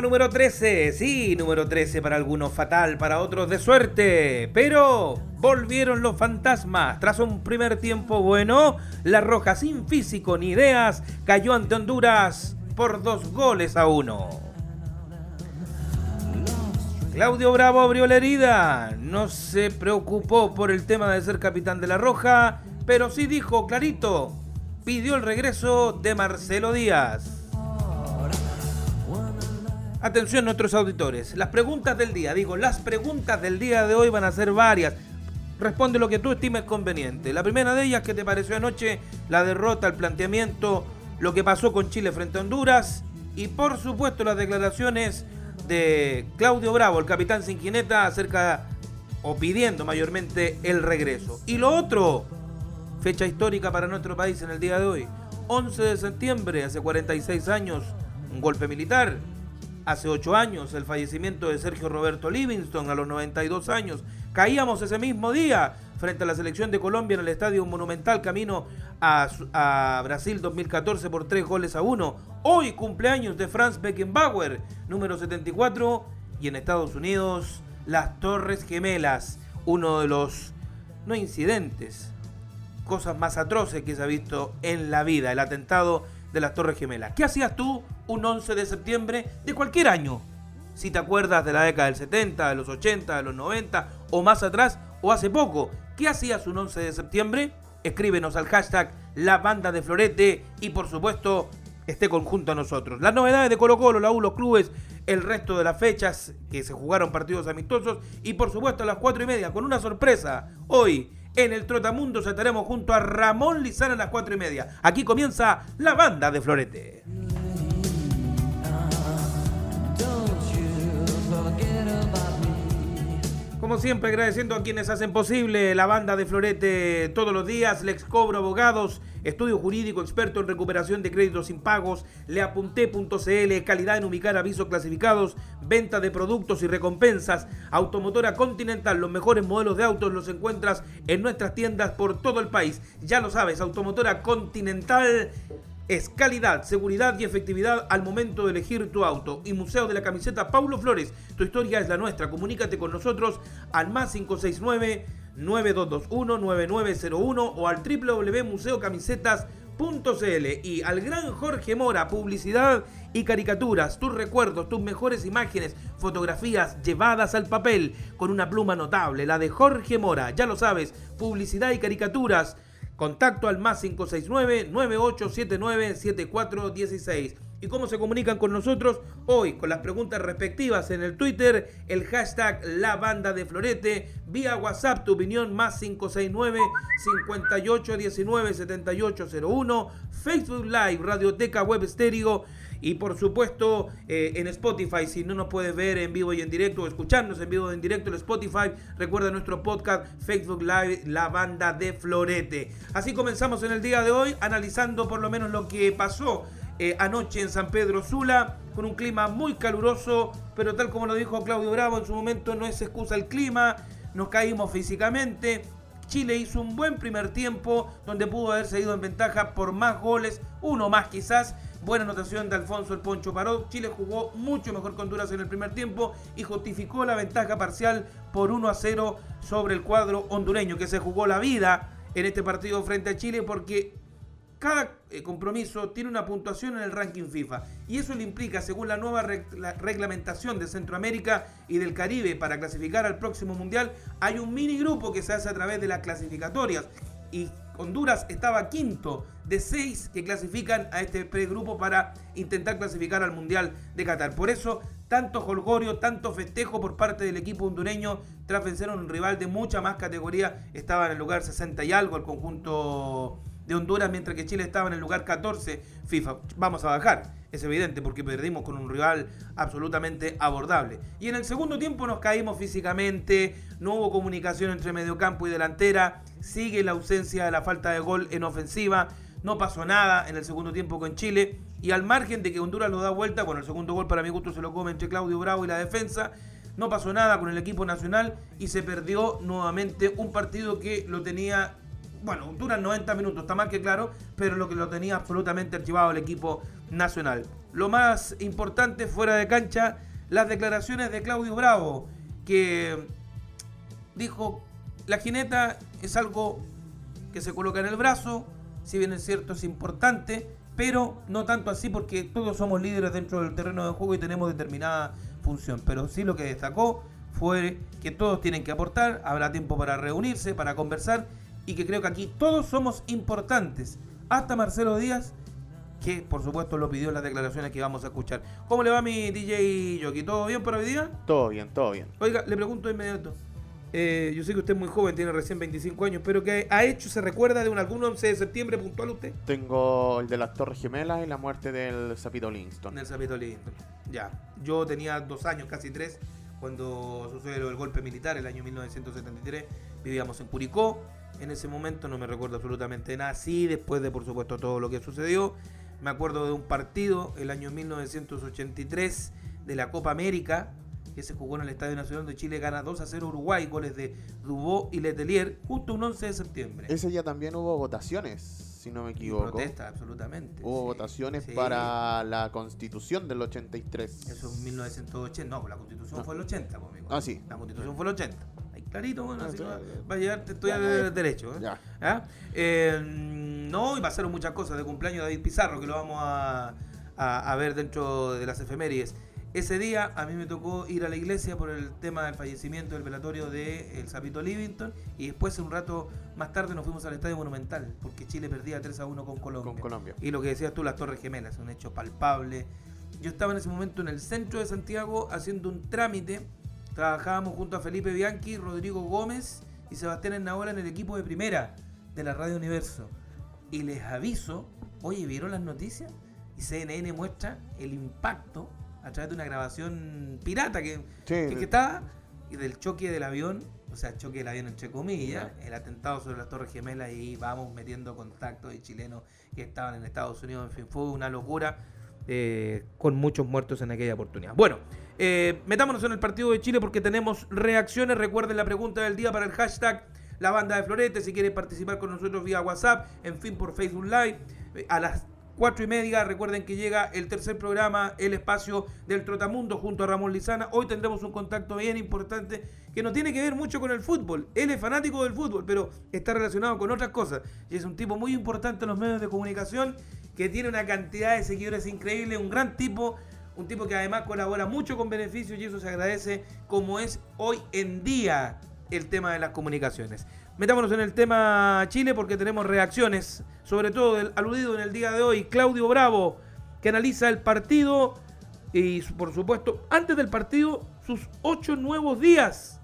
Número 13, sí, número 13 para algunos fatal, para otros de suerte. Pero volvieron los fantasmas. Tras un primer tiempo bueno, la Roja sin físico ni ideas cayó ante Honduras por dos goles a uno. Claudio Bravo abrió la herida. No se preocupó por el tema de ser capitán de la Roja, pero sí dijo clarito, pidió el regreso de Marcelo Díaz. Atención nuestros auditores, las preguntas del día, digo, las preguntas del día de hoy van a ser varias. Responde lo que tú estimes conveniente. La primera de ellas, ¿qué te pareció anoche? La derrota, el planteamiento, lo que pasó con Chile frente a Honduras y por supuesto las declaraciones de Claudio Bravo, el capitán sin jineta, acerca o pidiendo mayormente el regreso. Y lo otro, fecha histórica para nuestro país en el día de hoy. 11 de septiembre, hace 46 años, un golpe militar hace ocho años, el fallecimiento de Sergio Roberto Livingston a los 92 años. Caíamos ese mismo día frente a la selección de Colombia en el Estadio Monumental camino a, Brasil 2014 por tres goles a uno. Hoy cumpleaños de Franz Beckenbauer, número 74, y en Estados Unidos las Torres Gemelas, uno de los, no incidentes, cosas más atroces que se ha visto en la vida, el atentado de las Torres Gemelas. ¿Qué hacías tú un 11 de septiembre de cualquier año? Si te acuerdas de la década del 70, de los 80, de los 90 o más atrás o hace poco, ¿qué hacías un 11 de septiembre? Escríbenos al hashtag La Banda de Florete y por supuesto esté conjunto a nosotros. Las novedades de Colo Colo, la U, los clubes, el resto de las fechas que se jugaron partidos amistosos y por supuesto a las 4 y media con una sorpresa. Hoy en el Trotamundos estaremos junto a Ramón Lizana a las 4 y media. Aquí comienza la banda de Florete. Como siempre, agradeciendo a quienes hacen posible la banda de Florete todos los días, Lex Cobro Abogados, estudio jurídico experto en recuperación de créditos impagos, leapunté.cl, calidad en ubicar avisos clasificados, venta de productos y recompensas, Automotora Continental, los mejores modelos de autos los encuentras en nuestras tiendas por todo el país. Ya lo sabes, Automotora Continental es calidad, seguridad y efectividad al momento de elegir tu auto. Y Museo de la Camiseta Paulo Flores, tu historia es la nuestra. Comunícate con nosotros al más 569 9221 9901 o al www.museocamisetas.cl y al gran Jorge Mora, publicidad y caricaturas, tus recuerdos, tus mejores imágenes, fotografías llevadas al papel con una pluma notable, la de Jorge Mora, ya lo sabes, publicidad y caricaturas Contacto al más 569-9879-7416. ¿Y cómo se comunican con nosotros? Hoy con las preguntas respectivas en el Twitter, el hashtag La Banda de Florete, vía WhatsApp tu opinión más 569-5819-7801, Facebook Live, Radioteca Web Estéreo y por supuesto eh, en Spotify. Si no nos puedes ver en vivo y en directo o escucharnos en vivo y en directo en Spotify, recuerda nuestro podcast Facebook Live, la banda de Florete. Así comenzamos en el día de hoy analizando por lo menos lo que pasó eh, anoche en San Pedro Sula, con un clima muy caluroso, pero tal como lo dijo Claudio Bravo en su momento, no es excusa el clima, nos caímos físicamente. Chile hizo un buen primer tiempo donde pudo haber seguido en ventaja por más goles, uno más quizás, Buena anotación de Alfonso el Poncho Paró. Chile jugó mucho mejor con Honduras en el primer tiempo y justificó la ventaja parcial por 1 a 0 sobre el cuadro hondureño, que se jugó la vida en este partido frente a Chile porque cada eh, compromiso tiene una puntuación en el ranking FIFA y eso le implica, según la nueva reglamentación de Centroamérica y del Caribe para clasificar al próximo Mundial, hay un mini grupo que se hace a través de las clasificatorias y Honduras estaba quinto de seis que clasifican a este pregrupo para intentar clasificar al Mundial de Qatar. Por eso, tanto holgorio, tanto festejo por parte del equipo hondureño tras vencer a un rival de mucha más categoría. Estaba en el lugar 60 y algo el conjunto de Honduras, mientras que Chile estaba en el lugar 14 FIFA. Vamos a bajar, es evidente, porque perdimos con un rival absolutamente abordable. Y en el segundo tiempo nos caímos físicamente, no hubo comunicación entre mediocampo y delantera, sigue la ausencia de la falta de gol en ofensiva, no pasó nada en el segundo tiempo con Chile. Y al margen de que Honduras lo da vuelta, con el segundo gol para mi gusto se lo come entre Claudio Bravo y la defensa, no pasó nada con el equipo nacional y se perdió nuevamente un partido que lo tenía bueno, duran 90 minutos, está más que claro, pero lo que lo tenía absolutamente archivado el equipo nacional. Lo más importante fuera de cancha, las declaraciones de Claudio Bravo, que dijo, la jineta es algo que se coloca en el brazo, si bien es cierto es importante, pero no tanto así porque todos somos líderes dentro del terreno de juego y tenemos determinada función. Pero sí lo que destacó fue que todos tienen que aportar, habrá tiempo para reunirse, para conversar y que creo que aquí todos somos importantes. Hasta Marcelo Díaz, que por supuesto lo pidió en las declaraciones que vamos a escuchar. ¿Cómo le va mi DJ Jockey? ¿Todo bien por hoy día? Todo bien, todo bien. Oiga, le pregunto de inmediato. Eh, yo sé que usted es muy joven, tiene recién 25 años, pero ¿qué ha hecho? ¿Se recuerda de un algún 11 de septiembre puntual usted? Tengo el de las Torres Gemelas y la muerte del Zapito Livingston. Del Zapito Livingston. Ya. Yo tenía dos años, casi tres, cuando sucedió el golpe militar, el año 1973. Vivíamos en Curicó en ese momento, no me recuerdo absolutamente nada. Sí, después de por supuesto todo lo que sucedió. Me acuerdo de un partido el año 1983 de la Copa América que se jugó en el Estadio Nacional de Chile, gana 2 a 0 Uruguay, goles de Dubó y Letelier, justo un 11 de septiembre. Ese día también hubo votaciones, si no me equivoco. protesta, absolutamente. Hubo votaciones para la constitución del 83. Eso es 1980, no, la constitución fue el 80, conmigo. Ah, sí. La constitución fue el 80 clarito, bueno, así va, a llevarte estudiar de derecho. ¿eh? ¿Ah? ¿eh? no, y pasaron muchas cosas de cumpleaños de David Pizarro, que lo vamos a, a, ver dentro de las efemérides. Ese día a mí me tocó ir a la iglesia por el tema del fallecimiento del velatorio de el Zapito Livington y después un rato más tarde nos fuimos al Estadio Monumental porque Chile perdía 3 a 1 con Colombia. Con Colombia. Y lo que decías tú, las Torres Gemelas, un hecho palpable. Yo estaba en ese momento en el centro de Santiago haciendo un trámite Trabajábamos junto a Felipe Bianchi, Rodrigo Gómez y Sebastián Ennaola en el equipo de primera de la Radio Universo. Y les aviso, oye, ¿vieron las noticias? Y CNN muestra el impacto a través de una grabación pirata que, estaba y del choque del avión, o sea, choque del avión entre comillas, el atentado sobre las Torres Gemelas y vamos metiendo contacto de chilenos que estaban en Estados Unidos. En fin, fue una locura eh, con muchos muertos en aquella oportunidad. Bueno, eh, metámonos en el partido de Chile porque tenemos reacciones. Recuerden la pregunta del día para el hashtag La Banda de Florete. Si quieren participar con nosotros vía WhatsApp, en fin, por Facebook Live. Eh, a las cuatro y media, recuerden que llega el tercer programa, El Espacio del Trotamundo, junto a Ramón Lizana. Hoy tendremos un contacto bien importante que no tiene que ver mucho con el fútbol. Él es fanático del fútbol, pero está relacionado con otras cosas. Y es un tipo muy importante en los medios de comunicación que tiene una cantidad de seguidores increíble, un gran tipo un tipo que además colabora mucho con beneficios y eso se agradece como es hoy en día el tema de las comunicaciones. Metámonos en el tema Chile porque tenemos reacciones, sobre todo del aludido en el día de hoy, Claudio Bravo, que analiza el partido y por supuesto, antes del partido, sus ocho nuevos días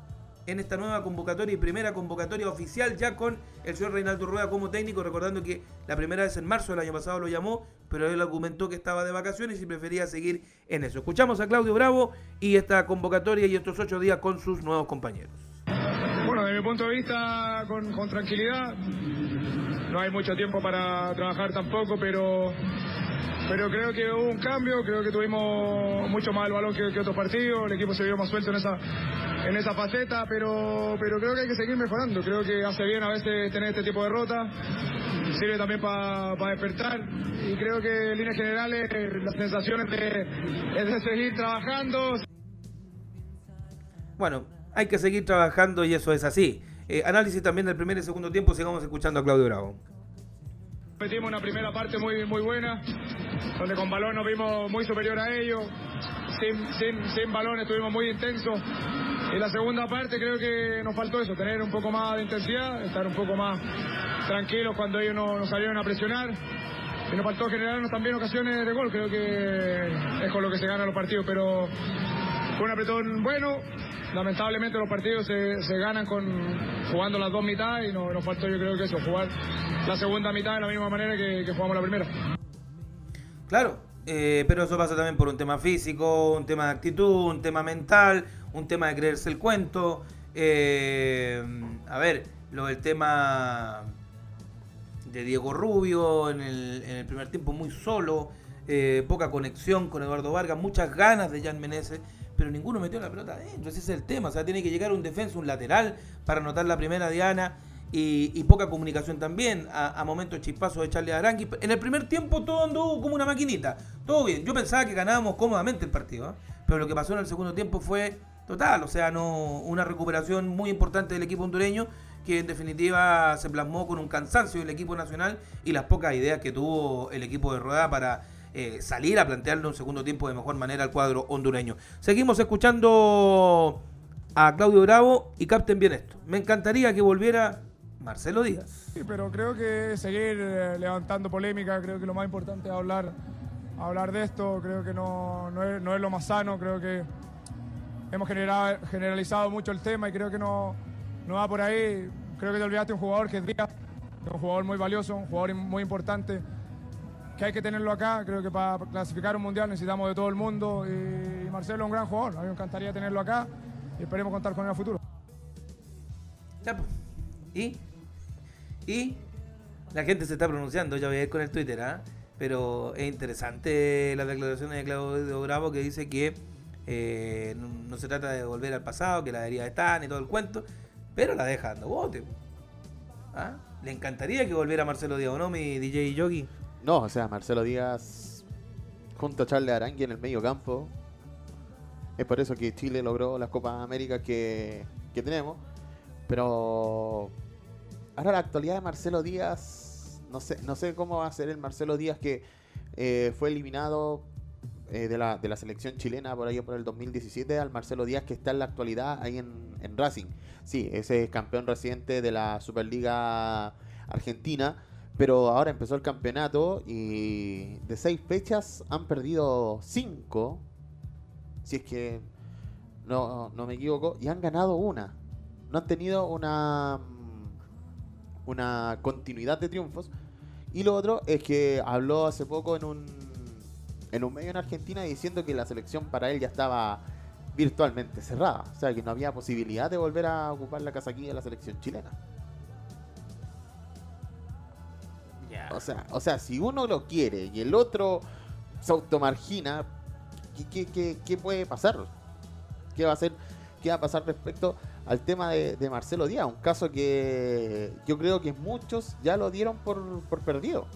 en esta nueva convocatoria y primera convocatoria oficial ya con el señor Reinaldo Rueda como técnico, recordando que la primera vez en marzo del año pasado lo llamó, pero él argumentó que estaba de vacaciones y prefería seguir en eso. Escuchamos a Claudio Bravo y esta convocatoria y estos ocho días con sus nuevos compañeros. Bueno, desde mi punto de vista, con, con tranquilidad, no hay mucho tiempo para trabajar tampoco, pero pero creo que hubo un cambio, creo que tuvimos mucho más el balón que, otros partidos, el equipo se vio más suelto en esa, en esa faceta, pero, pero creo que hay que seguir mejorando, creo que hace bien a veces tener este tipo de rota, sirve también para despertar y creo que en líneas generales las sensaciones de, es de seguir trabajando. Bueno, hay que seguir trabajando y eso es así. Eh, análisis también del primer y segundo tiempo, sigamos escuchando a Claudio Bravo. Metimos una primera parte muy, muy buena, donde con balón nos vimos muy superior a ellos. Sin, sin, sin balón estuvimos muy intensos. Y la segunda parte creo que nos faltó eso, tener un poco más de intensidad, estar un poco más tranquilos cuando ellos nos, nos salieron a presionar. Y nos faltó generarnos también ocasiones de gol, creo que es con lo que se ganan los partidos, pero fue un apretón bueno. Lamentablemente los partidos se, se ganan con jugando las dos mitades y no- nos faltó yo creo que eso, jugar la segunda mitad de la misma manera que, jugamos la primera. Claro, eh, pero eso pasa también por un tema físico, un tema de actitud, un tema mental, un tema de creerse el cuento. Eh, a ver, lo del tema de Diego Rubio en el, en el primer tiempo muy solo, eh, poca conexión con Eduardo Vargas, muchas ganas de Jan Menezes, pero ninguno metió la pelota adentro. Ese es el tema. O sea, tiene que llegar un defensa, un lateral para anotar la primera diana. Y, poca comunicación también, a, momentos chispazos de Charlie Arangui. En el primer tiempo todo anduvo como una maquinita, todo bien. Yo pensaba que ganábamos cómodamente el partido, ¿eh? pero lo que pasó en el segundo tiempo fue total, o sea, no una recuperación muy importante del equipo hondureño que en definitiva se plasmó con un cansancio del equipo nacional y las pocas ideas que tuvo el equipo de Rueda para eh, salir a plantearle un segundo tiempo de mejor manera al cuadro hondureño. Seguimos escuchando a Claudio Bravo y capten bien esto. Me encantaría que volviera Marcelo Díaz. Sí, pero creo que seguir eh, levantando polémica, creo que lo más importante es hablar, hablar de esto, creo que no, no, es, no es lo más sano, creo que hemos generado, generalizado mucho el tema y creo que no, no va por ahí. Creo que te olvidaste un jugador que es un jugador muy valioso, un jugador muy importante, que hay que tenerlo acá. Creo que para clasificar un mundial necesitamos de todo el mundo y Marcelo es un gran jugador, a mí me encantaría tenerlo acá y esperemos contar con él en el futuro. Pues. ¿Y? ¿Y? La gente se está pronunciando, ya ir con el Twitter, ¿ah? Pero es interesante las declaraciones de Claudio Bravo que dice que eh, no, se trata de volver al pasado, que la herida están y todo el cuento, pero la deja dando bote. ¿Ah? ¿Le encantaría que volviera Marcelo Díaz no, mi DJ Yogi? No, o sea, Marcelo Díaz junto a Charles Arangui en el medio campo. Es por eso que Chile logró las Copas Américas que, que tenemos. Pero ahora la actualidad de Marcelo Díaz, no sé, no sé cómo va a ser el Marcelo Díaz que eh, fue eliminado eh, de, la, de la selección chilena por ahí por el 2017 al Marcelo Díaz que está en la actualidad ahí en, en Racing. Sí, ese es campeón reciente de la Superliga Argentina. Pero ahora empezó el campeonato y de seis fechas han perdido cinco. Si es que no, no me equivoco. Y han ganado una. No han tenido una, una continuidad de triunfos. Y lo otro es que habló hace poco en un, en un medio en Argentina diciendo que la selección para él ya estaba virtualmente cerrada. O sea, que no había posibilidad de volver a ocupar la casaquilla de la selección chilena. O sea, o sea, si uno lo quiere y el otro se automargina, ¿qué, qué, qué- qué puede pasar? ¿Qué va a hacer? ¿Qué va a pasar respecto al tema de, de Marcelo Díaz? Un caso que yo creo que muchos ya lo dieron por, por perdido.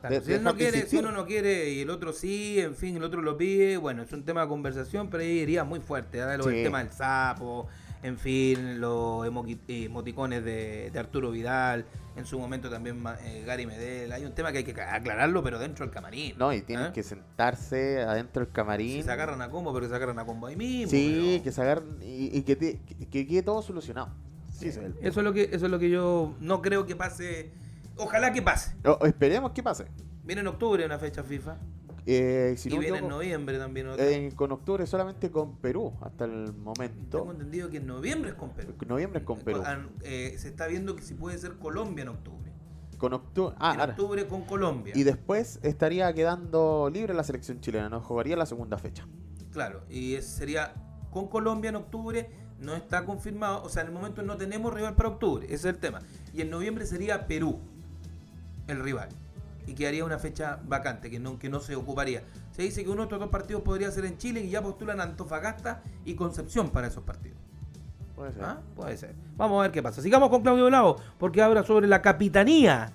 Claro, de- si, él no dejar de quiere, si insistir. uno no quiere y el otro sí, en fin, el otro lo pide, bueno, es un tema de conversación, pero ahí iría muy fuerte. ¿eh? Lo Sí. tema del sapo, en fin, los emoticones de, de Arturo Vidal, en su momento también eh, Gary Medel. Hay un tema que hay que aclararlo, pero dentro del camarín. No, y tienen ¿eh? que sentarse adentro del camarín. Si se agarran a combo, pero que se agarran a combo ahí mismo. sí, pero- que se agarren y, y que, te- que- que quede todo solucionado. Sí, ese es Eso es lo que eso es lo que yo no creo que pase. Ojalá que pase. No, esperemos que pase. Viene en octubre una fecha FIFA. Eh, si y no viene en noviembre también otra. eh, con octubre solamente con Perú hasta el Tengo momento. entendido que en noviembre es con Perú. Noviembre es con Perú. Ah, eh, se está viendo que si puede ser Colombia en octubre. Con octubre. Ah, en ahora. octubre con Colombia. Y después estaría quedando libre la selección chilena, no jugaría la segunda fecha. Claro, y sería con Colombia en octubre, no está confirmado, o sea, en el momento no tenemos rival para octubre, ese es el tema. Y en noviembre sería Perú el rival. Y quedaría una fecha vacante, que no, que no se ocuparía. Se dice que uno de estos dos partidos podría ser en Chile y ya postulan Antofagasta y Concepción para esos partidos. Puede ser. ¿Ah? Puede ser. Vamos a ver qué pasa. Sigamos con Claudio Bravo, porque habla sobre la capitanía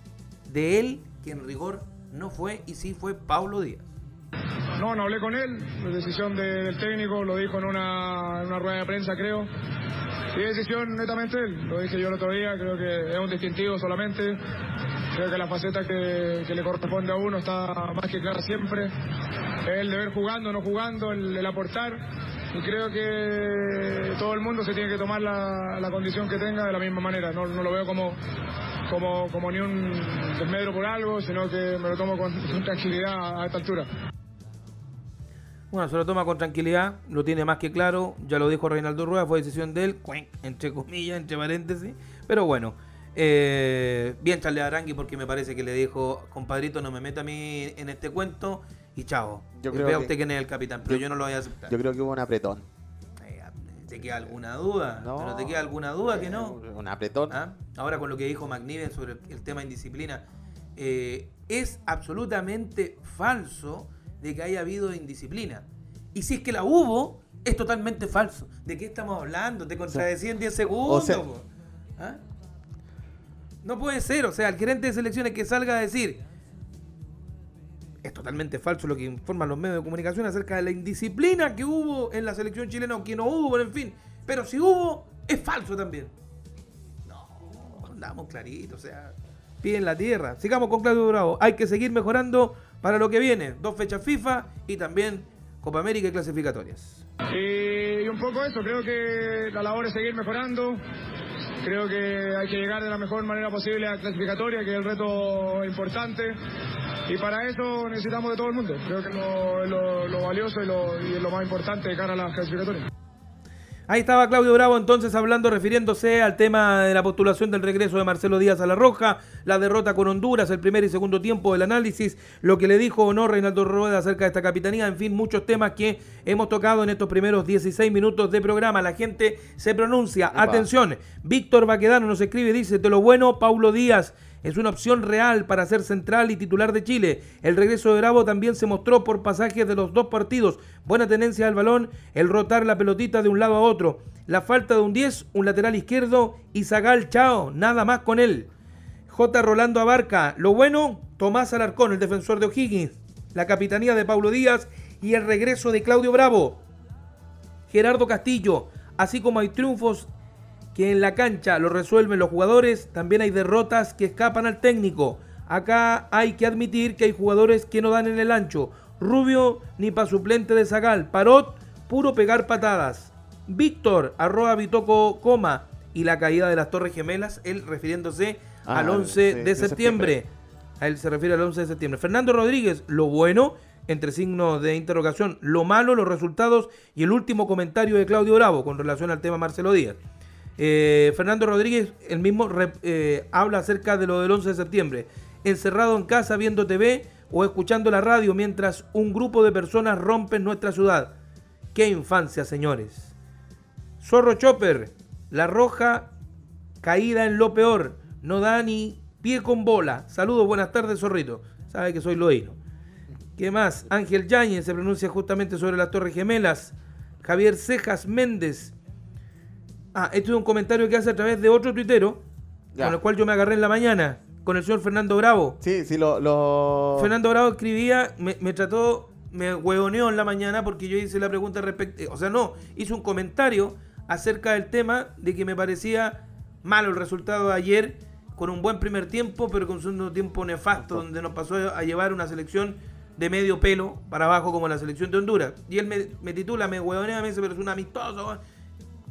de él, que en rigor no fue y sí fue Paulo Díaz. No, no hablé con él, es decisión de- del técnico, lo dijo en una, una rueda de prensa, creo. Y decisión netamente él, lo dije yo el otro día, creo que es un distintivo solamente. Creo que la faceta que, le corresponde a uno está más que clara siempre. El deber jugando, no jugando, el, el aportar. Y creo que todo el mundo se tiene que tomar la, la condición que tenga de la misma manera. No, no lo veo como, como, como ni un desmedro por algo, sino que me lo tomo con, tranquilidad a esta altura. Bueno, se lo toma con tranquilidad, lo tiene más que claro, ya lo dijo Reinaldo Rueda, fue decisión de él, entre comillas, entre paréntesis, pero bueno, eh, bien Charles Arangui porque me parece que le dijo, compadrito, no me meta a mí en este cuento y chao. Yo Vea creo usted que- quién es el capitán, pero yo, no lo voy a aceptar. Yo creo que hubo un apretón. Eh, ¿Te queda alguna duda? No. ¿Pero te queda alguna duda que no? Eh, Un apretón. ¿Ah? Ahora con lo que dijo McNiven sobre el, el tema indisciplina, eh, es absolutamente falso de que haya habido indisciplina. Y si es que la hubo, es totalmente falso. ¿De qué estamos hablando? Te contradecí en 10 segundos. o sea- po. ¿Ah? No puede ser, o sea, el gerente de selecciones que salga a decir es totalmente falso lo que informan los medios de comunicación acerca de la indisciplina que hubo en la selección chilena o que no hubo, en fin. Pero si hubo, es falso también. No, andamos claritos, o sea, piden la tierra. Sigamos con Claudio Bravo. Hay que seguir mejorando para lo que viene. Dos fechas FIFA y también Copa América y clasificatorias. Y, y un poco eso, creo que la labor es seguir mejorando. Creo que hay que llegar de la mejor manera posible a la clasificatoria, que es el reto importante. Y para eso necesitamos de todo el mundo. Creo que lo, lo- lo valioso y lo, y lo más importante de cara a las clasificatorias. Ahí estaba Claudio Bravo entonces hablando, refiriéndose al tema de la postulación del regreso de Marcelo Díaz a la Roja, la derrota con Honduras, el primer y segundo tiempo del análisis, lo que le dijo o no Reinaldo Rueda acerca de esta capitanía, en fin, muchos temas que hemos tocado en estos primeros 16 minutos de programa. La gente se pronuncia. Epa. Atención, Víctor Baquedano nos escribe y dice, de lo bueno, Paulo Díaz. Es una opción real para ser central y titular de Chile. El regreso de Bravo también se mostró por pasajes de los dos partidos. Buena tenencia del balón, el rotar la pelotita de un lado a otro. La falta de un 10, un lateral izquierdo y Zagal, chao, nada más con él. J. Rolando Abarca, lo bueno, Tomás Alarcón, el defensor de O'Higgins. La capitanía de Paulo Díaz y el regreso de Claudio Bravo. Gerardo Castillo, así como hay triunfos que en la cancha lo resuelven los jugadores, también hay derrotas que escapan al técnico. Acá hay que admitir que hay jugadores que no dan en el ancho. Rubio ni pa' suplente de Zagal. Parot, puro pegar patadas. Víctor, arroba Bitoco, coma. Y la caída de las Torres Gemelas, él refiriéndose Ah, al 11 sí, de, de septiembre. septiembre. A él se refiere al 11 de septiembre. Fernando Rodríguez, lo bueno, entre signos de interrogación, lo malo, los resultados y el último comentario de Claudio Bravo con relación al tema Marcelo Díaz. Eh, Fernando Rodríguez, el mismo, eh, habla acerca de lo del 11 de septiembre. Encerrado en casa viendo TV o escuchando la radio mientras un grupo de personas rompen nuestra ciudad. ¡Qué infancia, señores! Zorro Chopper, la roja caída en lo peor. No da ni pie con bola. Saludos, buenas tardes, zorrito. Sabe que soy loíno. ¿Qué más? Ángel Yáñez se pronuncia justamente sobre las Torres Gemelas. Javier Cejas Méndez. Ah, esto es un comentario que hace a través de otro tuitero, Ya. con el cual yo me agarré en la mañana, con el señor Fernando Bravo. Sí, sí, lo. lo- Fernando Bravo escribía, me, me trató, me huevoneó en la mañana porque yo hice la pregunta respecto, o sea, no, hizo un comentario acerca del tema de que me parecía malo el resultado de ayer, con un buen primer tiempo, pero con un segundo tiempo nefasto, donde nos pasó a llevar una selección de medio pelo para abajo como la selección de Honduras. Y él me, me titula, me huevonea, me dice, pero es un amistoso,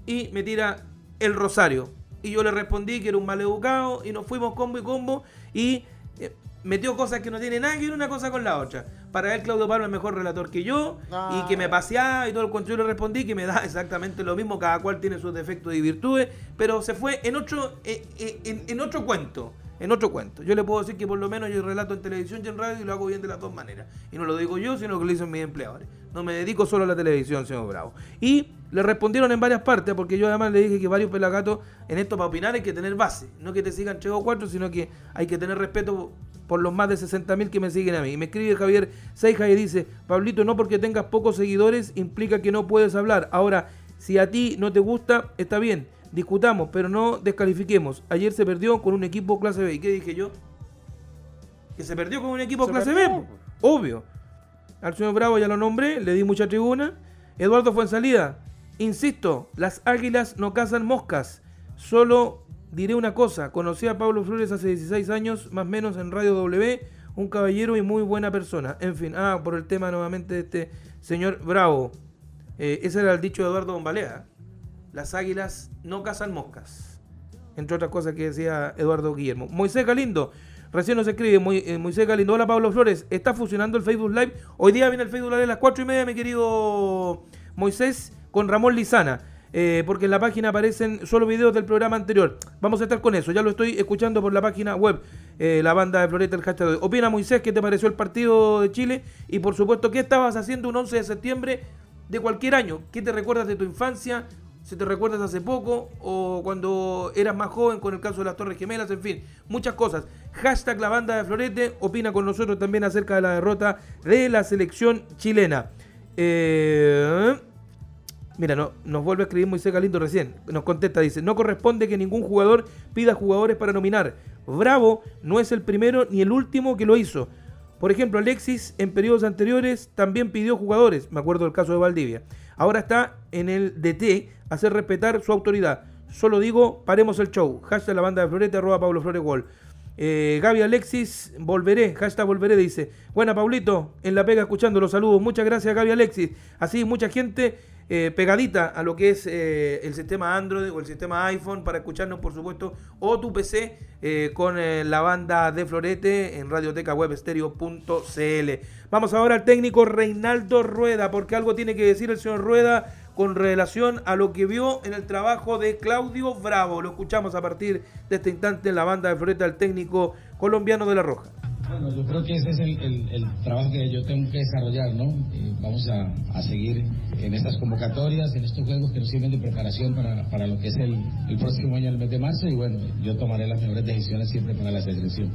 y me tira el Rosario. Y yo le respondí que era un maleducado y nos fuimos combo y combo y eh, metió cosas que no tienen nada que ver una cosa con la otra. Para él Claudio Pablo es mejor relator que yo Ah. y que me paseaba y todo el cuento. Yo le respondí que me da exactamente lo mismo, cada cual tiene sus defectos y virtudes, pero se fue en otro, eh, eh, en, en otro cuento. En otro cuento. Yo le puedo decir que por lo menos yo relato en televisión y en radio y lo hago bien de las dos maneras. Y no lo digo yo, sino que lo dicen mis empleadores. No me dedico solo a la televisión, señor Bravo. Y le respondieron en varias partes, porque yo además le dije que varios pelagatos en esto para opinar hay que tener base. No que te sigan tres o cuatro, sino que hay que tener respeto por los más de 60.000 que me siguen a mí. Y me escribe Javier Seija y dice, Pablito, no porque tengas pocos seguidores implica que no puedes hablar. Ahora, si a ti no te gusta, está bien, discutamos, pero no descalifiquemos. Ayer se perdió con un equipo clase B. ¿Y qué dije yo? Que se perdió con un equipo Se clase perdió, B. Obvio. Al señor Bravo ya lo nombré, le di mucha tribuna. Eduardo fue en salida. Insisto, las águilas no cazan moscas. Solo diré una cosa. Conocí a Pablo Flores hace 16 años, más o menos en Radio W. Un caballero y muy buena persona. En fin, ah, por el tema nuevamente de este señor Bravo. Eh, ese era el dicho de Eduardo Bombalea. Las águilas no cazan moscas. entre otras cosas que decía Eduardo Guillermo. Moisés Galindo, recién nos escribe, eh, Moisés Galindo, hola Pablo Flores, está fusionando el Facebook Live. Hoy día viene el Facebook Live a las 4 y media, mi querido Moisés, con Ramón Lizana. Eh, porque en la página aparecen solo videos del programa anterior. Vamos a estar con eso, ya lo estoy escuchando por la página web, eh, la banda de Floreta, el hashtag. Opina Moisés, ¿qué te pareció el partido de Chile? Y por supuesto, ¿qué estabas haciendo un 11 de septiembre de cualquier año? ¿Qué te recuerdas de tu infancia? Si te recuerdas hace poco o cuando eras más joven con el caso de las Torres Gemelas, en fin, muchas cosas. Hashtag la banda de Florete, opina con nosotros también acerca de la derrota de la selección chilena. Eh, Mira, no, nos vuelve a escribir Moisés Galindo recién. Nos contesta, dice, no corresponde que ningún jugador pida jugadores para nominar. Bravo no es el primero ni el último que lo hizo. Por ejemplo, Alexis en periodos anteriores también pidió jugadores. Me acuerdo del caso de Valdivia. Ahora está en el DT hacer respetar su autoridad. Solo digo, paremos el show. Hashtag la banda de Florete, arroba Pablo Flores Gol. Eh, Gaby Alexis, volveré, hashtag volveré, dice. Buena, Paulito, en la pega escuchando los saludos. Muchas gracias, Gaby Alexis. Así, mucha gente eh, pegadita a lo que es eh, el sistema Android o el sistema iPhone para escucharnos, por supuesto, o tu PC eh, con la banda de Florete en radiotecawebstereo.cl. Vamos ahora al técnico Reinaldo Rueda, porque algo tiene que decir el señor Rueda con relación a lo que vio en el trabajo de Claudio Bravo. Lo escuchamos a partir de este instante en la banda de Florete al técnico colombiano de La Roja. Bueno, yo creo que ese es el, trabajo que yo tengo que desarrollar, ¿no? Eh, vamos a, seguir en estas convocatorias, en estos juegos que nos sirven de preparación para, lo que es el, próximo año, el mes de marzo, y bueno, yo tomaré las mejores decisiones siempre para la selección.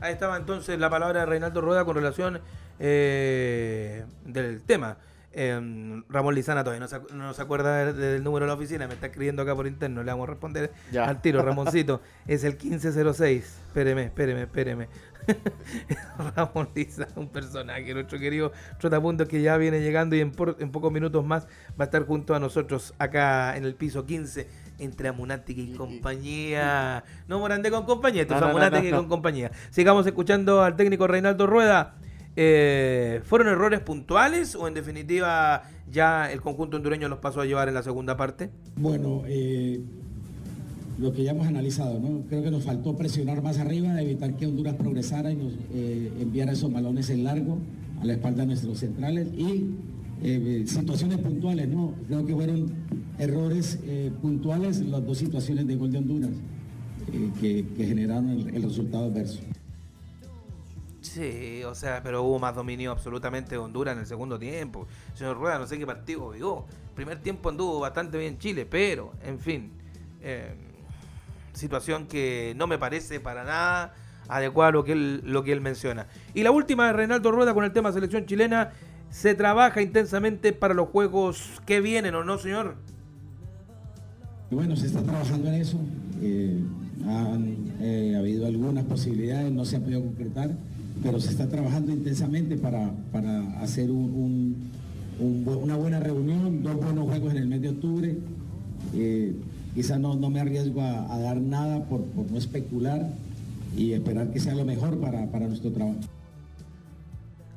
Ahí estaba entonces la palabra de Reinaldo Rueda con relación eh, del tema. Em, Ramón Lizana todavía no se, acuerda del, número de la oficina, me está escribiendo acá por interno, le vamos a responder al tiro, Ramoncito, es el 1506, espéreme, espéreme, espéreme. Ramón Lizana, un personaje, nuestro querido Trotapunto que ya viene llegando y en, pocos minutos más va a estar junto a nosotros acá en el piso 15 entre Amunática y compañía. No Morande con compañía, esto es con compañía. Sigamos escuchando al técnico Reinaldo Rueda eh, ¿Fueron errores puntuales o en definitiva ya el conjunto hondureño los pasó a llevar en la segunda parte? Bueno, eh, lo que ya hemos analizado, ¿no? Creo que nos faltó presionar más arriba, evitar que Honduras progresara y nos eh, enviara esos balones en largo a la espalda de nuestros centrales y situaciones puntuales, ¿no? Creo que fueron errores puntuales las dos situaciones de gol de Honduras que, generaron el resultado adverso. Sí, o sea, pero hubo más dominio absolutamente de Honduras en el segundo tiempo. Señor Rueda, no sé qué partido vio. Primer tiempo anduvo bastante bien Chile, pero, en fin, eh, situación que no me parece para nada adecuada lo que, él, lo que él menciona. Y la última de Reinaldo Rueda con el tema selección chilena. ¿Se trabaja intensamente para los juegos que vienen o no, señor? Bueno, se está trabajando en eso. Eh, han eh, habido algunas posibilidades, no se han podido concretar pero se está trabajando intensamente para, hacer una buena reunión, dos buenos juegos en el mes de octubre. Eh, quizá no, me arriesgo a, dar nada por, no especular y esperar que sea lo mejor para, para nuestro trabajo.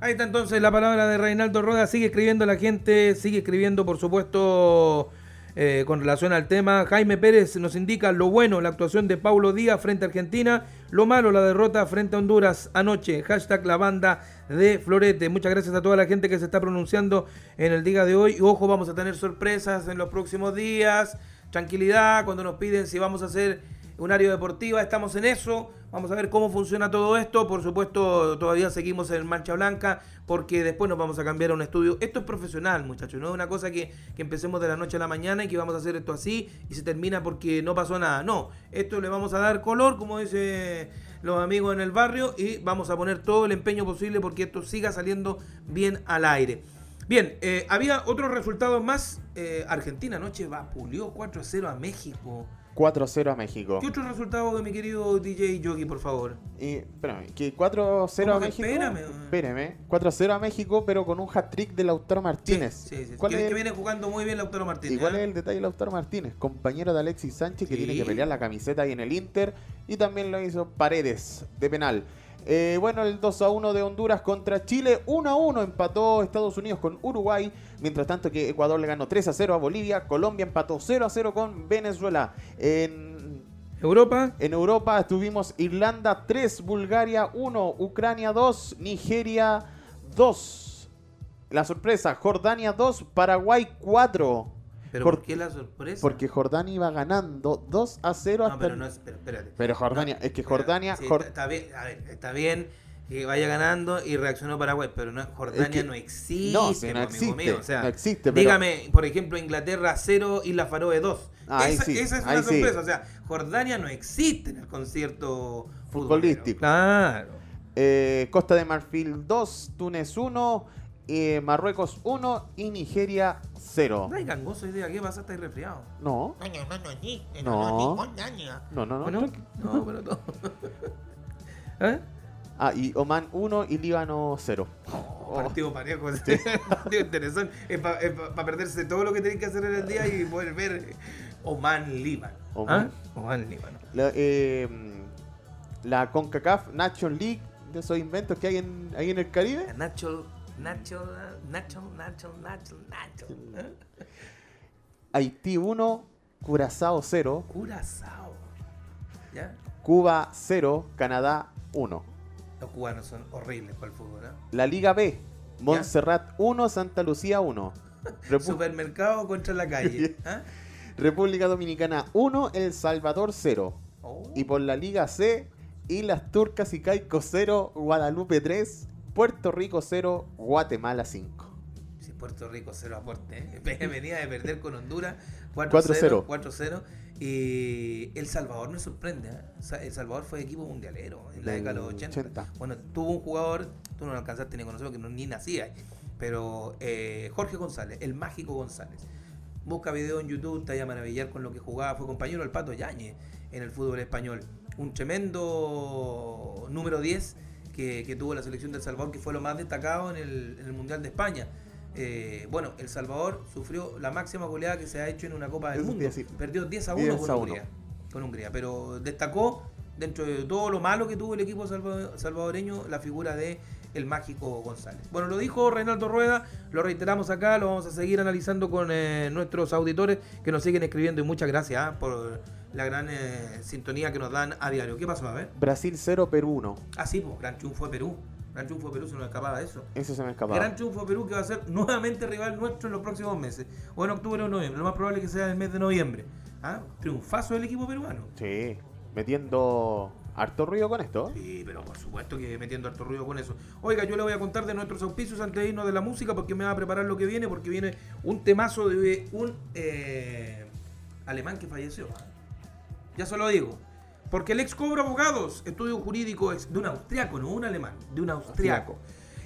Ahí está entonces la palabra de Reinaldo Roda. Sigue escribiendo la gente, sigue escribiendo, por supuesto, eh, con relación al tema. Jaime Pérez nos indica lo bueno, la actuación de Paulo Díaz frente a Argentina, lo malo, la derrota frente a Honduras anoche. Hashtag la banda de Florete. Muchas gracias a toda la gente que se está pronunciando en el día de hoy. Y ojo, vamos a tener sorpresas en los próximos días. Tranquilidad cuando nos piden si vamos a hacer un área deportiva, estamos en eso. Vamos a ver cómo funciona todo esto. Por supuesto, todavía seguimos en Mancha Blanca porque después nos vamos a cambiar a un estudio. Esto es profesional, muchachos. No es una cosa que, empecemos de la noche a la mañana y que vamos a hacer esto así y se termina porque no pasó nada. No, esto le vamos a dar color, como dice los amigos en el barrio, y vamos a poner todo el empeño posible porque esto siga saliendo bien al aire. Bien, eh, había otros resultados más. Eh, Argentina anoche vapuleó 4-0 a México. 4-0 a México. ¿Qué otro resultado de mi querido DJ Yogi, por favor? Y, espérame, que 4-0 a México. Espérame. Espérame. 4-0 a México, pero con un hat-trick de Lautaro Martínez. Sí, sí, ¿Cuál que, viene jugando muy bien Lautaro Martínez. ¿Y cuál es el detalle de Lautaro Martínez? Compañero de Alexis Sánchez, que tiene que pelear la camiseta ahí en el Inter. Y también lo hizo Paredes, de penal. Eh, bueno, el 2 a 1 de Honduras contra Chile, 1 a 1 empató Estados Unidos con Uruguay, mientras tanto que Ecuador le ganó 3 a 0 a Bolivia, Colombia empató 0 a 0 con Venezuela. En, Europa. en Europa tuvimos Irlanda 3, Bulgaria 1, Ucrania 2, Nigeria 2. La sorpresa, Jordania 2, Paraguay 4. ¿Pero Jor- por qué la sorpresa? Porque Jordania iba ganando 2 a 0 No, hasta pero el- no es. Pero, espérate. Pero Jordania, es que Jordania... Sí, Jor- está, bien, a ver, está bien que vaya ganando y reaccionó Paraguay, pero no, Jordania Es que- no existe. no, sí, no existe, mío, o sea, no existe, pero- Dígame, por ejemplo, Inglaterra 0 y la Faroe 2. Ah, esa, sí, esa es una sí. sorpresa. O sea, Jordania no existe en el concierto Futbolístico. futbolero. Claro. eh, Costa de Marfil 2, Túnez 1, eh, Marruecos 1 y Nigeria 0. No hay gangoso hoy día, ¿qué pasa? ¿Estáis resfriado? No, No, no, no, No. no, daño. no, no, no. ¿O no? No, pero todo. ¿Eh? Ah, y Oman 1 y Líbano 0. Oh, partido parejo, sí. partido interesante. Es para perderse todo lo que tenéis que hacer en el día y poder ver Oman Líbano. Oman. ¿Ah? Oman Líbano. La, eh, la CONCACAF Nation League, de esos inventos que hay en, ahí en el Caribe. Nacho, Nacho, Nacho, Nacho, Nacho, Nacho. ¿eh? Haití 1, Curazao 0, Curazao. ¿Ya? Cuba 0, Canadá 1. Los cubanos son horribles para el fútbol, ¿no? La Liga B, Montserrat 1, Santa Lucía 1. Repu- Supermercado contra la calle. ¿ah? República Dominicana 1, El Salvador 0. Oh. Y por la Liga C, Islas Turcas y Caico 0, Guadalupe 3, Puerto Rico 0, Guatemala 5. Sí, Puerto Rico 0 aporte. ¿eh? Venía de perder con Honduras 4-0. 4-0. 4-0. Y El Salvador me sorprende. ¿eh? El Salvador fue equipo mundialero en la década de los 80. 80. Bueno, tuvo un jugador, tú no lo alcanzaste ni a conocerlo, que no, ni nacía. Pero eh, Jorge González, el mágico González. Busca video en YouTube, te vaya a maravillar con lo que jugaba. Fue compañero del Pato Yañez en el fútbol español. Un tremendo número 10 que, que tuvo la selección de El Salvador, que fue lo más destacado en el, en el Mundial de España. Eh, bueno, El Salvador sufrió la máxima goleada que se ha hecho en una Copa del Mundo. decir. Perdió 10 a 1 10 con a 1. Hungría, con Hungría. Pero destacó, dentro de todo lo malo que tuvo el equipo salva- salvadoreño, la figura de el mágico González. Bueno, lo dijo Reinaldo Rueda, lo reiteramos acá, lo vamos a seguir analizando con eh, nuestros auditores que nos siguen escribiendo y muchas gracias ah, por la gran eh, sintonía que nos dan a diario. ¿Qué pasó? A ver. Brasil 0, Perú 1. Ah, sí, pues, gran triunfo de Perú. Gran triunfo de Perú, se nos escapaba eso. Eso se me escapaba. Gran triunfo de Perú que va a ser nuevamente rival nuestro en los próximos meses. O en octubre o noviembre. Lo más probable es que sea en el mes de noviembre. ¿Ah? Triunfazo del equipo peruano. Sí, metiendo harto ruido con esto. Sí, pero por supuesto que metiendo harto ruido con eso. Oiga, yo le voy a contar de nuestros auspicios antes de irnos de la música porque me va a preparar lo que viene, porque viene un temazo de un eh, alemán que falleció. Ya se lo digo. Porque el ex Cobra Abogados, estudio jurídico ex- de un austriaco, no un alemán, de un austriaco.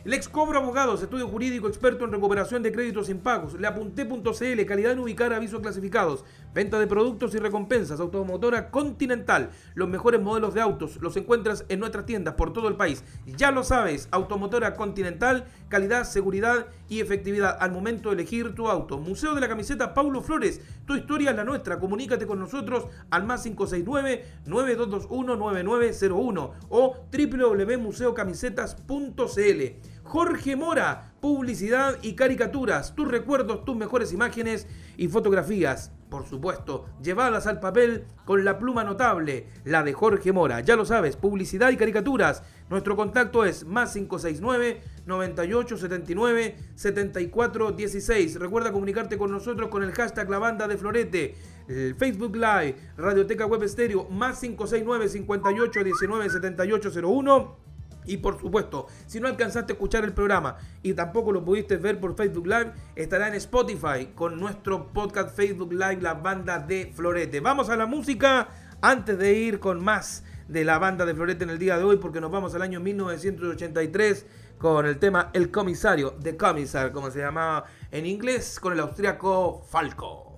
El ex Cobra Abogados, estudio jurídico experto en recuperación de créditos impagos. Le apunté.cl, calidad en ubicar avisos clasificados. Venta de productos y recompensas. Automotora Continental. Los mejores modelos de autos los encuentras en nuestras tiendas por todo el país. Ya lo sabes, Automotora Continental, calidad, seguridad y efectividad al momento de elegir tu auto. Museo de la Camiseta Paulo Flores. Tu historia es la nuestra. Comunícate con nosotros al más 569-9221-9901 o www.museocamisetas.cl. Jorge Mora, publicidad y caricaturas, tus recuerdos, tus mejores imágenes y fotografías, por supuesto, llevadas al papel con la pluma notable, la de Jorge Mora. Ya lo sabes, publicidad y caricaturas. Nuestro contacto es más 569 9879 7416. Recuerda comunicarte con nosotros con el hashtag La Banda de Florete, el Facebook Live, Radioteca Web Estéreo, más 569 5819 7801. Y por supuesto, si no alcanzaste a escuchar el programa y tampoco lo pudiste ver por Facebook Live, estará en Spotify con nuestro podcast Facebook Live, la banda de Florete. Vamos a la música antes de ir con más de la banda de Florete en el día de hoy, porque nos vamos al año 1983 con el tema El Comisario, The Commissar, como se llamaba en inglés, con el austriaco Falco.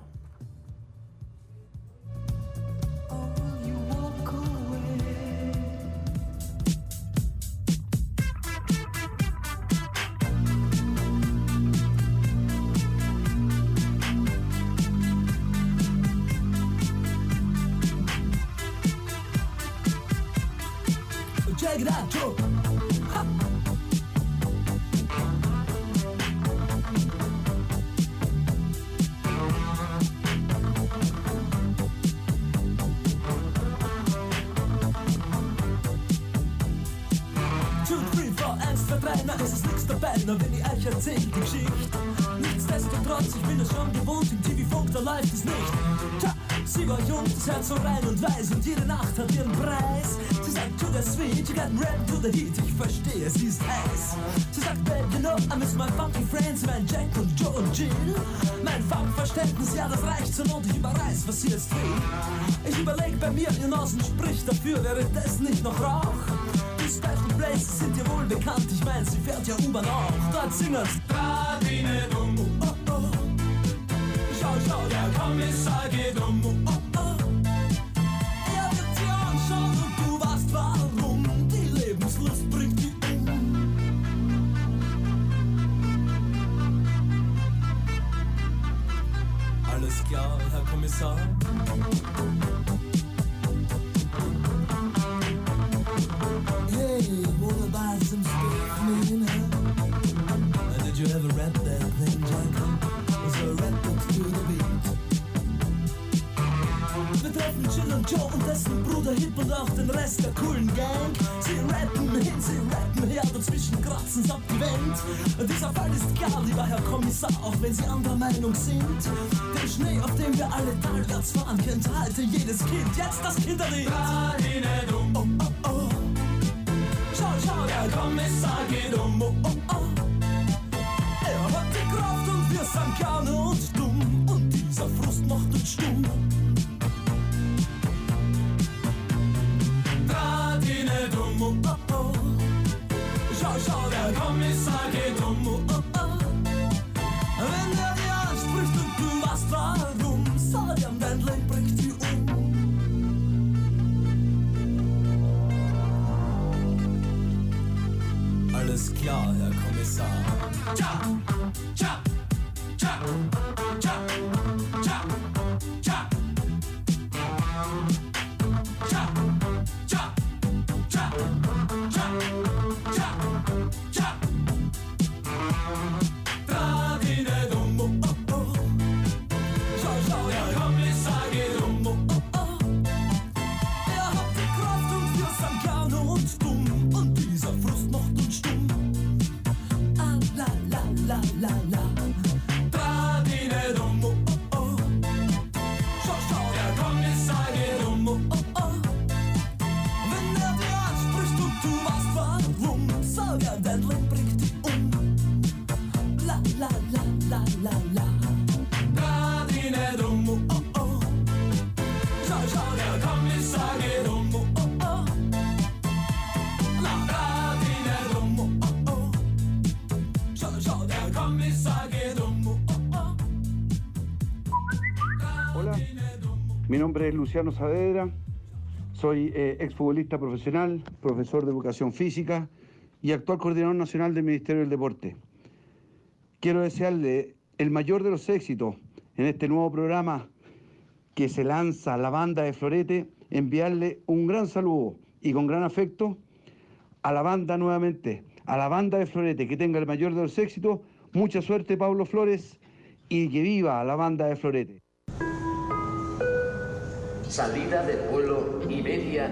Gratu. Nach ist es nix dabei, nur wenn ich euch erzähl die Geschichte. Nichtsdestotrotz, ich bin es schon gewohnt, im TV-Funk, da läuft es nicht. Tja, sie war jung, das Herz so rein und weiß und jede Nacht hat ihren Preis. Sie sagt, to the sweet, you got rap to the heat, ich verstehe, sie ist heiß. Sie sagt, babe, you know, I miss my funky friends, mein Jack und Joe und Jill. Mein Funkverständnis, ja, das reicht zur Not, ich überreiß, was sie jetzt will. Ich überleg bei mir, ihr Nasen spricht dafür, wäre das nicht noch Rauch? Die Special Places sind dir wohl bekannt, ich mein, sie fährt ja U-Bahn auch. Dort singen's. Radine dumm, oh, oh. Schau, schau, der Kommissar geht um, Kommissar. Hey, what about some stuff, man? Uh, did you ever rap that thing, Jack? Was a rap to the beat? Wir treffen Jill und Joe und dessen Bruder Hip und auch den Rest der coolen Gang. Sie rappen hin, sie rappen her, dazwischen kratzen's ab die Wand. Dieser Fall ist klar, lieber Herr Kommissar, auch wenn Sie anderer Meinung sind. Den Schnee, auf dem wir alle talwärts fahren, kennt halte jedes Kind. Jetzt das Kinderlied. Oh, oh, oh. Schau, schau, der Kommissar geht um. Oh, nombre es Luciano Saavedra, soy eh, exfutbolista profesional, profesor de educación física y actual coordinador nacional del Ministerio del Deporte. Quiero desearle el mayor de los éxitos en este nuevo programa que se lanza la banda de Florete, enviarle un gran saludo y con gran afecto a la banda nuevamente, a la banda de Florete, que tenga el mayor de los éxitos, mucha suerte Pablo Flores y que viva la banda de Florete. Salida del vuelo Iberia.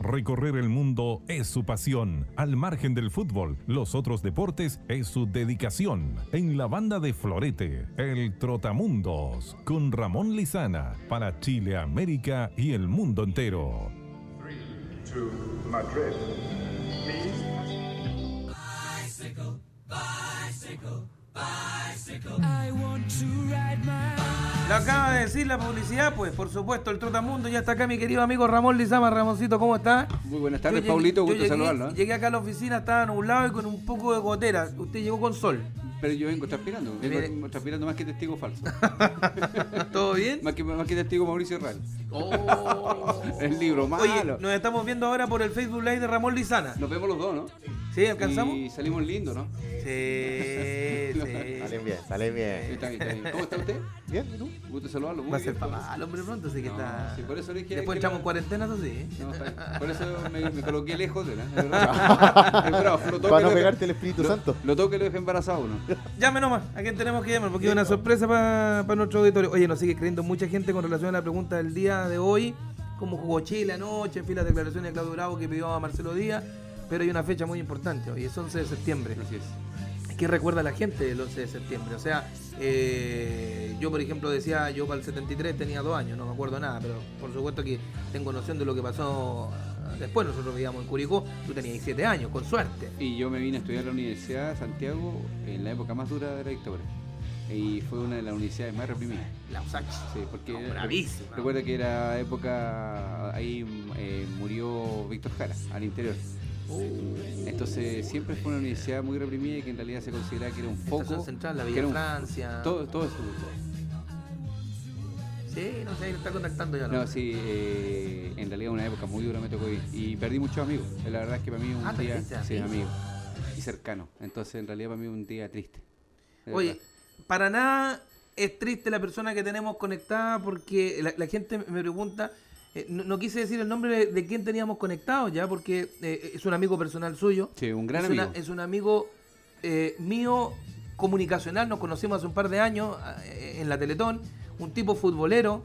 Recorrer el mundo es su pasión. Al margen del fútbol, los otros deportes es su dedicación. En la banda de Florete, el Trotamundos, con Ramón Lizana, para Chile, América y el mundo entero. Lo acaba de decir la publicidad, pues por supuesto el Trotamundo ya está acá mi querido amigo Ramón Lizama. Ramoncito, ¿cómo está? Muy buenas tardes, llegué- Paulito, gusto llegué, saludarlo. ¿eh? Llegué acá a la oficina, estaba nublado y con un poco de gotera. Usted llegó con sol. Pero yo vengo transpirando, vengo transpirando más que testigo falso. ¿Todo bien? más, que, más que testigo Mauricio Real. Oh. El libro malo. Oye, nos estamos viendo ahora por el Facebook Live de Ramón Lizana. Nos vemos los dos, ¿no? ¿Sí? ¿Alcanzamos? Y salimos lindos, ¿no? Sí, sí. Salen bien, salen bien. Está bien, está bien. ¿Cómo está usted? Bien, ¿y tú? Gusto saludarlo. Muy Va a ser bien. papá el hombre pronto, así que No, está. sí, por eso le dije Después entramos no- en cuarentena, eso sí. No, está bien. Por eso me, me coloqué lejos de la. Para no pegarte el Espíritu lo- Santo. Lo toque lo deje embarazado uno. Llame nomás, a quién tenemos que llamar, porque es una sorpresa para nuestro auditorio. Oye, nos sigue creyendo mucha gente con relación a la pregunta del día de hoy. ¿Cómo jugó Chile anoche? En fin, las declaraciones de Claudio Bravo que pidió a Marcelo Díaz. Pero hay una fecha muy importante hoy, es 11 de septiembre. Así es. ¿Qué recuerda la gente del 11 de septiembre? O sea, eh, yo por ejemplo decía, yo para el 73 tenía dos años, no me acuerdo nada, pero por supuesto que tengo noción de lo que pasó ah, después. Nosotros vivíamos en Curicó, tú tenías 7 años, con suerte. Y yo me vine a estudiar a la Universidad de Santiago en la época más dura de la dictadura. Y fue una de las universidades más reprimidas. La USACH. Sí, porque No, bravísima. recuerda que era época, ahí eh, murió Víctor Jara, al interior. Entonces siempre fue una universidad muy reprimida y que en realidad se consideraba que era un foco. Central, la Villa Francia. Todo, todo eso. Sí, no sé, está contactando ya. No, sí, eh, en realidad una época muy dura me tocó ir. Y perdí muchos amigos. La verdad es que para mí un Ah, día. Sí, amigos. Y cercano. Entonces en realidad para mí un día triste. Oye, para nada es triste la persona que tenemos conectada porque la, la gente me pregunta, eh, no, no quise decir el nombre de, de quién teníamos conectado ya, porque eh, es un amigo personal suyo. Sí, un gran es una- amigo. es un amigo eh, mío comunicacional, nos conocimos hace un par de años eh, en la Teletón, un tipo futbolero,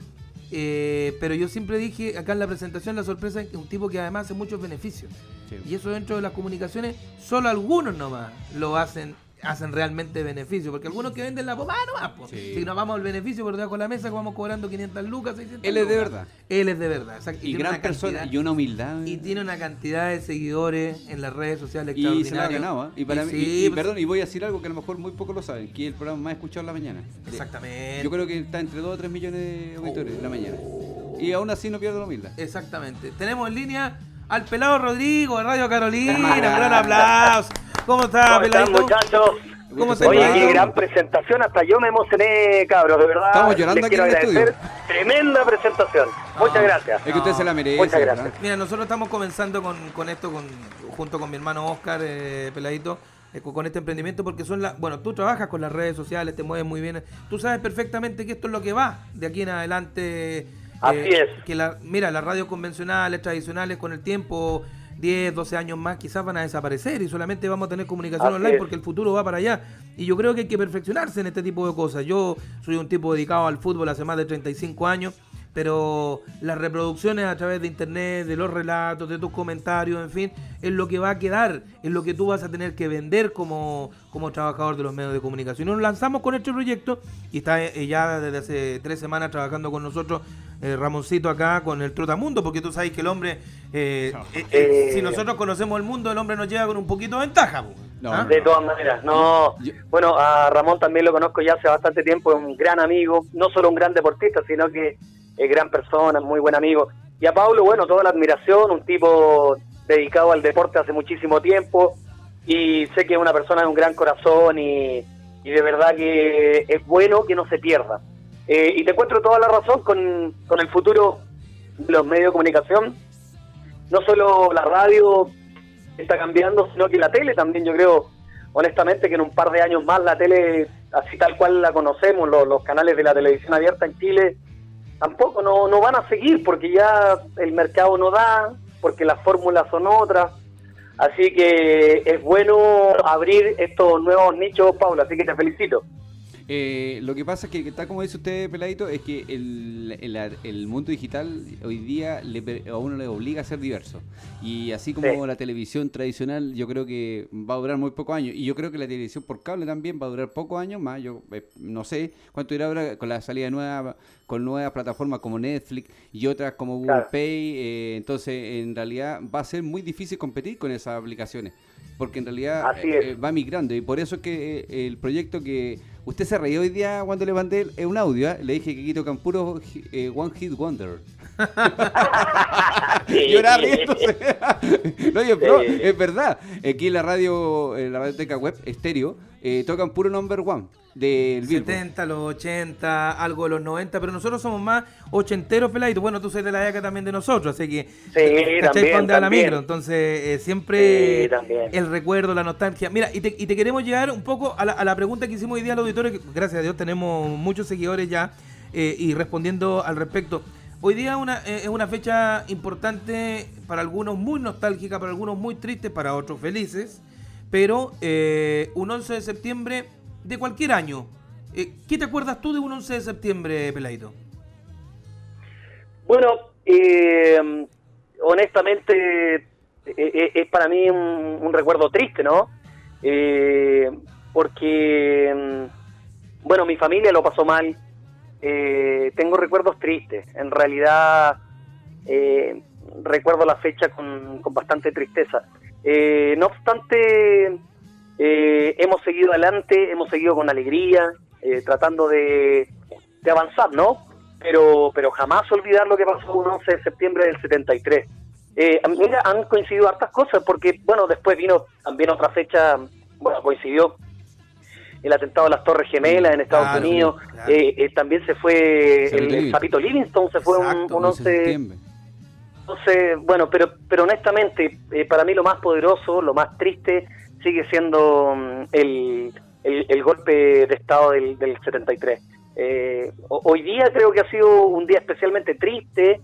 eh, pero yo siempre dije acá en la presentación la sorpresa es que un tipo que además hace muchos beneficios. Sí. Y eso dentro de las comunicaciones, solo algunos nomás lo hacen hacen realmente beneficio, porque algunos que venden la pomada nomás, pues. Sí. si nos vamos al beneficio por debajo de la mesa, vamos cobrando 500 lucas, 600 Él es de lucas. verdad. Él es de verdad. Y gran persona cantidad- y una humildad. y tiene una cantidad de seguidores en las redes sociales Y se lo ha ganado, ¿ah? Y, para Y mí, sí, y- y pues, perdón, y voy a decir algo que a lo mejor muy pocos lo saben, que es el programa más escuchado en la mañana. Exactamente. Yo creo que está entre 2 o 3 millones de auditores en la mañana. Y aún así no pierde la humildad. Exactamente. Tenemos en línea al pelado Rodrigo de Radio Carolina. Un gran aplauso. ¿Cómo está, ¿Cómo están, peladito? muchachos? ¿Cómo está, Oye, qué gran presentación. Hasta yo me emocioné, cabros, de verdad. Estamos llorando Les aquí quiero en el agradecer. Tremenda presentación. Muchas gracias. Es que usted se la merece. Muchas gracias. ¿verdad? Mira, nosotros estamos comenzando con, con esto, con, junto con mi hermano Oscar, eh, peladito, eh, con, con este emprendimiento, porque son las. Bueno, tú trabajas con las redes sociales, te mueves muy bien. Tú sabes perfectamente que esto es lo que va de aquí en adelante. eh, Así es. Que la, mira, las radios convencionales, tradicionales, con el tiempo. 10, 12 años más quizás van a desaparecer y solamente vamos a tener comunicación Así online es. porque el futuro va para allá. Y yo creo que hay que perfeccionarse en este tipo de cosas. Yo soy un tipo dedicado al fútbol hace más de 35 años, pero las reproducciones a través de internet, de los relatos, de tus comentarios, en fin, es lo que va a quedar, es lo que tú vas a tener que vender como, como trabajador de los medios de comunicación. Nos lanzamos con este proyecto y está eh, ya desde hace tres semanas trabajando con nosotros eh, Ramoncito acá con el Trotamundo, porque tú sabes que el hombre, eh, eh, eh, si nosotros conocemos el mundo, el hombre nos lleva con un poquito de ventaja. No, ¿Ah? no, De todas maneras, no. Bueno, a Ramón también lo conozco ya hace bastante tiempo, es un gran amigo, no solo un gran deportista, sino que gran persona, muy buen amigo. Y a Pablo, bueno, toda la admiración, un tipo dedicado al deporte hace muchísimo tiempo y sé que es una persona de un gran corazón y, de verdad que es bueno que no se pierda. Eh, y te encuentro toda la razón con, con el futuro de los medios de comunicación. No solo la radio está cambiando, sino que la tele también, yo creo, honestamente, que en un par de años más la tele, así tal cual la conocemos, los canales de la televisión abierta en Chile, tampoco no, no van a seguir porque ya el mercado no da, porque las fórmulas son otras. Así que es bueno abrir estos nuevos nichos, Paula, así que te felicito. Eh, lo que pasa es que, que tal como dice usted, Peladito, es que el, el- el mundo digital hoy día le a uno le obliga a ser diverso. Y así como Sí. la televisión tradicional, yo creo que va a durar muy pocos años. Y yo creo que la televisión por cable también va a durar pocos años más. Yo eh, no sé cuánto irá ahora con la salida nueva, con nuevas plataformas como Netflix y otras como Google Claro. Pay. eh, entonces, en realidad va a ser muy difícil competir con esas aplicaciones. Porque en realidad eh, eh, va migrando. Y por eso es que eh, el proyecto que usted se reía hoy día cuando le mandé un audio, ¿eh? le dije que Quito Campuro eh, One Hit Wonder. Llorar riéndose. no, oye, bro, Sí. es verdad. Aquí en la radio, en la radioteca web, estéreo, eh, tocan puro number one del Billboard. 70, los 80, algo de los 90, pero nosotros somos más ochenteros peladitos. Bueno, tú sois de la época también de nosotros, así que ¿cachai también, va la también. micro? Entonces, eh, siempre Sí, también. el recuerdo, la nostalgia. Mira, y te, y te queremos llegar un poco a la, a la pregunta que hicimos hoy día al auditorio, que gracias a Dios tenemos muchos seguidores ya, eh, y respondiendo al respecto. Hoy día una, eh, es una fecha importante para algunos muy nostálgica, para algunos muy triste, para otros felices, pero eh, un 11 de septiembre de cualquier año. Eh, ¿Qué te acuerdas tú de un 11 de septiembre, Peladito? Bueno, eh, honestamente, eh, eh, es para mí un, recuerdo triste, ¿no? Eh, porque, mm, bueno, mi familia lo pasó mal, tengo recuerdos tristes, en realidad recuerdo la fecha con, con bastante tristeza. No obstante, eh, hemos seguido adelante, hemos seguido con alegría, eh, tratando de, de avanzar, ¿no? Pero, pero jamás olvidar lo que pasó un 11 de septiembre del 73. Eh, mira, han coincidido hartas cosas, porque, bueno, después vino también otra fecha, bueno, coincidió el atentado a las Torres Gemelas en Estados Claro, Unidos, claro. eh, eh, también se fue el, el Livingston. Sapito Livingston, se fue un, Exacto, un 11 de 11 septiembre. entonces, bueno, pero, pero honestamente, eh, para mí lo más poderoso, lo más triste, sigue siendo mm, el, el, el golpe de Estado del, del 73. Eh, ho- hoy día creo que ha sido un día especialmente triste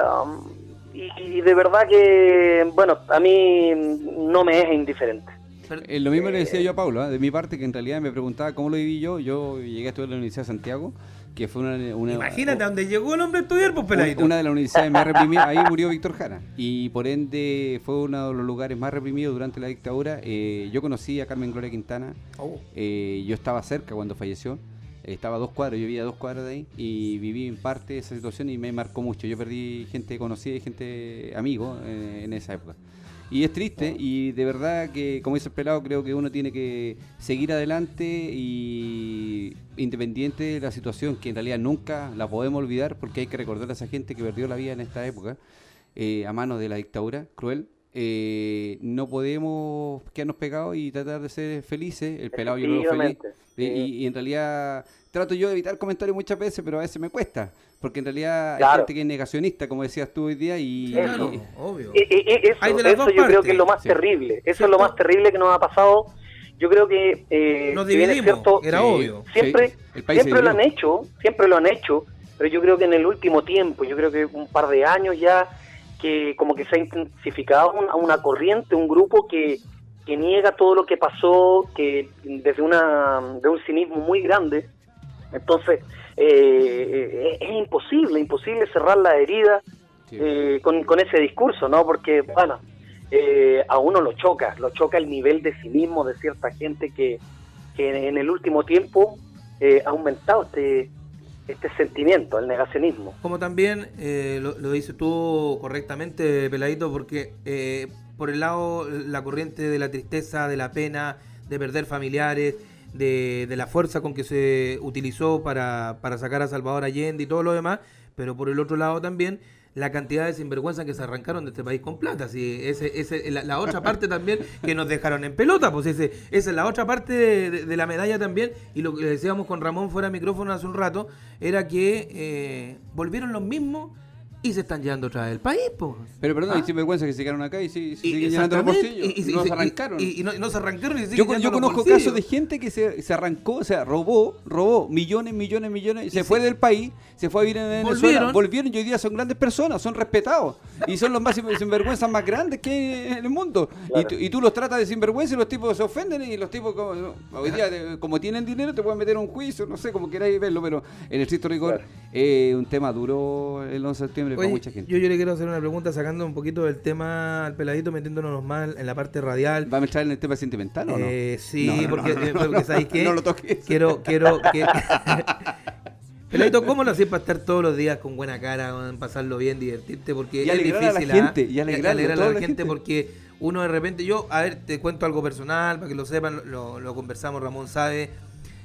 um, y, y de verdad que, bueno, a mí no me es indiferente. Eh, lo mismo le decía yo a Pablo, ¿ah? de mi parte, que en realidad me preguntaba cómo lo viví yo. Yo llegué a estudiar en la Universidad de Santiago, que fue una... una Imagínate a dónde llegó el hombre a estudiar, pues peladito. una de las universidades más reprimidas, ahí murió Víctor Jara y por ende fue uno de los lugares más reprimidos durante la dictadura. Eh, yo conocí a Carmen Gloria Quintana, Oh. eh, yo estaba cerca cuando falleció, estaba a dos cuadras, yo vivía a dos cuadras de ahí y viví en parte esa situación y me marcó mucho. Yo perdí gente conocida y gente amigo eh, en esa época. Y es triste y de verdad que, como dice el pelado, creo que uno tiene que seguir adelante y independiente de la situación, que en realidad nunca la podemos olvidar porque hay que recordar a esa gente que perdió la vida en esta época eh, a manos de la dictadura cruel. Eh, no podemos quedarnos pegados y tratar de ser felices. El pelado yo lo veo feliz. Y, y- y en realidad trato yo de evitar comentarios muchas veces, pero a veces me cuesta. Porque en realidad hay Claro. gente que es negacionista, como decías tú hoy día, y, Claro, y- obvio. Eso Hay de las eso dos yo creo que es lo más Sí. terrible. Eso es lo más terrible que nos ha pasado. Yo creo que, eh, Nos dividimos, cierto, era Sí. obvio. siempre, Sí, el país siempre lo han hecho, siempre lo han hecho, pero yo creo que en el último tiempo, yo creo que un par de años ya, que como que se ha intensificado una, una corriente, un grupo que, que niega todo lo que pasó, que desde una de un cinismo muy grande, entonces eh, es, imposible, imposible cerrar la herida eh, con, con ese discurso, ¿no? Porque, bueno, eh, a uno lo choca, lo choca el nivel de cinismo de cierta gente que, que en el último tiempo eh, ha aumentado este, este sentimiento, el negacionismo. Como también eh, lo, lo dices tú correctamente, Peladito, porque eh, por el lado, la corriente de la tristeza, de la pena, de perder familiares, de, la fuerza con que se utilizó para, para sacar a Salvador Allende y todo lo demás, pero por el otro lado también la cantidad de sinvergüenzas que se arrancaron de este país con plata. Sí, ese, ese, la, la otra parte también que nos dejaron en pelota, pues ese, esa es la otra parte de la medalla también. Y lo que decíamos con Ramón fuera de micrófono hace un rato, era que eh, volvieron los mismos y se están llevando otra vez el país, pues. Pero perdón, ¿Ah? hay sinvergüenza que se quedaron acá y, sí- se Y- siguen llenando los bolsillos. y- y- no y- se arrancaron. Y, y no, no se arrancaron y se yo, yo conozco bolsillos. casos de gente que se, se arrancó, o sea, robó, robó millones, millones, millones, y se fue del país, se fue a vivir en Venezuela, Volvieron. volvieron y hoy día son grandes personas, son respetados y son los más sin- sinvergüenzas más grandes que hay en el mundo. Y, Claro. tú, y tú los tratas de sinvergüenza y los tipos se ofenden y los tipos, como, no, hoy día, te- como tienen dinero, te pueden meter a un juicio, no sé, como queráis verlo, pero en el estricto rigor, Claro. eh, un tema duro el 11 de septiembre para Oye, mucha gente. Yo, yo le quiero hacer una pregunta sacando un poquito del tema al peladito, metiéndonos más en la parte radial. ¿Va a entrar en el tema sentimental o no? Eh, sí, No, no, porque, no. eh, porque ¿sabéis qué? No lo toques. Quiero, quiero que... Peladito, ¿cómo lo hacías para estar todos los días con buena cara, pasarlo bien, divertirte? Porque Y es alegrar a la difícil, gente, y alegrar a la, la gente, gente. porque uno de repente, yo, a ver, te cuento algo personal, para que lo sepan, lo, lo conversamos, Ramón sabe.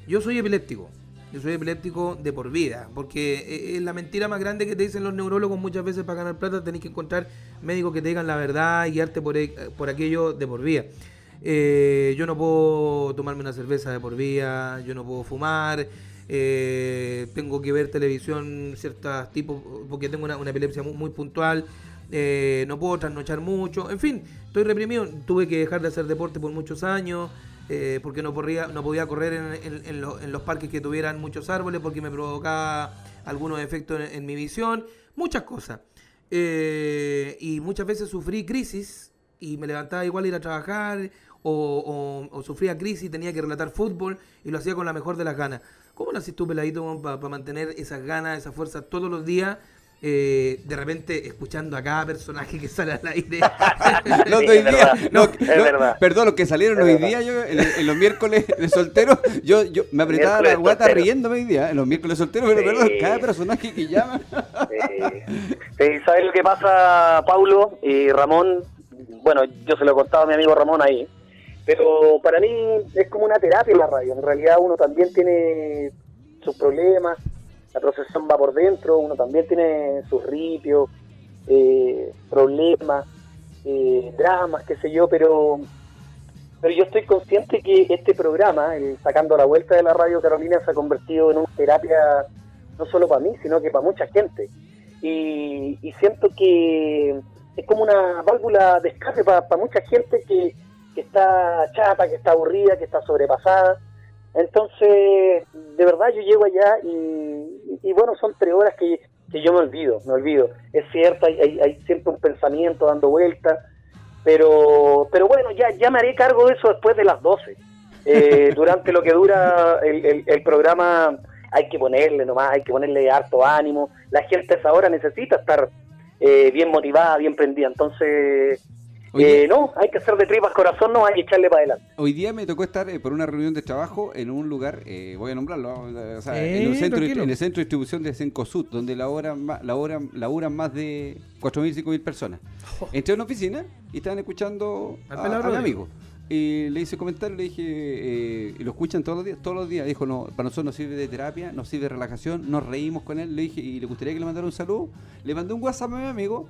Yo soy epiléptico. Yo soy epiléptico de por vida, porque eh, es la mentira más grande que te dicen los neurólogos muchas veces para ganar plata, tenés que encontrar médicos que te digan la verdad y guiarte por, e- por aquello de por vida. Eh, yo no puedo tomarme una cerveza de por vida, yo no puedo fumar, eh, tengo que ver televisión ciertos tipos, porque tengo una, epilepsia muy, puntual, eh, no puedo trasnochar mucho, en fin, estoy reprimido, tuve que dejar de hacer deporte por muchos años, eh, porque no podía, no podía correr en, en- en lo- en los parques que tuvieran muchos árboles, porque me provocaba algunos efectos en, mi visión, muchas cosas. Eh, y muchas veces sufrí crisis y me levantaba igual a ir a trabajar o sufría crisis y tenía que relatar fútbol y lo hacía con la mejor de las ganas. ¿Cómo lo haces tú, peladito, para mantener esas ganas, esa fuerza todos los días eh, de repente escuchando a cada personaje que sale al aire. Los Sí, es día, verdad, los- es los- verdad. perdón, los que salieron Es hoy verdad. día, yo, en, en los miércoles de soltero, yo, yo me apretaba la guata soltero. riéndome hoy día, en los miércoles solteros, pero Sí. perdón, cada personaje que llama. Sí, ¿Sabes lo que pasa, Paulo y Ramón? Bueno, yo se lo he contado a mi amigo Ramón ahí, pero para mí es como una terapia la radio. En realidad uno también tiene sus problemas, la procesión va por dentro, uno también tiene sus ripios, eh, problemas, eh, dramas, qué sé yo, pero pero yo estoy consciente que este programa, el Sacando la Vuelta de la Radio Carolina, se ha convertido en una terapia no solo para mí, sino que para mucha gente. Y, y siento que es como una válvula de escape para, mucha gente que, que está chata, que está aburrida, que está sobrepasada. Entonces, de verdad yo llego allá y, y- y bueno, son tres horas que, que yo me olvido, me olvido. Es cierto, hay, hay, hay siempre un pensamiento dando vueltas, pero pero bueno, ya, ya me haré cargo de eso después de las 12. Eh, durante lo que dura el, el- el programa hay que ponerle nomás, hay que ponerle harto ánimo. La gente a esa hora necesita estar eh, bien motivada, bien prendida. Entonces. Eh, no, hay que hacer de tripas corazón, no hay que echarle para adelante. Hoy día me tocó estar eh, por una reunión de trabajo en un lugar, eh, voy a nombrarlo, eh, o sea, en, el centro, en el centro de distribución de Cencosud, donde laboran, ma- laboran, laboran más de 4.000, 5.000 personas. Entré a una oficina y estaban escuchando Al a, a amigo. Y le hice comentario, le dije, eh, y lo escuchan todos los días, todos los días. Dijo, no, para nosotros nos sirve de terapia, nos sirve de relajación, nos reímos con él. Le dije, y le gustaría que le mandara un saludo. Le mandé un WhatsApp a mi amigo.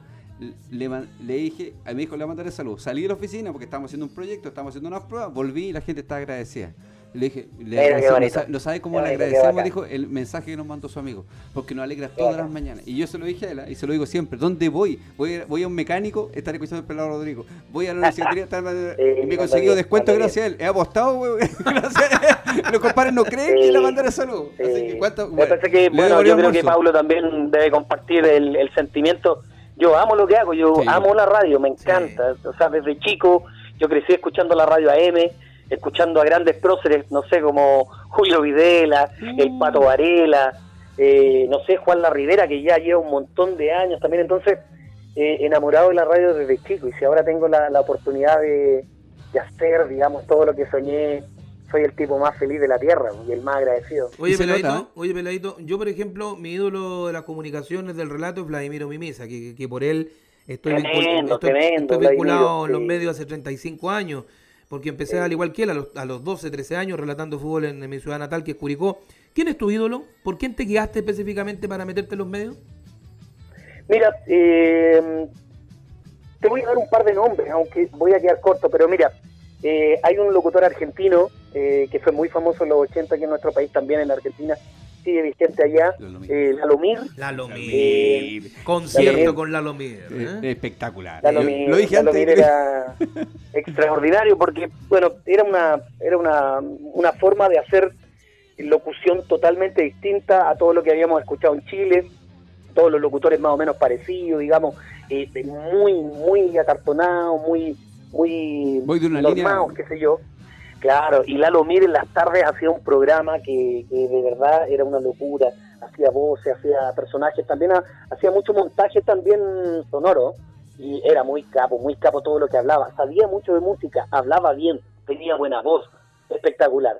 Le, le dije, a mi hijo le voy a mandar el saludo. Salí de la oficina porque estábamos haciendo un proyecto, estábamos haciendo unas pruebas, volví y la gente estaba agradecida. Le dije, le agradecí, no, no sabe cómo le bonito, qué agradecemos, dijo el mensaje que nos mandó su amigo, porque nos alegra todas las mañanas. Y yo se lo dije a él, y se lo digo siempre, ¿dónde voy? Voy a, voy a un mecánico, estaré escuchando el pelado Rodrigo. Voy a la universidad, y me he conseguido descuento gracias a él. He apostado, güey, gracias a él. Los compadres no creen que Sí. le mandaré salud. Así Sí. que cuánto, bueno, que, le yo creo que. Pablo también debe compartir el, el sentimiento. Yo amo lo que hago, yo Sí. amo la radio, me encanta. O sea, desde chico yo crecí escuchando la radio AM, escuchando a grandes próceres, no sé, como Julio Videla, el Pato Varela, eh, no sé, Juan La Rivera, que ya lleva un montón de años también. Entonces, eh, enamorado de la radio desde chico. Y si ahora tengo la, la oportunidad de, de hacer, digamos, todo lo que soñé, soy el tipo más feliz de la tierra y el más agradecido. Oye, peladito, ¿eh? oye, peladito, yo por ejemplo, mi ídolo de las comunicaciones del relato es Vladimiro Mimisa, que, que por él estoy, Tremendo, vincul- estoy- tremendo, estoy vinculado en los sí. medios hace 35 años, porque empecé al igual que él a los, a los 12, 13 años relatando fútbol en, en mi ciudad natal, que es Curicó. ¿Quién es tu ídolo? ¿Por quién te guiaste específicamente para meterte en los medios? Mira, eh, te voy a dar un par de nombres, aunque voy a quedar corto, pero mira, eh, hay un locutor argentino eh, que fue muy famoso en los 80 aquí en nuestro país, también en Argentina, sigue vigente allá, Lalomir. eh, Lalomir. Lalo Eh, Concierto Lalomir. con Lalo Mir. Eh, ¿eh? espectacular. Lalomir, Lo dije Lalomir antes. era extraordinario porque, bueno, era una, era una, una forma de hacer locución totalmente distinta a todo lo que habíamos escuchado en Chile, todos los locutores más o menos parecidos, digamos, eh, muy, muy acartonados, muy, muy Voy de una normados, línea- qué sé yo. Claro, y Lalo Mir en las tardes hacía un programa que, que de verdad era una locura. Hacía voces, hacía personajes, también ha- hacía mucho montaje también sonoro. Y era muy capo, muy capo todo lo que hablaba. Sabía mucho de música, hablaba bien, tenía buena voz, espectacular.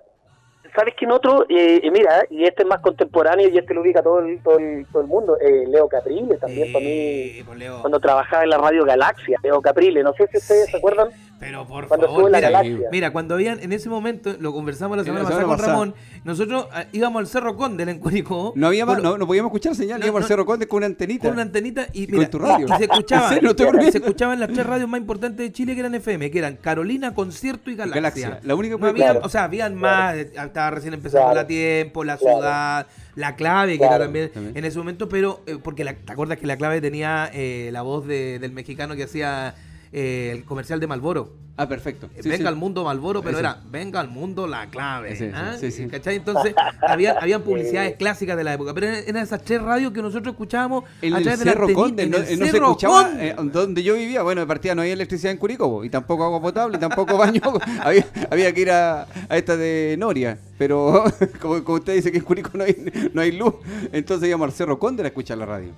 ¿Sabes quién otro? Eh, eh, mira, y este es más contemporáneo y este lo ubica todo el, todo el, todo el mundo. eh, Leo Caprile también para mí, pues, Leo. cuando trabajaba en la radio Galaxia. Leo Caprile, no sé si ustedes Sí. se acuerdan. Pero por Cuando favor, la mira, mira, cuando habían, en ese momento, lo conversamos la semana la pasada con pasada. Ramón, nosotros ah, íbamos al Cerro Condel en Curicó. No, había más, con- no, no podíamos escuchar señal, No, íbamos al. Cerro Conde con una antenita. con una antenita y, Y mira, con tu radio. y se escuchaba, ¿En serio? No estoy se escuchaban las tres radios más importantes de Chile que eran FM, que eran Carolina, Concierto y Galaxia. Galaxia, la única que habían- Claro. O sea, habían más, eh, estaba recién empezando Claro. la tiempo, la Claro. ciudad, la clave, que Claro. era también, También. en ese momento, pero eh, porque la- te acuerdas que la clave tenía eh, la voz de- del mexicano que hacía eh, el comercial de Malboro. Ah, perfecto. Sí, venga sí. al mundo Malboro, pero era venga al mundo la clave. Sí, ¿ah? ¿Cachai? Entonces, había, habían publicidades clásicas de la época, pero eran esas tres radios que nosotros escuchábamos el de la Cerro Conde, no, el eh, no se escuchaba Conde. eh, donde yo vivía. Bueno, de partida no había electricidad en Curicó, y tampoco agua potable, y tampoco baño. había, había que ir a, a esta de Noria. Pero como, como usted dice que en Curicó no hay, no hay luz, entonces íbamos al Cerro Conde a escuchar la radio.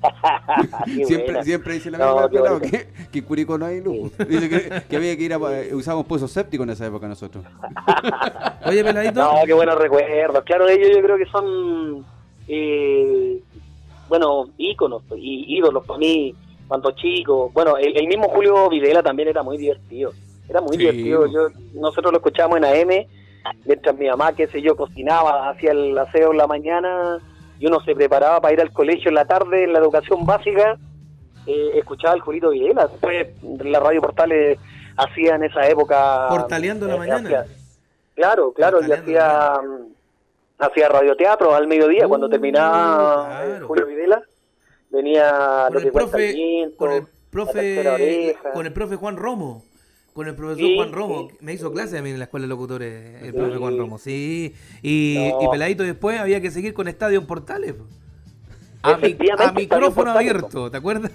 Siempre, buena. siempre dice la misma pelado que, que en Curicó no hay luz. Dice que, que había que ir a. Usábamos pozos sépticos en esa época nosotros. Oye, peladito. No, qué buenos recuerdos. Claro, ellos yo creo que son, eh, bueno, íconos y ídolos para mí cuando chico. Bueno, el, el mismo Julio Videla también era muy divertido. Era muy Sí, divertido. Yo, nosotros lo escuchábamos en AM, mientras mi mamá, qué sé yo, cocinaba, hacía el aseo en la mañana y uno se preparaba para ir al colegio en la tarde, en la educación básica, eh, escuchaba al Julito Videla. Después la radio Portales hacía en esa época... Portaleando la eh, mañana. hacía- Claro, claro, y hacía, hacía radioteatro al mediodía, cuando Uh, terminaba claro. Julio Videla, venía Con lo el que profe, con el la profe, con el profe Juan Romo. Con el profesor Sí, Juan Romo. sí. Me hizo clase a mí en la escuela de locutores el Sí. profe Juan Romo. Sí. Y, No. y peladito después había que seguir con Estadio en Portales. po. A, mi- a micrófono abierto, ¿te acuerdas?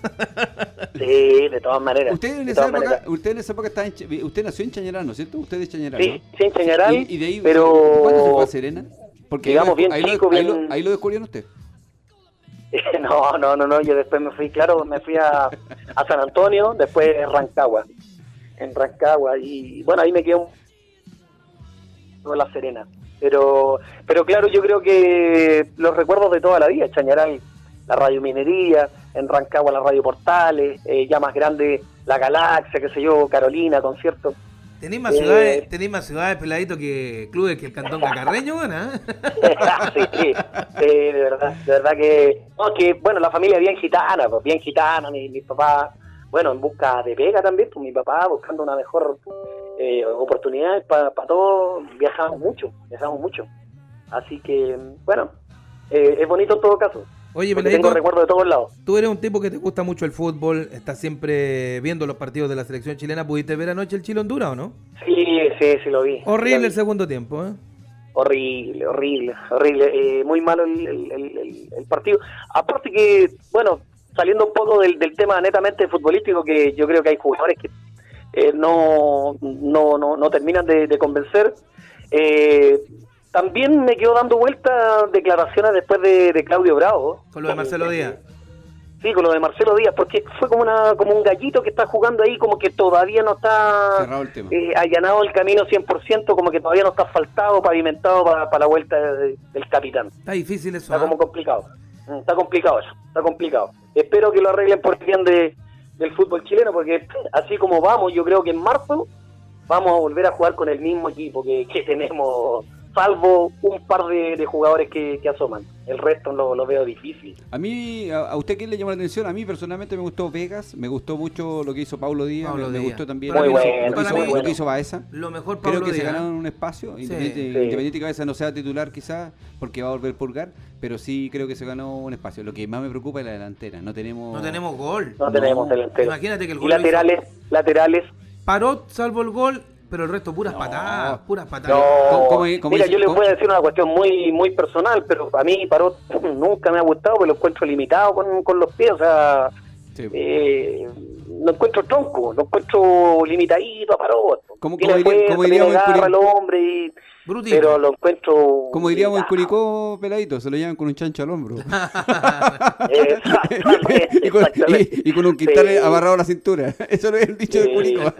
Sí, de todas maneras. Usted en esa época, maneras. usted en esa época estaba en usted nació en Chañaral, ¿no es cierto? Usted es Chañaral, Sí, ¿no? sí, en Chañaral, Y, y de ahí, pero- ¿cuándo se fue a Serena? Porque ahí Digamos, lo- bien ahí, lo- chico, ahí bien- lo, ahí lo descubrieron usted. No, no, no, no, yo después me fui, claro, me fui a, a San Antonio, después en Rancagua, en Rancagua, y bueno, ahí me quedé un en La Serena. Pero, pero claro, yo creo que los recuerdos de toda la vida, Chañaral, la radio Minería, en Rancagua la radio Portales, eh, ya más grande la Galaxia, qué sé yo, Carolina, concierto. Tenéis más Eh, ciudades, tenéis más ciudades, peladito, que clubes que el Cantón Cacarreño, bueno, ¿eh? sí, sí, sí, de verdad, de verdad que, no, que bueno, la familia bien gitana, pues bien gitana, mi, mi papá, bueno, en busca de pega también, pues mi papá buscando una mejor eh, oportunidad para todos, viajamos mucho, viajamos mucho, así que, bueno, eh, es bonito en todo caso, Oye, porque tengo recuerdos de todos lados. tú eres un tipo que te gusta mucho el fútbol, estás siempre viendo los partidos de la selección chilena. ¿Pudiste ver anoche el Chile-Honduras o no? Sí, sí, sí lo vi. Horrible Lo el segundo tiempo, ¿eh? Horrible, horrible, horrible. Eh, muy malo el, el- el- el- el partido. Aparte que, bueno, saliendo un poco del, del tema netamente futbolístico, que yo creo que hay jugadores que eh, no, no, no, no terminan de, de convencer. Eh, también me quedo dando vueltas declaraciones después de, de Claudio Bravo. Con lo de Marcelo Díaz. Sí, con lo de Marcelo Díaz, porque fue como una como un gallito que está jugando ahí, como que todavía no está el eh, allanado el camino 100%, como que todavía no está asfaltado, pavimentado para, para la vuelta de- del capitán. Está difícil eso. Está ¿ah? como complicado. Mm, Está complicado eso, está complicado. Espero que lo arreglen por el bien de, del fútbol chileno, porque así como vamos, yo creo que en marzo vamos a volver a jugar con el mismo equipo que, que tenemos, salvo un par de, de jugadores que, que asoman. El resto lo, lo veo difícil. A mí, a, a usted qué le llamó la atención? A mí personalmente me gustó Vegas, me gustó mucho lo que hizo Paulo Díaz, Pablo me, gustó también Muy lo, que hizo- lo hizo, lo que hizo Baeza. Lo mejor Pablo Creo que se ganaron un espacio, Sí. independiente, Sí. independiente que Baeza no sea titular quizás, porque va a volver a purgar, pero sí creo que se ganó un espacio. Lo que más me preocupa es la delantera, no tenemos... No tenemos gol. No, tenemos delantero. Imagínate que el Y gol hizo laterales, laterales, Parot salvo el gol, pero el resto puras No. patadas, puras patadas. No, ¿Cómo- cómo- cómo mira, dice- yo les voy a decir una cuestión muy muy personal, pero a mí Parot nunca me ha gustado porque lo encuentro limitado con, con los pies, o sea, Sí. eh, lo encuentro tronco, lo encuentro limitadito a Parot. ¿Cómo- diría- fuerza, cómo tiene diríamos el hombre, y- Brutito. pero lo encuentro... Como diríamos en. Curicó, peladito, se lo llevan con un chancho al hombro. Y, con, y- y con un quintal Sí. amarrado a la cintura. Eso lo es el dicho de Sí. Curicó.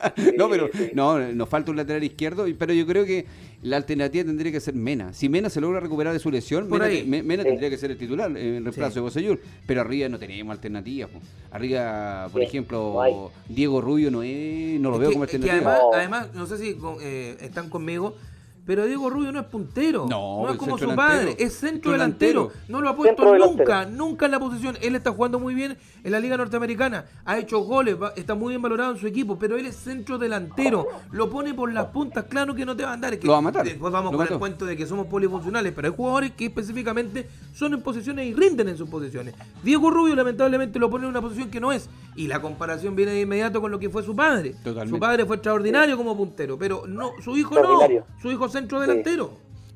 no, pero no, nos falta un lateral izquierdo, pero yo creo que la alternativa tendría que ser Mena. Si Mena se logra recuperar de su lesión, Mena, tendría que ser el titular eh, en reemplazo Sí. de Bosellur. Pero arriba no tenemos alternativas. po. Arriba, por Sí, ejemplo. Diego Rubio no es, no lo Es veo que- como es que alternativa. además, No. además, no sé si con- eh, están conmigo, pero Diego Rubio no es puntero. No, es como su padre, es centro delantero. delantero. No lo ha puesto Centro nunca, delantero. nunca en la posición. Él está jugando muy bien en la Liga Norteamericana, ha hecho goles, va- está muy bien valorado en su equipo, pero él es centro delantero. Lo pone por las puntas, claro que no te va a andar. es que Lo va a matar. Después vamos Lo con mató. el cuento de que somos polifuncionales, pero hay jugadores que específicamente son en posiciones y rinden en sus posiciones. Diego Rubio lamentablemente lo pone en una posición que no es. Y la comparación viene de inmediato con lo que fue su padre. Totalmente. Su padre fue extraordinario como puntero, pero no, su hijo no. Su hijo centro delantero.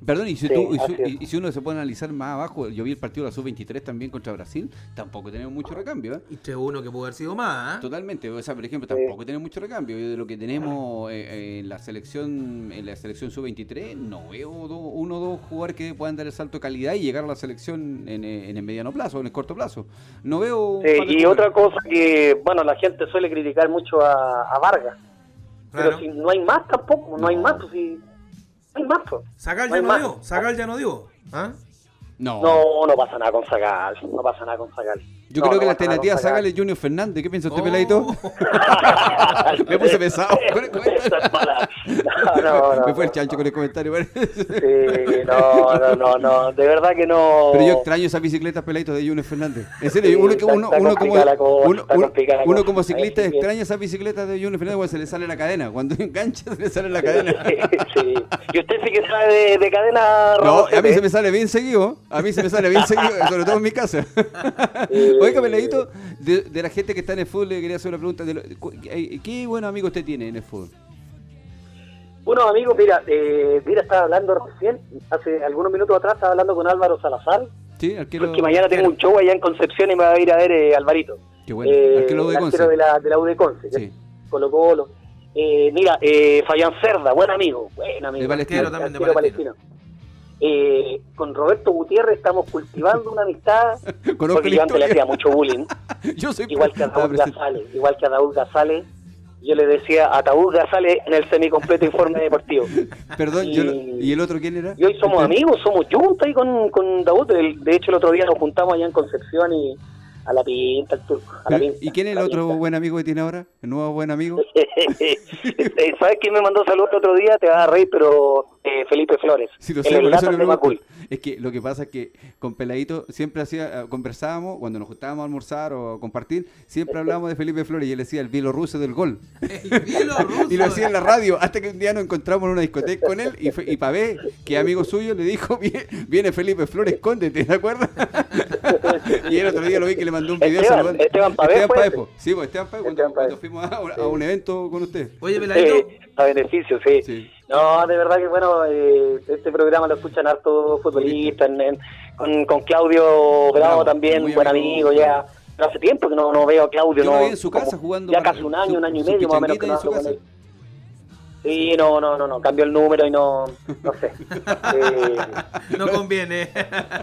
Perdón, y si, Sí, tú- y, su- y- y si uno se puede analizar más abajo, yo vi el partido de la sub-23 también contra Brasil, tampoco tenemos mucho recambio. ¿eh? Y este uno que pudo haber sido más. ¿eh? Totalmente, o sea, por ejemplo, tampoco tenemos mucho recambio. De lo que tenemos eh, eh, en la selección en la selección sub-23, no veo do- uno o dos jugadores que puedan dar el salto de calidad y llegar a la selección en, en el mediano plazo, en el corto plazo. No veo. Sí, y jugadores. otra cosa que, bueno, la gente suele criticar mucho a, a Vargas, Claro. pero si no hay más tampoco, no, hay más, pues si hay más. pues. Zagal ya no dio. Zagal ya no dio. ¿Ah? No. No, no pasa nada con Zagal, no pasa nada con Zagal. Yo No, creo que la alternativa es Junior Fernández. ¿Qué piensa usted, Oh. peladito? Me puse pesado con el comentario. Me fue el no, chancho con el comentario. Sí, no, no, no, no, de verdad que no. Pero yo extraño esas bicicletas peladitos de Junior Fernández. En serio, Sí, uno, uno, uno como, uno, como ciclista extraña esas bicicletas de Junior Fernández cuando se le sale la cadena. Cuando engancha se le sale la cadena. sí. ¿Y usted sí que sabe de, de cadena, No, a mí se me sale bien seguido. A mí se me sale bien seguido, sobre todo en mi casa. Oiga, peladito, de, de la gente que está en el fútbol, le quería hacer una pregunta. De lo- cu- ¿Qué buenos amigos usted tiene en el fútbol? Bueno, amigo, mira, eh, mira, estaba hablando recién, hace algunos minutos atrás, estaba hablando con Álvaro Salazar, Sí, arquero. porque mañana tengo un show allá en Concepción y me va a ir a ver eh, Alvarito. Qué bueno, Eh, arquero de arquero de la, de la U de Conce, que Sí. Colo Colo. Eh, mira, eh, Fabián Cerda, buen amigo, buen amigo. De Palestino. también de Palestino. palestino. Eh, con Roberto Gutiérrez estamos cultivando una amistad, Conozco porque yo antes le hacía mucho bullying. Yo soy igual que a presente. Gazales, igual que a Ataúd Gazales, yo le decía Ataúd Gazales en el semicompleto informe deportivo. Perdón, yo Y- ¿y el otro quién era? Y hoy somos Usted. amigos, somos juntos ahí con, con Daud. De hecho, el otro día nos juntamos allá en Concepción y a la pinta, el turco. A la pinta, ¿Y quién es el a otro pinta. buen amigo que tiene ahora? ¿El nuevo buen amigo? Eh, ¿Sabes quién me mandó saludos el otro día? Te vas a reír, pero eh, Felipe Flores. Sí, lo el sé, por eso de. Macul. Es que lo que pasa es que con Peladito siempre hacía, eh, conversábamos, cuando nos juntábamos a almorzar o a compartir, siempre hablábamos de Felipe Flores y él decía el bielorruso del gol. El bielorruso. Y lo hacía en la radio, hasta que un día nos encontramos en una discoteca con él y, fue- y Pavé, que es amigo suyo, le dijo, viene, Felipe Flores, escóndete, ¿te acuerdas? y el otro día lo vi que le mandó un video Esteban, saludando. Esteban Pavé fue ese. po. Sí, pues Esteban Pavé, cuando, Esteban Pavé. cuando fuimos a, un- a un evento con usted. Oye, peladito. Sí, a beneficio, sí. Sí. No, de verdad que bueno, eh, este programa lo escuchan harto futbolistas, en- en- con, con Claudio Bravo Bravo, también, buen amigo. amigo, ya. Pero hace tiempo que no, no veo a Claudio. Yo no, en su casa como jugando Ya casi un año, su- un año y medio más o menos que no hablo con él. Sí, no, no, no, no, cambió el número y no, no sé. Eh, No conviene.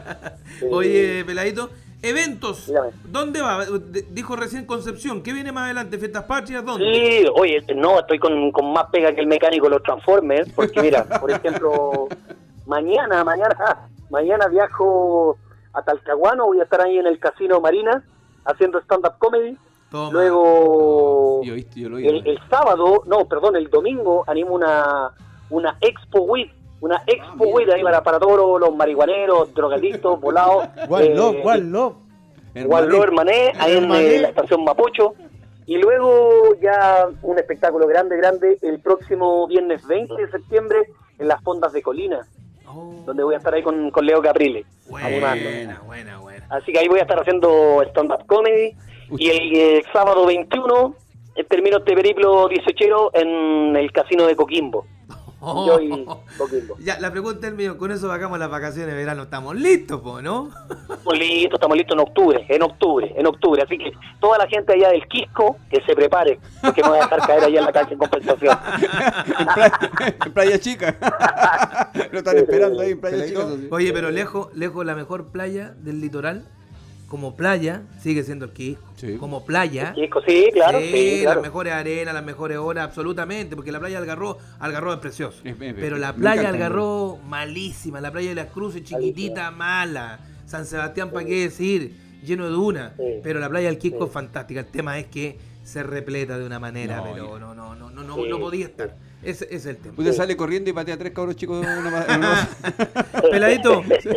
Oye, peladito. Eventos. Dígame. ¿Dónde va? Dijo recién Concepción. ¿Qué viene más adelante? ¿Fiestas patrias? ¿Dónde? Sí, oye, no, estoy con, con más pega que el mecánico de los Transformers, porque mira, por ejemplo, mañana, mañana, mañana viajo a Talcahuano, voy a estar ahí en el Casino Marina haciendo stand-up comedy. Toma. Luego, Yo, viste, yo lo vi. el, el sábado, no, perdón, el domingo animo una, una Expo Week, una Expo Week ahí para, para todos los, marihuaneros, drogadictos, volados. Love. Juan López Hermané, ahí en eh, la estación Mapocho. Y luego ya un espectáculo grande, grande, el próximo viernes 20 de septiembre en las fondas de Colina, Oh, donde voy a estar ahí con, con Leo Caprile, animando. buena, buena, buena. Así que ahí voy a estar haciendo stand-up comedy. Y el, eh, sábado 21 eh, termino este periplo 18 en el casino de Coquimbo. Yo y Coquimbo. Ya, la pregunta es mío, con eso vacamos las vacaciones de verano. ¿Estamos listos, po, no? Estamos listos, estamos listos en octubre, en octubre, en octubre. Así que toda la gente allá del Quisco, que se prepare, porque me voy a dejar caer allá en la cancha en compensación. en, playa, en Playa Chica. lo están esperando ahí en Playa. Chica. Oye, pero lejos, lejos la mejor playa del litoral, como playa, sigue siendo el Quisco. Sí. Como playa. Quisco, sí, claro, Sí, sí, claro. las mejores arenas, las mejores horas, absolutamente, porque la playa de Algarrobo, Algarrobo es precioso. Es- es- pero la playa de Algarrobo, malísima. La playa de las Cruces, chiquitita, mala. San Sebastián, ¿para qué decir? Lleno de dunas. Sí. Pero la playa del Quisco Sí. es fantástica. El tema es que se repleta de una manera, No, pero no, no, no, no, no, Sí, no podía estar. Ese, es el tema. Usted sale corriendo y patea a tres cabros chicos en una, en una- Peladito. Sí.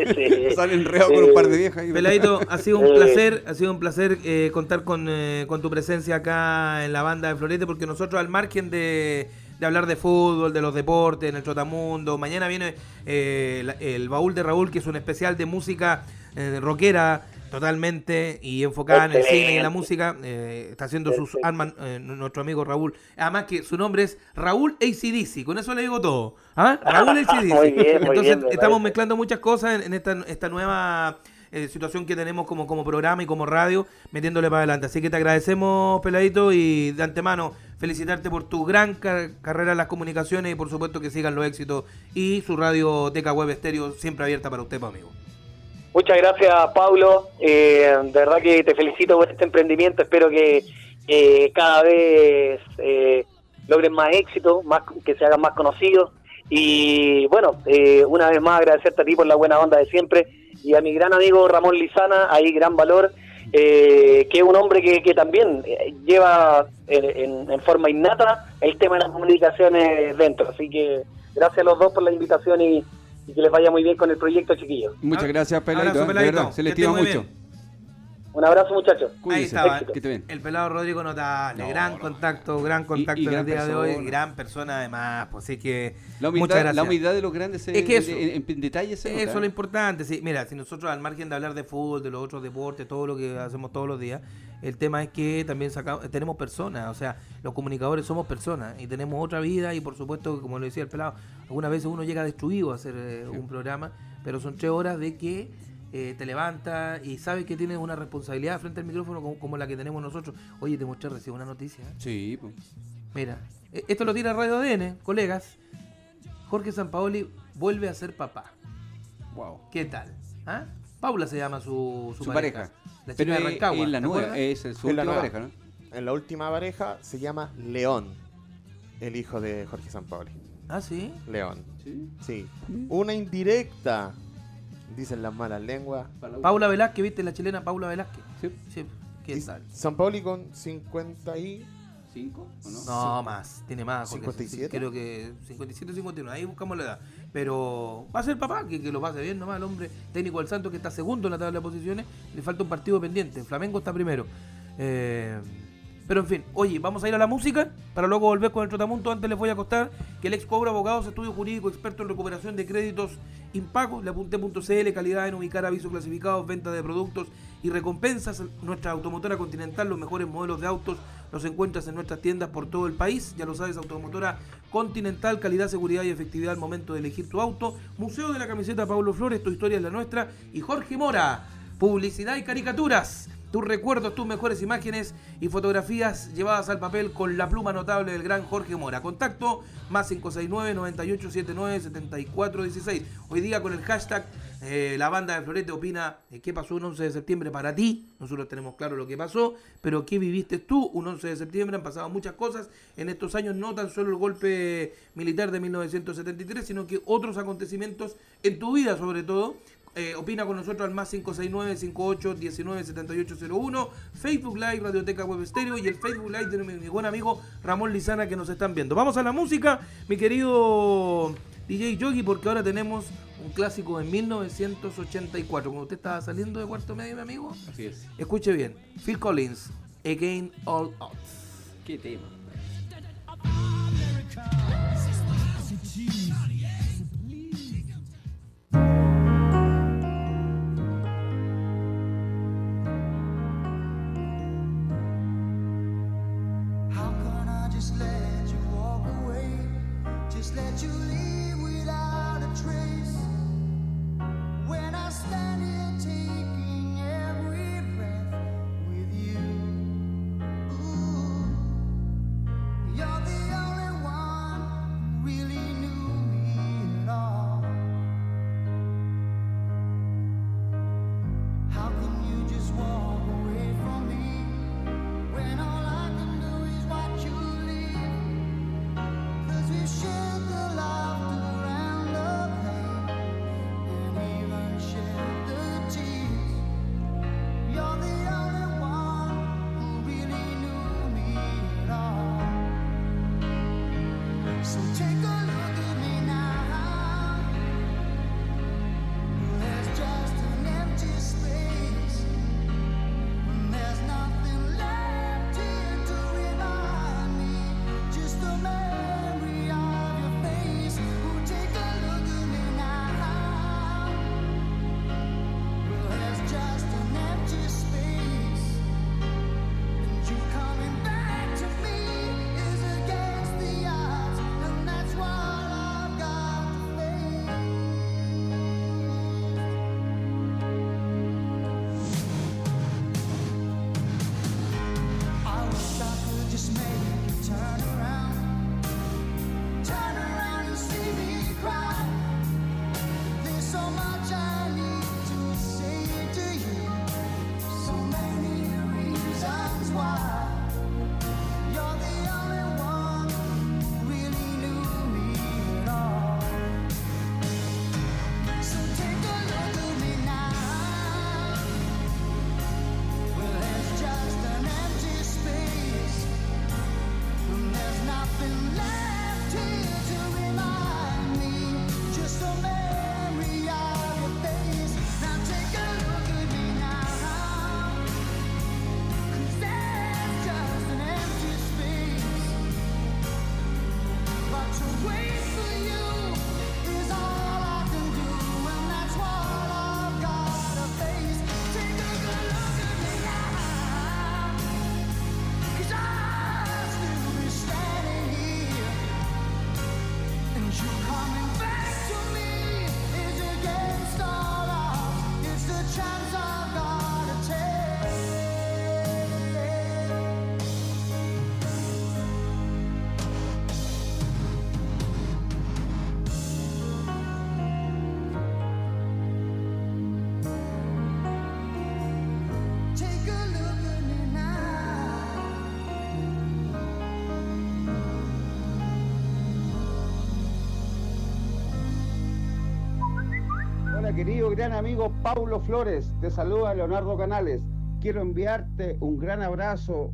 sale enredado con un par de viejas. ahí. Peladito, ha sido un placer, ha sido un placer eh, contar con, eh, con tu presencia acá en la banda de Florete, porque nosotros al margen de, de hablar de fútbol, de los deportes, en el Trotamundo, mañana viene eh, la- el baúl de Raúl, que es un especial de música eh, rockera totalmente y enfocada en el cine y en la música. eh, está haciendo sus armas eh, nuestro amigo Raúl. Además que su nombre es Raúl ACDC, con eso le digo todo. ¿Ah? Raúl ACDC. Muy bien, muy Entonces bien, me estamos parece. mezclando muchas cosas en, en esta, esta nueva eh, situación que tenemos como, como programa y como radio, metiéndole para adelante. Así que te agradecemos, Peladito, y de antemano felicitarte por tu gran ca- carrera en las comunicaciones y por supuesto que sigan los éxitos y su radio Teca Web Estéreo siempre abierta para usted, pues, amigo. Muchas gracias, Pablo. Eh, de verdad que te felicito por este emprendimiento. Espero que eh, cada vez eh, logren más éxito, más que se hagan más conocidos. Y bueno, eh, una vez más agradecerte a ti por la buena onda de siempre y a mi gran amigo Ramón Lizana, ahí gran valor, eh, que es un hombre que, que también eh, lleva en, en- forma innata el tema de las comunicaciones dentro. Así que gracias a los dos por la invitación y, y que les vaya muy bien con el proyecto, chiquillos. Muchas gracias, Peladito. Abrazo, ¿eh? De Peladito. verdad, se le Que esté estima mucho. bien. Un abrazo, muchachos. Ahí estaba. Que esté bien. El pelado Rodrigo Notable, No, gran no. contacto, gran contacto y en gran el día de hoy, persona. gran persona además, pues así que La muchas humildad, gracias. la humildad de los grandes se- Es que eso- en, en- en detalles se Eso es lo ¿eh? importante, sí. Mira, si nosotros al margen de hablar de fútbol, de los otros deportes, todo lo que hacemos todos los días, el tema es que también sacamos, tenemos personas, o sea, los comunicadores somos personas y tenemos otra vida y por supuesto, como lo decía el pelado, algunas veces uno llega destruido a hacer eh, un programa, pero son tres horas de que eh, te levanta y sabes que tienes una responsabilidad frente al micrófono como, como la que tenemos nosotros. Oye, te mostré recién una noticia. ¿eh? Sí, pues. Mira, eh, esto lo tira Radio ADN, colegas. Jorge Sampaoli vuelve a ser papá. Wow. ¿Qué tal? ¿Ah? Paula se llama su, su, Su pareja. pareja. La Pero chica de Rancagua. es la ¿te nueva, es su Es la última nueva. pareja, ¿no? En la última pareja se llama León, el hijo de Jorge Sampaoli. Ah, sí. León. Sí. Sí. Una indirecta, dicen las malas lenguas. Paula Velázquez, ¿viste? La chilena Paula Velázquez. Sí. Sí. ¿Qué Y tal? Sampaoli con 50 y... ¿Cinco o no? No, más. Tiene más. Jorge. 57? Creo que 57 o 51. Ahí buscamos la edad. Pero va a ser papá, que, que lo pase bien nomás el hombre técnico del Santos que está segundo en la tabla de posiciones. Le falta un partido pendiente. Flamengo está primero. Eh, pero en fin, oye, vamos a ir a la música para luego volver con el trotamunto. Antes les voy a contar que el ex Cobra Abogados, estudio jurídico, experto en recuperación de créditos impagos, leapunte.cl, calidad en ubicar avisos clasificados, venta de productos y recompensas. Nuestra automotora continental, los mejores modelos de autos los encuentras en nuestras tiendas por todo el país. Ya lo sabes, automotora continental, calidad, seguridad y efectividad al momento de elegir tu auto. Museo de la camiseta Pablo Flores, tu historia es la nuestra. Y Jorge Mora, publicidad y caricaturas. Tus recuerdos, tus mejores imágenes y fotografías llevadas al papel con la pluma notable del gran Jorge Mora. Contacto más 569-9879-7416. Hoy día con el hashtag eh, la banda de Florete opina qué pasó un 11 de septiembre para ti. Nosotros tenemos claro lo que pasó, pero qué viviste tú un 11 de septiembre. Han pasado muchas cosas en estos años, no tan solo el golpe militar de 1973, sino que otros acontecimientos en tu vida sobre todo. Eh, opina con nosotros al más 569-58-197801, Facebook Live, Radioteca Web Estéreo y el Facebook Live de mi, mi buen amigo Ramón Lizana que nos están viendo. Vamos a la música, mi querido DJ Yogi, porque ahora tenemos un clásico de 1984. Como usted estaba saliendo de cuarto medio, mi amigo, Así es. escuche bien. Phil Collins, Again All Out. Qué tema. Gran amigo Paulo Flores. Te saluda Leonardo Canales. Quiero enviarte un gran abrazo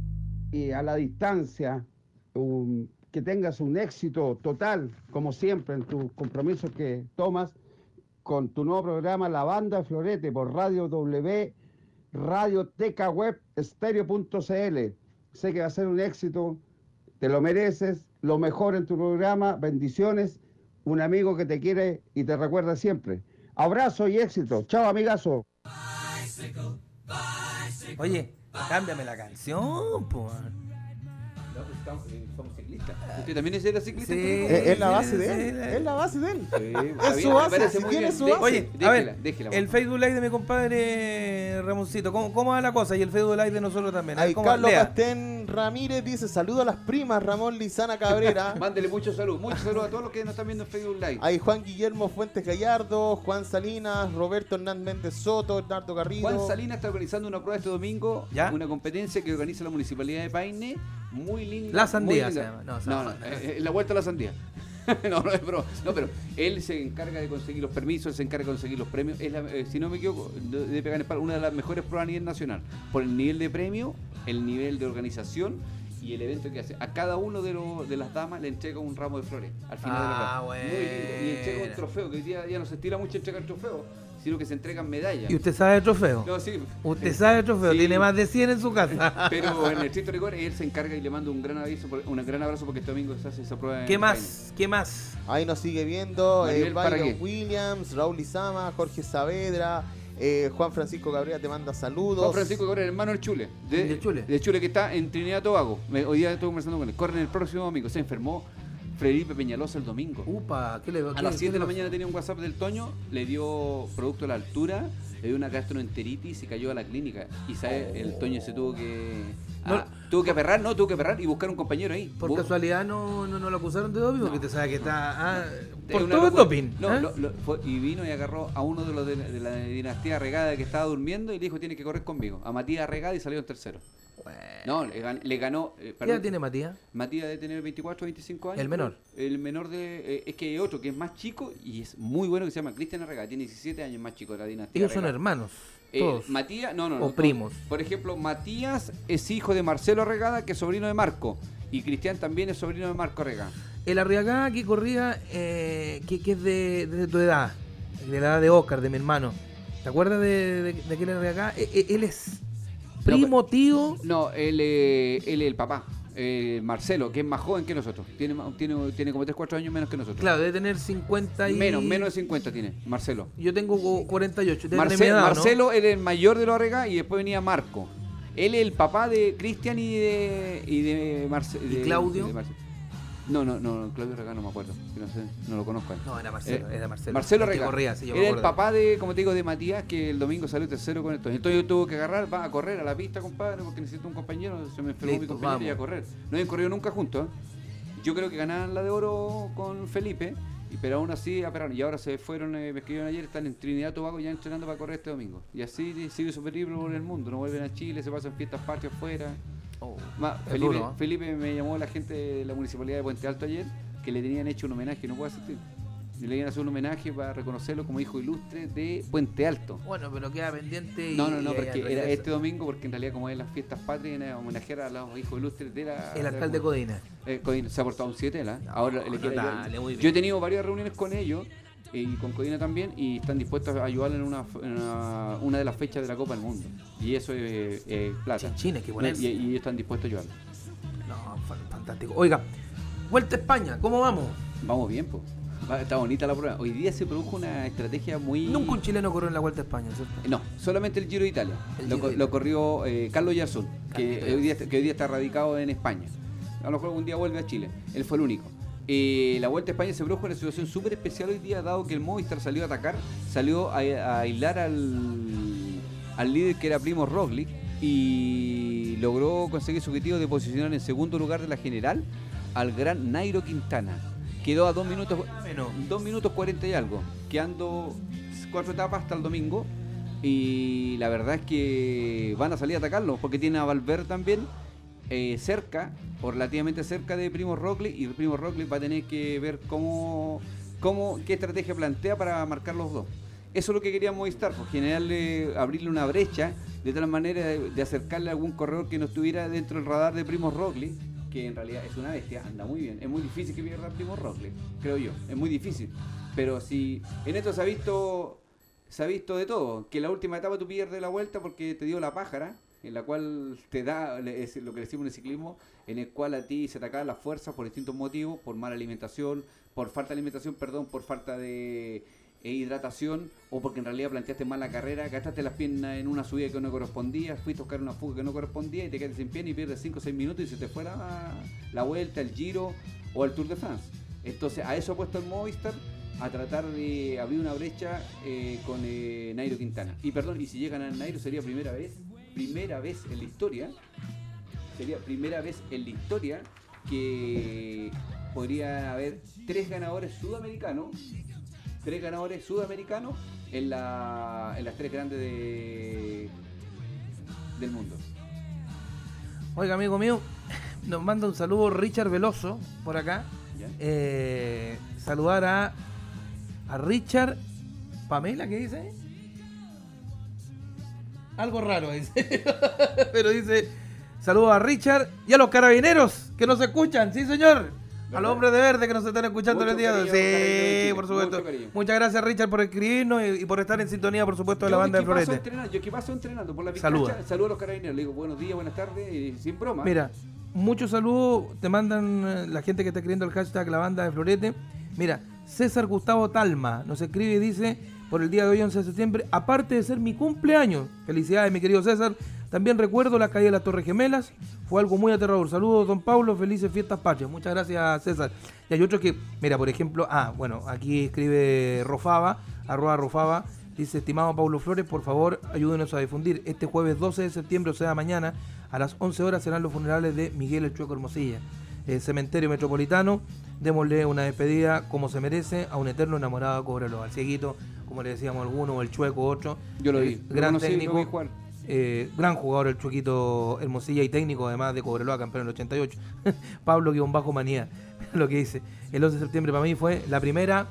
y a la distancia. que tengas un éxito total, como siempre, en tus compromisos que tomas con tu nuevo programa La Banda Florete por Radio W, Radio Teca Web, Stereo.cl. Sé que va a ser un éxito, te lo mereces, lo mejor en tu programa, bendiciones, un amigo que te quiere y te recuerda siempre. Abrazo y éxito. Chao, amigazo. Oye, cámbiame la canción, po. somos ciclistas. ¿Usted también es era ciclista? Sí. Antonio? Es, es la base de sí, él. sí. Es la base de él. Sí, Es su base. Si tiene su base. Oye, a déjela, ver, déjela, el por Facebook Live de mi compadre Ramoncito, ¿cómo, cómo va la cosa? Y el Facebook Live de nosotros también. A ver, Ahí ¿cómo- Carlos lea. Ramírez dice: Saludo a las primas Ramón Lizana Cabrera. Mándele mucho salud, mucho salud a todos los que nos están viendo en Facebook Live. Hay Juan Guillermo Fuentes Gallardo, Juan Salinas, Roberto Hernández Méndez Soto, Hernando Garrido. Juan Salinas está organizando una prueba este domingo, ¿Ya? una competencia que organiza la Municipalidad de Paine, muy linda. La Sandía muy linda. se llama, no, se No, llama- no, la vuelta a la sandía. no, no es broma. No, pero él se encarga de conseguir los permisos, él se encarga de conseguir los premios. Es la- eh, si no me equivoco, de, pegar en una de las mejores pruebas a nivel nacional. Por el nivel de premio, el nivel de organización y el evento que hace. A cada uno de, los de las damas le entrega un ramo de flores al final de la Ah. Muy lindo. Y entrega un trofeo, que hoy día ya no se estila mucho entregar trofeos, sino que se entregan medallas. ¿Y usted sabe el trofeo? No, sí. Usted Eh, sabe el trofeo, sí. tiene más de 100 en su casa. Pero en el estricto rigor él se encarga y le mando un gran aviso, un gran abrazo porque este domingo se hace esa prueba. ¿Qué más? ¿Qué más? Ahí nos sigue viendo eh, Byron Paragué. Williams, Raúl Izama, Jorge Saavedra, eh, Juan Francisco Cabrera te manda saludos. Juan Francisco Cabrera, hermano del Chule. De, ¿Del Chule? De Chule que está en Trinidad y Tobago. Me- hoy día estuve conversando con él. Corren el próximo domingo. Se enfermó Felipe Peñalosa el domingo. Upa, ¿qué le A las 7 de la mañana tenía un WhatsApp del Toño, le dio producto a la altura, le dio una gastroenteritis y cayó a la clínica. Y sabe, el Toño se tuvo que. ah, tuvo que aperrar, no, tuvo que aperrar y buscar un compañero ahí. Por casualidad no, no, no lo acusaron de doping, porque te sabe que está. ah, por todo locura. doping. No, ¿eh? lo- lo- fue- y vino y agarró a uno de los de, la- de la dinastía Regada que estaba durmiendo y le dijo tiene que correr conmigo. A Matías Regada y salió en tercero. No, le, gan- le ganó. eh, ¿Qué edad tiene Matías? Matías debe tener 24 o 25 años. El menor. El menor de. eh, es que hay otro que es más chico y es muy bueno que se llama Cristian Regada. Tiene 17 años más chico de la dinastía. Ellos son hermanos. Eh, Todos. Matías, no, no, no. O primos. Por ejemplo, Matías es hijo de Marcelo Regada, que es sobrino de Marco. Y Cristian también es sobrino de Marco Regada. El Arriagá que corría, eh, que, que es de, de tu edad, de la edad de Oscar, de mi hermano. ¿Te acuerdas de, de, de aquel Arriagá? Eh, eh, él es primo, tío. No, él, eh, él es el papá. eh, Marcelo, que es más joven que nosotros. Tiene, tiene, tiene como 3, 4 años menos que nosotros. Claro, debe tener 50 y... Menos, menos de 50 tiene, Marcelo. Yo tengo co- 48. debe tener Marce- edad, ¿o no? Marcelo era el mayor de los Arrega y después venía Marco. Él es el papá de Cristian y de, y de, Marce- ¿Y Claudio? de No, no, no, Claudio Regá no me acuerdo. No, sé, no lo conozco. a él. No, era Marcelo, era Marcelo. Marcelo El que Regá. corría, sí, yo me Era el papá de, como te digo, de Matías, que el domingo salió tercero con esto. Entonces yo tuve que agarrar, va a correr a la pista, compadre, porque necesito un compañero. Se me enfermó mi compañero y a correr. No habían corrido nunca juntos. ¿eh? Yo creo que ganaban la de oro con Felipe, pero aún así aperaron. Y ahora se fueron, eh, me escribieron ayer, están en Trinidad Tobago ya entrenando para correr este domingo. Y así sigue su periplo por el mundo. No vuelven a Chile, se pasan fiestas patrias afuera. Ma- es Felipe, duro, ¿eh? Felipe me llamó la gente de la municipalidad de Puente Alto ayer que le tenían hecho un homenaje, no puedo asistir. Y le iban a hacer un homenaje para reconocerlo como hijo ilustre de Puente Alto. Bueno, pero queda pendiente y... No, no, no, y porque era este domingo, porque en realidad como es las fiestas patrias, iban a homenajear a los hijos ilustres de la... El de alcalde la- Codina. Eh, Codina se ha portado un 7, ¿la? Ahora le quiere ayudar. notable, muy bien. Yo he tenido varias reuniones con ellos eh, y con Codina también y están dispuestos a ayudarle en una, en una, una de las fechas de la Copa del Mundo. Y eso es eh, plata. Ponerse. Y, y ellos están dispuestos a ayudarle. No, fa- fantástico. Oiga, Vuelta a España, ¿cómo vamos? Vamos bien, pues. Está bonita la prueba. Hoy día se produjo una estrategia muy... Nunca un chileno corrió en la Vuelta a España, ¿cierto? No, solamente el Giro de Italia. Lo, Giro co- de lo corrió eh, Carlos Yarzún, que que hoy día está radicado en España. A lo mejor un día vuelve a Chile. Él fue el único. Eh, la Vuelta a España se produjo en una situación súper especial hoy día, dado que el Movistar salió a atacar, salió a, a aislar al, al líder que era Primo Roglic y logró conseguir su objetivo de posicionar en segundo lugar de la general al gran Nairo Quintana. Quedó a 2 minutos, dos minutos 40 y algo, quedando cuatro etapas hasta el domingo. Y la verdad es que van a salir a atacarlo, porque tiene a Valverde también eh, cerca, o relativamente cerca de Primo Roglic, y Primo Roglic va a tener que ver cómo, cómo qué estrategia plantea para marcar los dos. Eso es lo que quería Movistar, pues, generarle, abrirle una brecha de tal manera de, acercarle a algún corredor que no estuviera dentro del radar de Primo Roglic, que en realidad es una bestia, anda muy bien. Es muy difícil que pierda Primo Roglic, creo yo. Es muy difícil. Pero si en esto se ha visto se ha visto de todo, que en la última etapa tú pierdes la vuelta porque te dio la pájara, en la cual te da es lo que decimos en el ciclismo, en el cual a ti se te acaban las fuerzas por distintos motivos, por mala alimentación, por falta de alimentación, perdón, por falta de eh, hidratación o porque en realidad planteaste mal la carrera, gastaste las piernas en una subida que no correspondía, fuiste a buscar una fuga que no correspondía y te quedaste sin pierna y pierdes 5 o 6 minutos y se te fue la, la vuelta, el giro o el Tour de France. Entonces a eso ha puesto el Movistar a tratar de abrir una brecha eh, con eh, Nairo Quintana. Y perdón, y si llegan a Nairo sería primera vez, primera vez en la historia, sería primera vez en la historia que podría haber tres ganadores sudamericanos, tres ganadores sudamericanos en, la, en las tres grandes de, del mundo. Oiga, amigo mío, nos manda un saludo Richard Veloso por acá. Eh, saludar a, a Richard Pamela, ¿qué dice? Algo raro dice. Pero dice, saludos a Richard y a los carabineros que nos escuchan, sí señor. A los hombres de verde que nos están escuchando Mucho el día de hoy. Sí, por supuesto. Muchas gracias Richard por escribirnos y, y por estar en sintonía, por supuesto, de la banda de Florete. entrenando, Yo que paso entrenando por la picacha, saludo a los carabineros, le digo buenos días, buenas tardes, y sin broma. Mira, muchos saludos te mandan eh, la gente que está escribiendo el hashtag la banda de Florete. Mira, César Gustavo Talma nos escribe y dice por el día de hoy 11 de septiembre, aparte de ser mi cumpleaños, felicidades mi querido César, también recuerdo la caída de las Torres Gemelas, fue algo muy aterrador. Saludos, don Pablo, felices fiestas patrias. Muchas gracias, César. Y hay otros que, mira, por ejemplo, ah, bueno, aquí escribe Rofaba, arroba Rofaba, dice, estimado Pablo Flores, por favor, ayúdenos a difundir. Este jueves 12 de septiembre, o sea, mañana, a las 11 horas serán los funerales de Miguel El Chueco Hermosilla. El cementerio metropolitano, démosle una despedida como se merece a un eterno enamorado de Cobreloa. Al cieguito, como le decíamos algunos, o el Chueco otro. Yo lo vi, gran técnico. vi jugar. Eh, gran jugador el Chuequito Hermosilla y técnico además de Cobreloa, campeón en el 88. Pablo guion bajo manía. Lo que dice. El 11 de septiembre para mí fue la primera.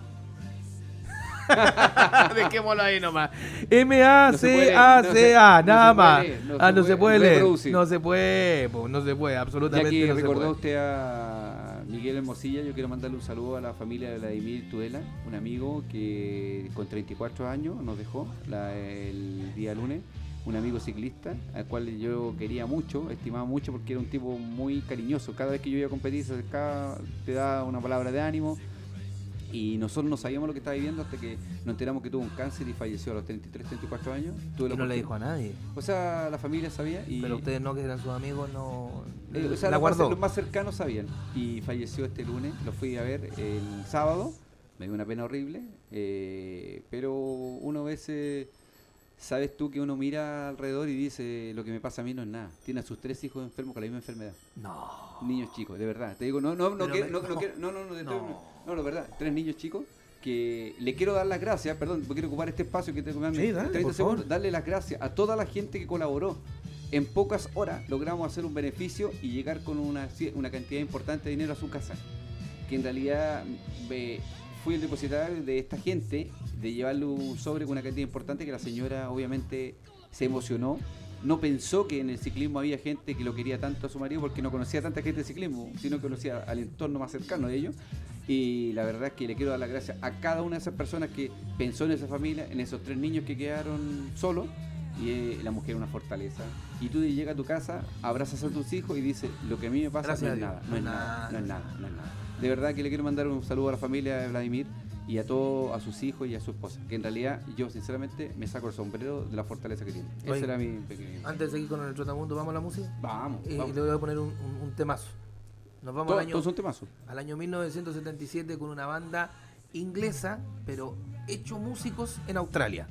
Dejémoslo ahí nomás. M-A-C-A-C-A, No nada no más. no ah, se no se puede leer. reproducir. No se puede, po, no se puede, Ya absolutamente que no se recordó puede. usted a Miguel Hermosilla, yo quiero mandarle un saludo a la familia de Vladimir Tudela, un amigo que con 34 años nos dejó la- el día lunes, un amigo ciclista al cual yo quería mucho, estimaba mucho porque era un tipo muy cariñoso. Cada vez que yo iba a competir se acercaba, te daba una palabra de ánimo. Y nosotros no sabíamos lo que estaba viviendo hasta que nos enteramos que tuvo un cáncer y falleció a los 33, 34 años. Tuve Y no le dijo a nadie. O sea, la familia sabía y... Pero ustedes no, que eran sus amigos, no. Eh, o sea, la los, más, guardó. los más cercanos sabían. Y falleció este lunes. Lo fui a ver el sábado. Me dio una pena horrible. eh, pero uno a veces. Sabes tú que uno mira alrededor y dice: Lo que me pasa a mí no es nada. Tiene a sus tres hijos enfermos con la misma enfermedad. No. Niños chicos, de verdad. Te digo, no, no, no, quiero- no, no, no. quiero- no, no, no, de- No. No, no, verdad. Tres niños chicos que le quiero dar las gracias, perdón, quiero ocupar este espacio que te Sí, dale, por favor. darle las gracias a toda la gente que colaboró. En pocas horas logramos hacer un beneficio y llegar con una, una cantidad importante de dinero a su casa. Que en realidad fui el depositario de esta gente, de llevarle un sobre con una cantidad importante que la señora obviamente se emocionó. No pensó que en el ciclismo había gente que lo quería tanto a su marido porque no conocía a tanta gente de ciclismo, sino que conocía al entorno más cercano de ellos. Y la verdad es que le quiero dar las gracias a cada una de esas personas que pensó en esa familia, en esos tres niños que quedaron solos. Y eh, la mujer es una fortaleza. Y tú llegas a tu casa, abrazas a tus hijos y dices, lo que a mí me pasa no es nada, no es nada, no es nada, no es nada. De verdad que le quiero mandar un saludo a la familia de Vladimir y a todos, a sus hijos y a su esposa. Que en realidad yo sinceramente me saco el sombrero de la fortaleza que tiene. Ese era mi pequeño... Antes de seguir con el Trotamundo, ¿vamos a la música? Vamos, Y, vamos. le voy a poner un, un- un temazo. Nos vamos al año, todos son temazos. al año 1977 con una banda inglesa, pero hecho músicos en Australia.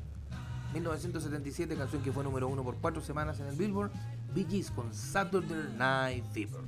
1977, canción que fue número uno por cuatro semanas en el Billboard. Bee Gees con Saturday Night Fever.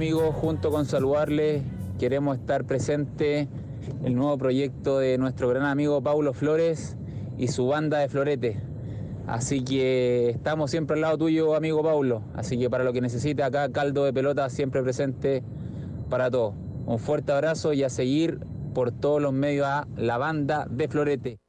Amigos, junto con saludarles, queremos estar presente el nuevo proyecto de nuestro gran amigo Paulo Flores y su banda de florete. Así que estamos siempre al lado tuyo, amigo Paulo. Así que para lo que necesite acá, caldo de pelota siempre presente para todos. Un fuerte abrazo y a seguir por todos los medios a la banda de florete.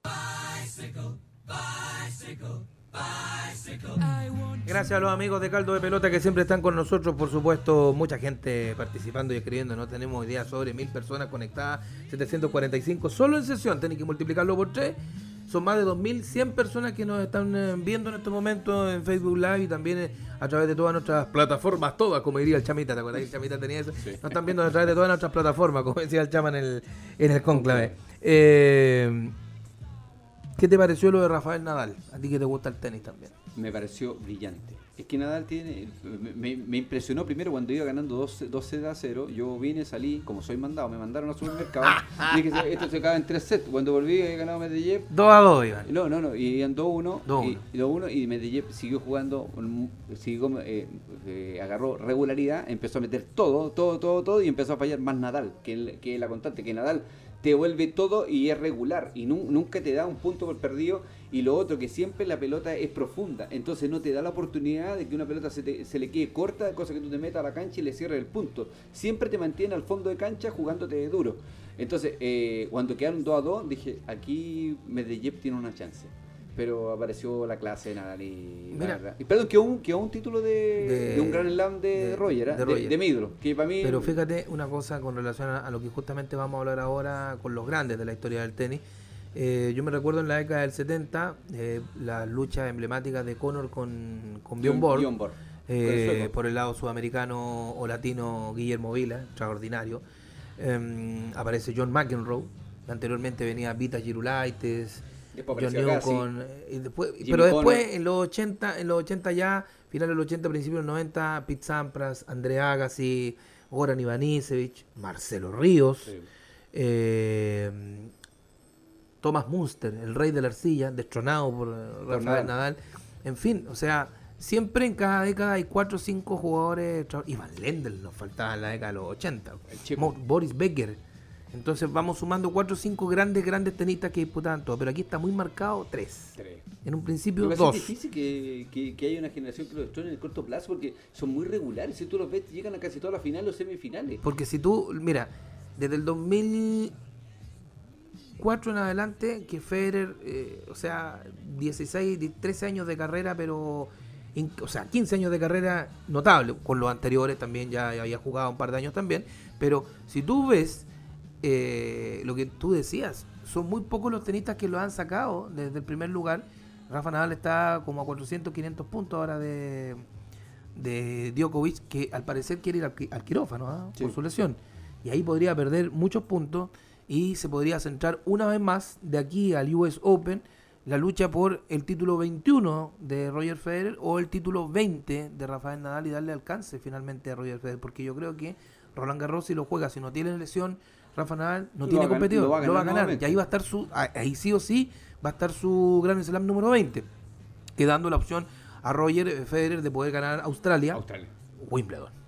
Gracias a los amigos de Caldo de Pelota que siempre están con nosotros, por supuesto, mucha gente participando y escribiendo, no tenemos idea sobre mil personas conectadas, 745 solo en sesión, tienen que multiplicarlo por tres, son más de 2.100 personas que nos están eh, viendo en este momento en Facebook Live y también eh, a través de todas nuestras plataformas, todas, como diría el Chamita, ¿te acuerdas que el Chamita tenía eso? Nos están viendo a través de todas nuestras plataformas, como decía el Chama en el, en el conclave. Eh, ¿Qué te pareció lo de Rafael Nadal? A ti que te gusta el tenis también. Me pareció brillante. Es que Nadal tiene. Me, me- impresionó primero cuando iba ganando 12, 12 a 0. Yo vine, salí, como soy mandado, me mandaron al supermercado. dije, esto se acaba en 3 sets. Cuando volví, he ganado Medellín. 2 a 2 iban. No, no, no, y iban 2-1. 2-1. Y, y 2-1 y Medellín siguió jugando, siguió, eh, eh, agarró regularidad, empezó a meter todo, todo, todo, todo y empezó a fallar más Nadal, que, el- que la constante, que Nadal te vuelve todo y es regular y nu- nunca te da un punto por perdido y lo otro que siempre la pelota es profunda, entonces no te da la oportunidad de que una pelota se, te- se le quede corta, cosa que tú te metas a la cancha y le cierres el punto. Siempre te mantiene al fondo de cancha jugándote de duro. Entonces, eh, cuando quedaron 2 a 2, dije, aquí Medellín tiene una chance. Pero apareció la clase de Nadal y, Mira. y perdón, quedó un, un título de, De- de un gran slam de, de- Roger, de de, Roger. de Midro, que para mí... Pero fíjate una cosa con relación a, a lo que justamente vamos a hablar ahora con los grandes de la historia del tenis. Eh, yo me recuerdo en la década del 70 eh, las luchas emblemáticas de Conor con, con Bjorn Borg. Bjorn Borg. Eh, por el lado sudamericano o latino Guillermo Vila, extraordinario. Em, aparece John McEnroe. Anteriormente venía Vita Girulaitis. Después John. Newcomb, eh, después- pero después en los 80, en los 80 ya, finales de los 80, principios de los 90, Pete Sampras, André Agassi, Goran Ivanisevic, Marcelo Ríos, eh, Thomas Munster, el rey de la arcilla, destronado por eh, Rafael Nadal. Nadal. En fin, o sea, siempre en cada década hay 4 o 5 jugadores. extra- Ivan Lendl nos faltaba en la década de los 80. Mo- Boris Becker. Entonces vamos sumando 4 o 5 grandes, grandes tenistas que disputaban todo. Pero aquí está muy marcado 3. En un principio Me parece 2. difícil que, que, que haya una generación que lo destruya en el corto plazo porque son muy regulares. Si tú los ves, llegan a casi todas las finales o semifinales. Porque si tú, mira, desde el 2004 en adelante, que Federer, eh, o sea, 16, 13 años de carrera, pero, in- o sea, 15 años de carrera notable, con los anteriores también ya había jugado un par de años también, pero si tú ves eh, lo que tú decías, son muy pocos los tenistas que lo han sacado desde el primer lugar. Rafa Nadal está como a 400, 500 puntos ahora de, de Djokovic, que al parecer quiere ir al, qui- al quirófano ¿ah? Sí. por su lesión. Y ahí podría perder muchos puntos y se podría centrar una vez más de aquí al US Open la lucha por el título 21 de Roger Federer o el título 20 de Rafael Nadal y darle alcance finalmente a Roger Federer. Porque yo creo que Roland Garros si lo juega, si no tiene lesión, Rafa Nadal no Lo tiene competidor, lo va a lo va a ganar. Y ahí va a estar su, ah, ahí sí o sí va a estar su Grand Slam número 20, quedando la opción a Roger Federer de poder ganar Australia, Wimbledon.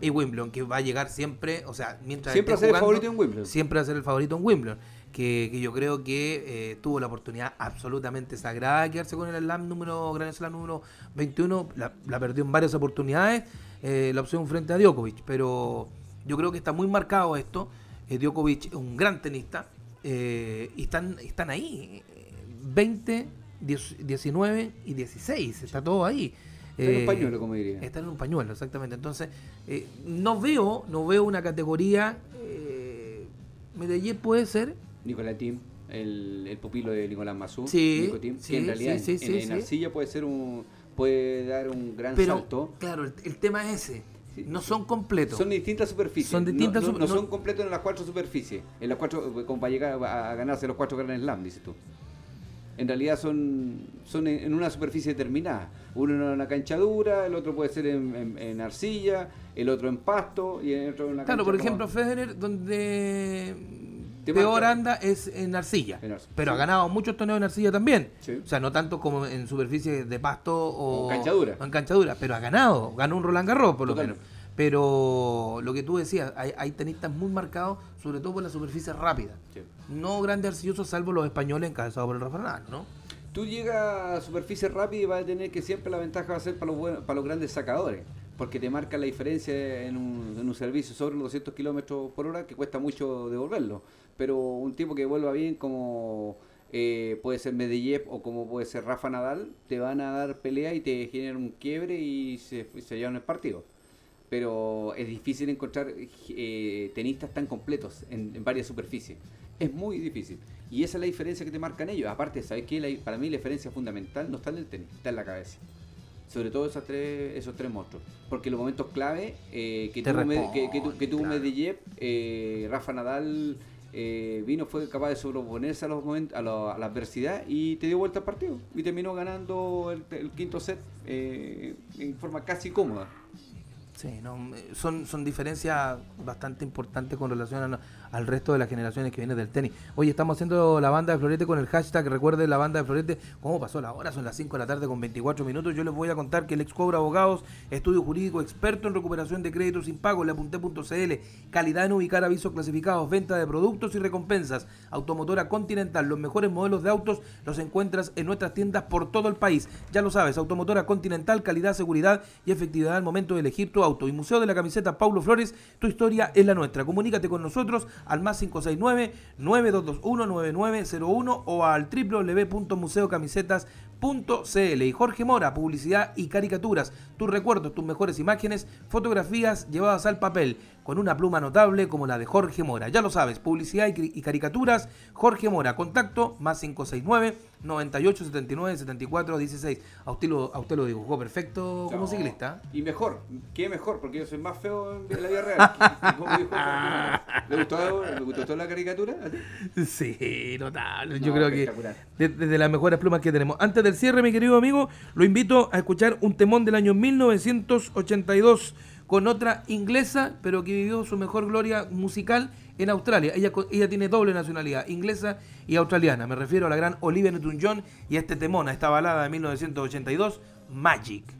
Y Wimbledon, que va a llegar siempre, o sea, mientras Siempre va a ser el favorito en Wimbledon. Siempre va a ser el favorito en Wimbledon. Que, que yo creo que eh, tuvo la oportunidad absolutamente sagrada de quedarse con el slam número, Grand Slam número 21. La, la perdió en varias oportunidades, eh, la opción frente a Djokovic. Pero yo creo que está muy marcado esto. Eh, Djokovic es un gran tenista. y están, están ahí. eh, 20, 10 19 y 16. Está todo ahí. Está en un Eh, pañuelo, como diría. Está en un pañuelo, exactamente. Entonces, eh, no veo, no veo una categoría. Eh, Medellín puede ser. Nicolás Tim, el, el pupilo de Nicolás Mazú. Sí, que en realidad sí, en- en, arcilla puede ser un puede dar un gran Pero, salto. claro, el, el tema es ese. No son completos. Son distintas superficies. Son distintas no, no- sup- no no- son completos en las cuatro superficies. En las cuatro, como para llegar a, a ganarse los cuatro Grand Slam, dices tú. En realidad son, son en, en una superficie determinada. Uno en una cancha dura, el otro puede ser en, en- en arcilla, el otro en pasto y el otro en una Claro, por como- ejemplo, Federer, donde peor anda es en arcilla. En arcilla, Pero sí. ha ganado muchos torneos en arcilla también. Sí. O sea, no tanto como en superficie de pasto o, O cancha dura. o en cancha dura, pero ha ganado. Ganó un Roland Garros, por lo menos. Pero lo que tú decías, hay, hay tenistas muy marcados, sobre todo por la superficie rápida. No grandes arcillosos, salvo los españoles encabezados por el Rafa Nadal, ¿no? Tú llegas a superficie rápida y vas a tener que siempre la ventaja va a ser para los, buenos- para los grandes sacadores, porque te marca la diferencia en un, en un servicio sobre los 200 kilómetros por hora que cuesta mucho devolverlo. Pero un tipo que vuelva bien como eh, puede ser Medvedev o como puede ser Rafa Nadal, te van a dar pelea y te generan un quiebre y se, se llevan el partido. Pero es difícil encontrar eh, tenistas tan completos en, en varias superficies. Es muy difícil. Y esa es la diferencia que te marcan ellos. Aparte, ¿sabes qué? La- para mí la diferencia fundamental no está en el tenis, está en la cabeza. Sobre todo esos tres, esos tres monstruos. Porque los momentos clave eh, que, tuvo, responden, que, que tu- que tuvo Medvedev, eh, Rafa Nadal eh, vino, fue capaz de sobreponerse a, los momentos, a, la, a la adversidad y te dio vuelta al partido. Y terminó ganando el, el quinto set en forma casi cómoda. Sí, no, eh, son, son diferencias bastante importantes con relación a- al resto de las generaciones que vienen del tenis. Oye, estamos haciendo la banda de Florete con el hashtag, recuerde la banda de Florete. ¿Cómo pasó la hora? Son las 5 de la tarde con 24 minutos. Yo les voy a contar que el ex Cobra Abogados, estudio jurídico, experto en recuperación de créditos sin pago, leapunté.cl, calidad en ubicar avisos clasificados, venta de productos y recompensas. Automotora Continental, los mejores modelos de autos los encuentras en nuestras tiendas por todo el país. Ya lo sabes, Automotora Continental, calidad, seguridad y efectividad al momento de elegir tu auto. Y Museo de la Camiseta Paulo Flores, tu historia es la nuestra. Comunícate con nosotros al más 569-9221-9901 o al www.museocamisetas.cl. Y Jorge Mora, publicidad y caricaturas. Tus recuerdos, tus mejores imágenes, fotografías llevadas al papel con una pluma notable como la de Jorge Mora. Ya lo sabes, publicidad y, caricaturas, Jorge Mora. Contacto más 569 9879 7416. A usted lo, a usted lo dibujó perfecto como No. ciclista. Y mejor, qué mejor, porque yo soy más feo en la vida real. ¿Le gustó, ¿Le gustó la caricatura? Sí, notable. No, Yo creo que espectacular. de- desde las mejores plumas que tenemos. Antes del cierre, mi querido amigo, lo invito a escuchar un temón del año 1982 con otra inglesa, pero que vivió su mejor gloria musical en Australia. Ella, ella tiene doble nacionalidad, inglesa y australiana. Me refiero a la gran Olivia Newton-John y a este temón, a esta balada de 1982, Magic.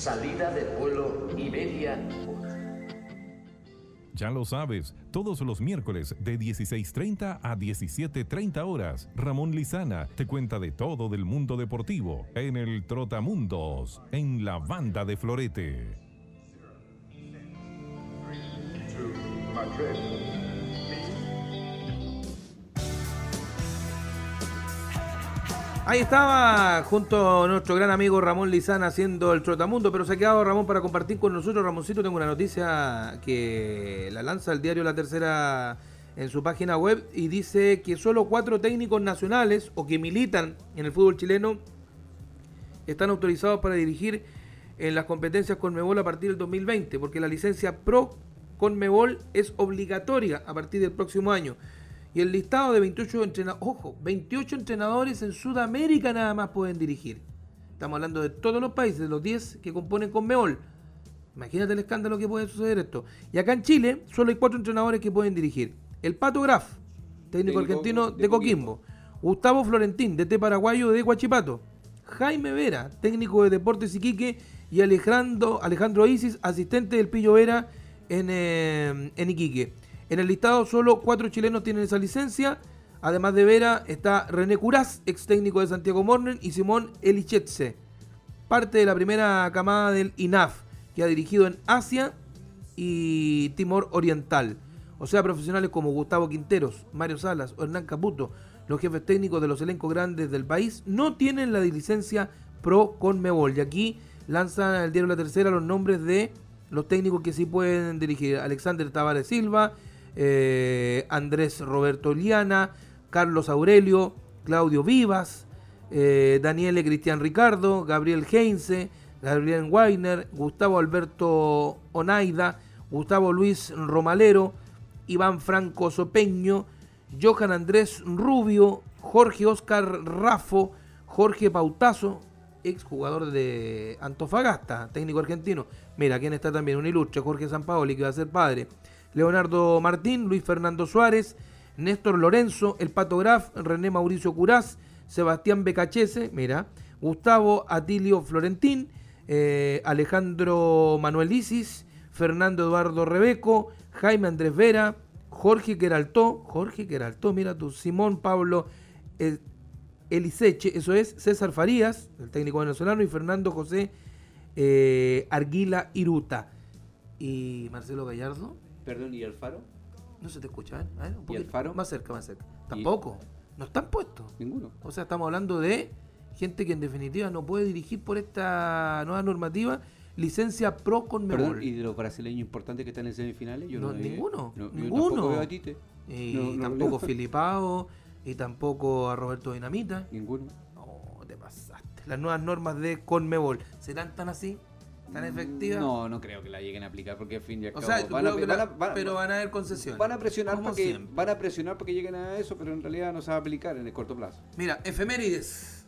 Salida del vuelo Iberia. Ya lo sabes, todos los miércoles de 16.30 a 17.30 horas, Ramón Lizana te cuenta de todo del mundo deportivo en el Trotamundos, en la banda de Florete. Ahí estaba junto nuestro gran amigo Ramón Lizana haciendo el Trotamundo, pero se ha quedado Ramón para compartir con nosotros. Ramoncito, tengo una noticia que la lanza el diario La Tercera en su página web y dice que solo cuatro técnicos nacionales o que militan en el fútbol chileno están autorizados para dirigir en las competencias Conmebol a partir del 2020, porque la licencia Pro Conmebol es obligatoria a partir del próximo año. Y el listado de 28 entrenadores, ojo, 28 entrenadores en Sudamérica nada más pueden dirigir. Estamos hablando de todos los países, de los 10 que componen Conmebol. Imagínate el escándalo que puede suceder esto. Y acá en Chile solo hay cuatro entrenadores que pueden dirigir. El Pato Graf, técnico, argentino de de Coquimbo. Gustavo Florentín, DT paraguayo de Huachipato. Jaime Vera, técnico de Deportes Iquique. Y Alejandro, Alejandro Isis, asistente del Pillo Vera en, eh, en Iquique. En el listado solo cuatro chilenos tienen esa licencia. Además de Vera está René Curaz, ex técnico de Santiago Morning, y Simón Elichetze, parte de la primera camada del INAF, que ha dirigido en Asia y Timor Oriental. O sea, profesionales como Gustavo Quinteros, Mario Salas o Hernán Caputo, los jefes técnicos de los elencos grandes del país, no tienen la licencia Pro Conmebol. Y aquí lanza el diario La Tercera los nombres de los técnicos que sí pueden dirigir. Alexander Tavares Silva, eh, Andrés Roberto Liana, Carlos Aurelio, Claudio Vivas, eh, Daniele Cristian Ricardo, Gabriel Heinze, Gabriel Weiner, Gustavo Alberto Onaida, Gustavo Luis Romalero, Iván Franco Sopeño, Johan Andrés Rubio, Jorge Oscar Rafo, Jorge Pautazo, exjugador de Antofagasta, técnico argentino. Mira, quién está también, un ilustre, Jorge Sampaoli, que va a ser padre. Leonardo Martín, Luis Fernando Suárez, Néstor Lorenzo, El Pato Graf, René Mauricio Curaz, Sebastián Becachese, mira, Gustavo Atilio Florentín, eh, Alejandro Manuel Isis, Fernando Eduardo Rebeco, Jaime Andrés Vera, Jorge Queraltó, Jorge Queraltó, mira tú, Simón Pablo eh, Eliseche, eso es, César Farías, el técnico venezolano, y Fernando José eh, Arguila Iruta. ¿Y Marcelo Gallardo? Perdón, ¿y Alfaro? No se te escucha, ¿eh? A ver, un ¿Y poquito Alfaro? Más cerca, más cerca. Tampoco. No están puestos. Ninguno. O sea, estamos hablando de gente que en definitiva no puede dirigir por esta nueva normativa licencia pro con Perdón, ¿y de los brasileños importantes que están en semifinales? Yo No, no, vi. ninguno, No, yo ninguno. tampoco veo a Tite. Y No, tampoco. Filipao, y tampoco a Roberto Dinamita. Ninguno. No, te pasaste. Las nuevas normas de Conmebol, ¿serán tan así? ¿Tan efectivas? No, no creo que la lleguen a aplicar porque al fin y al O cabo sea, van a, creo que van la- a- van a- pero van a haber concesiones. Van a presionar para que van a presionar para que lleguen a eso, pero en realidad no se va a aplicar en el corto plazo. Mira, efemérides.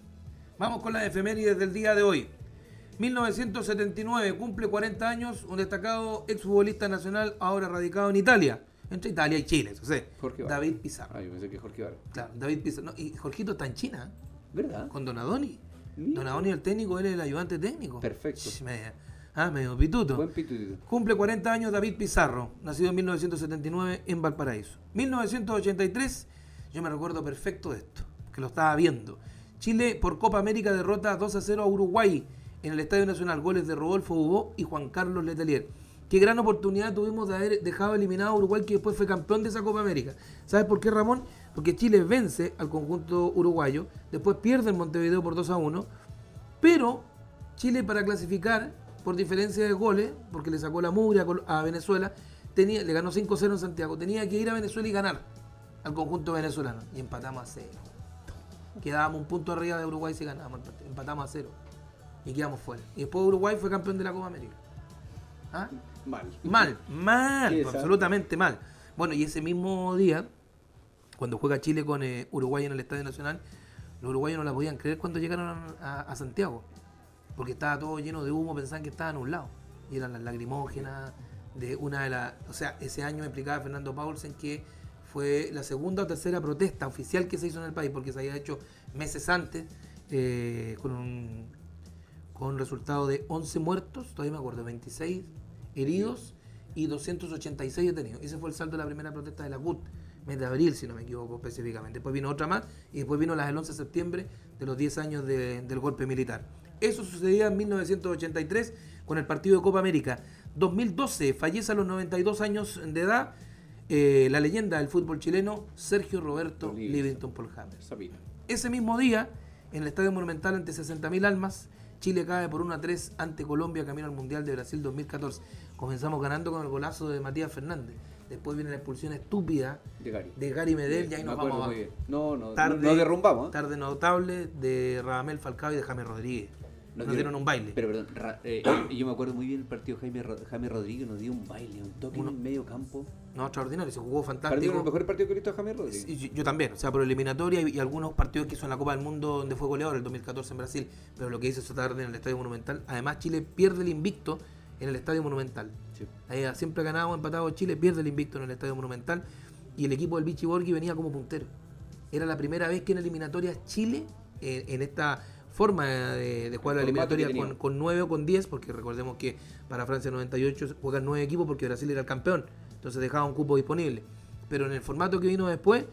Vamos con las efemérides del día de hoy. 1979, cumple 40 años, un destacado exfutbolista nacional ahora radicado en Italia. Entre Italia y Chile, eso sé. Jorge. David Pizarro. Ah, yo pensé que Jorge Vara. Claro, David Pizarro. No, y Jorgito está en China. ¿Verdad? Con Donadoni. Donadoni el técnico, él es el ayudante técnico. Perfecto. Ah, medio pituto. Buen pitutito. Cumple 40 años David Pizarro, nacido en 1979 en Valparaíso. 1983, yo me recuerdo perfecto de esto, que lo estaba viendo. Chile por Copa América derrota 2 a 0 a Uruguay en el Estadio Nacional. Goles de Rodolfo Hugo y Juan Carlos Letelier. Qué gran oportunidad tuvimos de haber dejado eliminado a Uruguay, que después fue campeón de esa Copa América. ¿Sabes por qué, Ramón? Porque Chile vence al conjunto uruguayo, después pierde en Montevideo por 2 a 1, pero Chile para clasificar por diferencia de goles, porque le sacó la mugre a Venezuela, tenía, le ganó 5-0 en Santiago, tenía que ir a Venezuela y ganar al conjunto venezolano. Y empatamos a cero. Quedábamos un punto arriba de Uruguay si ganábamos, empatamos a cero. Y quedamos fuera. Y después Uruguay fue campeón de la Copa América. ¿Ah? Mal. Mal, mal, Sí, absolutamente mal. Bueno, y ese mismo día, cuando juega Chile con eh, Uruguay en el Estadio Nacional, los uruguayos no la podían creer cuando llegaron a, a Santiago, porque estaba todo lleno de humo, pensaban que estaban nublados. Y eran las lagrimógenas de una de las... O sea, ese año me explicaba Fernando Paulsen que fue la segunda o tercera protesta oficial que se hizo en el país, porque se había hecho meses antes eh, con un con resultado de 11 muertos, todavía me acuerdo, 26 heridos y 286 detenidos. Ese fue el saldo de la primera protesta de la CUT, mes de abril, si no me equivoco específicamente. Después vino otra más y después vino las del 11 de septiembre de los 10 años de- del golpe militar. Eso sucedía en 1983 con el partido de Copa América. 2012 fallece a los 92 años de edad eh, la leyenda del fútbol chileno Sergio Roberto Livingston Polhammer. Ese mismo día, en el Estadio Monumental ante 60.000 almas, Chile cae por 1 a 3 ante Colombia camino al Mundial de Brasil 2014. Comenzamos ganando con el golazo de Matías Fernández. Después viene la expulsión estúpida De Gary. de Gary Medel y ahí nos vamos abajo. No, no, tarde, no- no derrumbamos, ¿eh? Tarde notable de Radamel Falcao y de James Rodríguez. Nos, dieron un baile. Pero perdón, Ra- eh, yo me acuerdo muy bien el partido Jaime, Jaime Rodríguez nos dio un baile, un toque en el medio campo. No, extraordinario, se jugó fantástico. uno de los mejores partidos que he visto Jaime Rodríguez. Y yo, yo también, o sea, por eliminatoria y, y algunos partidos que hizo en la Copa del Mundo donde fue goleador el 2014 en Brasil, pero lo que hizo esta tarde en el Estadio Monumental, además Chile pierde el invicto en el Estadio Monumental. Ahí siempre ha ganado, empatado Chile, pierde el invicto en el Estadio Monumental y el equipo del Vichy Borghi venía como puntero. Era la primera vez que en eliminatorias Chile, eh, en esta forma de, de jugar la El formato eliminatoria con, con 9 o con 10, porque recordemos que para Francia 98 juegan 9 equipos porque Brasil era el campeón, entonces dejaba un cupo disponible. Pero en el formato que vino después,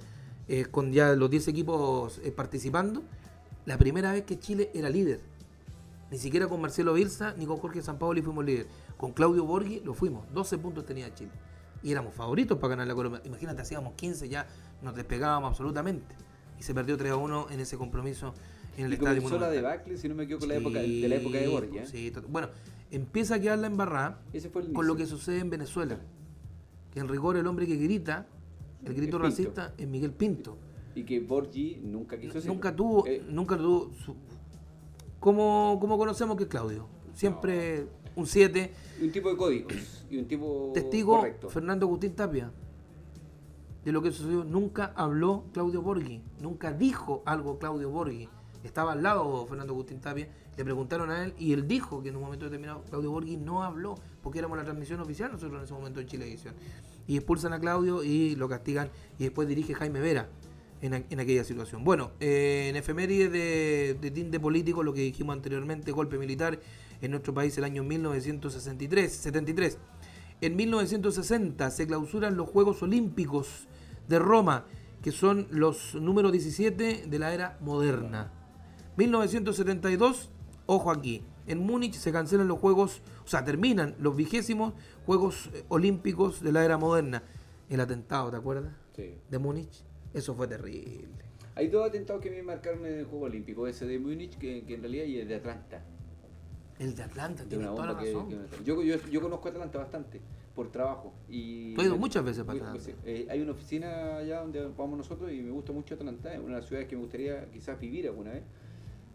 eh, con ya los 10 equipos eh, participando, la primera vez que Chile era líder. Ni siquiera con Marcelo Bielsa ni con Jorge Sampaoli fuimos líder. Con Claudio Borghi lo fuimos. 12 puntos tenía Chile. Y éramos favoritos para ganar la Colombia. Imagínate, hacíamos 15 ya, nos despegábamos absolutamente. Y se perdió 3 a 1 en ese compromiso en el Y Estadio comenzó la Monumental. debacle, si no me equivoco, la época, de la época de Sí, Borgia. sí, tot- bueno, empieza a quedar la embarrada con lo que sucede en Venezuela. Que en rigor el hombre que grita, el grito racista, es Miguel Pinto. Y que Borgi nunca quiso hacerlo. Nunca tuvo, Eh, nunca tuvo. Su, como, como conocemos que es Claudio. Siempre un 7. y un tipo de códigos. Y un tipo Testigo correcto. Fernando Agustín Tapia. De lo que sucedió. Nunca habló Claudio Borghi. Nunca dijo algo Claudio Borghi. Estaba al lado Fernando Agustín Tapia. Le preguntaron a él y él dijo que en un momento determinado Claudio Borghi no habló porque éramos la transmisión oficial nosotros en ese momento en Chilevisión. Y expulsan a Claudio y lo castigan y después dirige Jaime Vera en, en aquella situación. Bueno, eh, en efemérides de, de tinte político, lo que dijimos anteriormente, golpe militar en nuestro país el año 1963. 73. En 1960 se clausuran los Juegos Olímpicos de Roma, que son los números 17 de la era moderna. 1972, ojo aquí, en Múnich se cancelan los Juegos, o sea, terminan los vigésimos Juegos eh, Olímpicos de la era moderna. El atentado, ¿te acuerdas? Sí. De Múnich. Eso fue terrible. Hay dos atentados que me marcaron en el Juego Olímpico. Ese de Múnich, que, que en realidad, y el de Atlanta. El de Atlanta, una toda la razón. que- yo, yo, yo conozco Atlanta bastante por trabajo. Y Tú has ido muchas veces para Atlanta. pues, eh, hay una oficina allá donde vamos nosotros y me gusta mucho Atlanta. Es una de las ciudades que me gustaría quizás vivir alguna vez.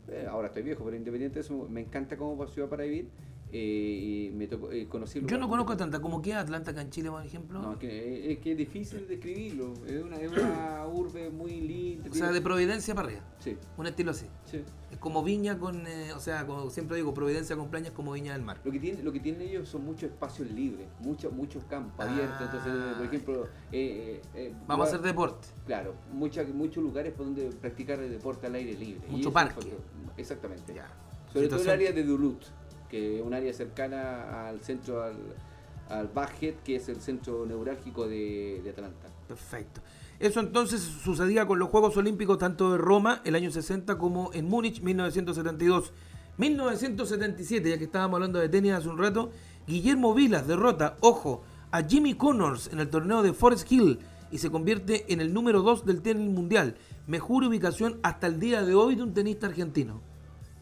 Eh, ahora estoy viejo, pero independiente de eso, me encanta como ciudad para vivir. Eh, y me tocó, eh, conocí Yo no conozco Atlanta. ¿Cómo queda Atlanta acá en Chile, por ejemplo? No, es que, es que es difícil describirlo. Es una, es una urbe muy linda. o sea, de Providencia para arriba. Sí. Un estilo así. Sí. Es como Viña con, eh, o sea, como siempre digo, Providencia con Plañas como Viña del Mar. Lo que, tienen, lo que tienen ellos son muchos espacios libres, muchos muchos campos Ah. abiertos. Entonces, por ejemplo, eh, eh, eh, Vamos a hacer deporte. Claro, muchos lugares donde practicar el deporte al aire libre. Y Mucho eso parque. exactamente. Sobre todo el área de Duluth, un área cercana al centro, al, al que es el centro neurálgico de, de Atlanta. Perfecto. Eso entonces sucedía con los Juegos Olímpicos tanto de Roma el año 60 como en Múnich 1972. 1977, ya que estábamos hablando de tenis hace un rato, Guillermo Vilas derrota, ojo, a Jimmy Connors en el torneo de Forest Hill y se convierte en el número 2 del tenis mundial. Mejor ubicación hasta el día de hoy de un tenista argentino.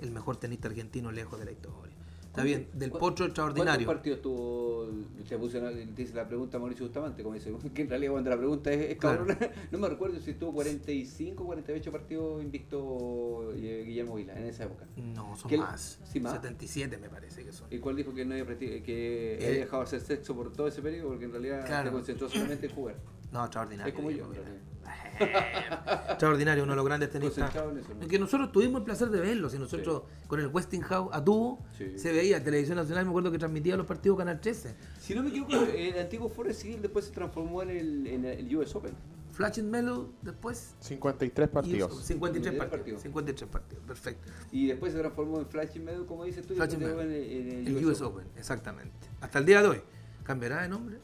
El mejor tenista argentino lejos de la historia. Está bien, del potro extraordinario. ¿Cuántos partidos tuvo? Una- te hice la pregunta Mauricio Bustamante, como dice, que en realidad cuando la pregunta es, es Claro. no me recuerdo si tuvo 45, 48 partidos invicto eh, Guillermo Vila en esa época. No, son más. Sí, más. 77 me parece que son. ¿Y cuál dijo que no había que Eh, había dejado de hacer sexo por todo ese periodo? Porque en realidad Claro. se concentró solamente en jugar. No, extraordinario. Es como yo. Extraordinario, uno de los grandes tenistas. Eso, ¿no? Que nosotros tuvimos el placer de verlo. Si nosotros con el Westinghouse a tubo Sí. se veía Televisión Nacional, me acuerdo que transmitía los partidos Canal 13. Si no me equivoco, el antiguo Forest Hill después se transformó en el, en el US Open. Flashing Mellow después. 53 y partidos. 53 53 partidos. 53 partidos, perfecto. Y después se transformó en Flashing Meadow, como dices tú, y después Meadow. llegó en, en El el US Open, exactamente. Hasta el día de hoy. ¿Cambiará de nombre?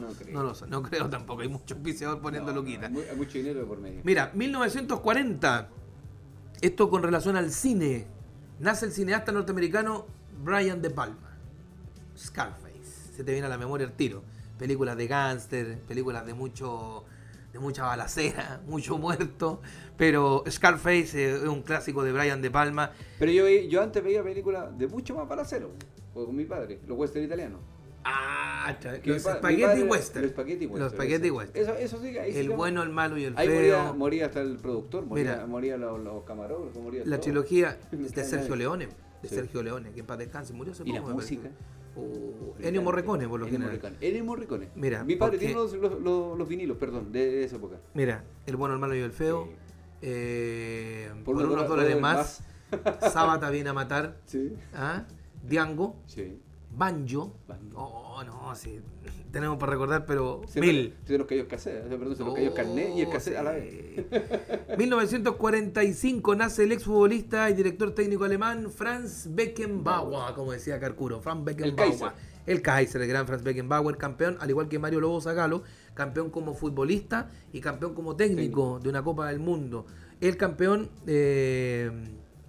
No. No creo. No lo sa- no creo tampoco. Hay muchos auspiciadores poniendo No, no, loquita. hay mu- hay mucho dinero por medio. Mira, 1940. Esto con relación al cine. Nace el cineasta norteamericano Brian De Palma. Scarface. Se te viene a la memoria el tiro. Películas de gángster, películas de mucho de mucha balacera, mucho muerto, pero Scarface eh, es un clásico de Brian De Palma. Pero yo, yo antes veía películas de mucho más balacero, pues con mi padre, los western italianos. Ah, los padre- western. Los spaghetti western. Los spaghetti western. Eso, eso sí, ahí El bueno, el malo y el Ahí feo. moría, moría hasta el productor, moría, Mira. moría los, los camarógrafos, moría La todo. trilogía de Sergio. Leone. De Sí. Sergio Leone, que en paz descanse, murió hace Y la poco, me parece. música. Uh, Ennio Morricone, por lo Ennio general. Morricone. Ennio Morricone. Mira, Mi padre porque- tiene los, los, los- los vinilos, perdón, de, de esa época. Mira, El bueno, el malo y el feo. eh, por, Por unos dólares dólares más. Sábata viene a matar. Sí. ¿ah? Diango. Sí. Banjo. Banjo. Oh, no, sí. Tenemos para recordar, pero mil. Nos cayó el cassette, perdón, se nos cayó carnet y el cassette a la vez. 1945 nace el exfutbolista y director técnico alemán Franz Beckenbauer, como decía Carcuro, Franz Beckenbauer. Kaiser. El Kaiser, el gran Franz Beckenbauer, campeón, al igual que Mario Lobo Zagalo, campeón como futbolista y campeón como técnico de una Copa del Mundo. El campeón eh,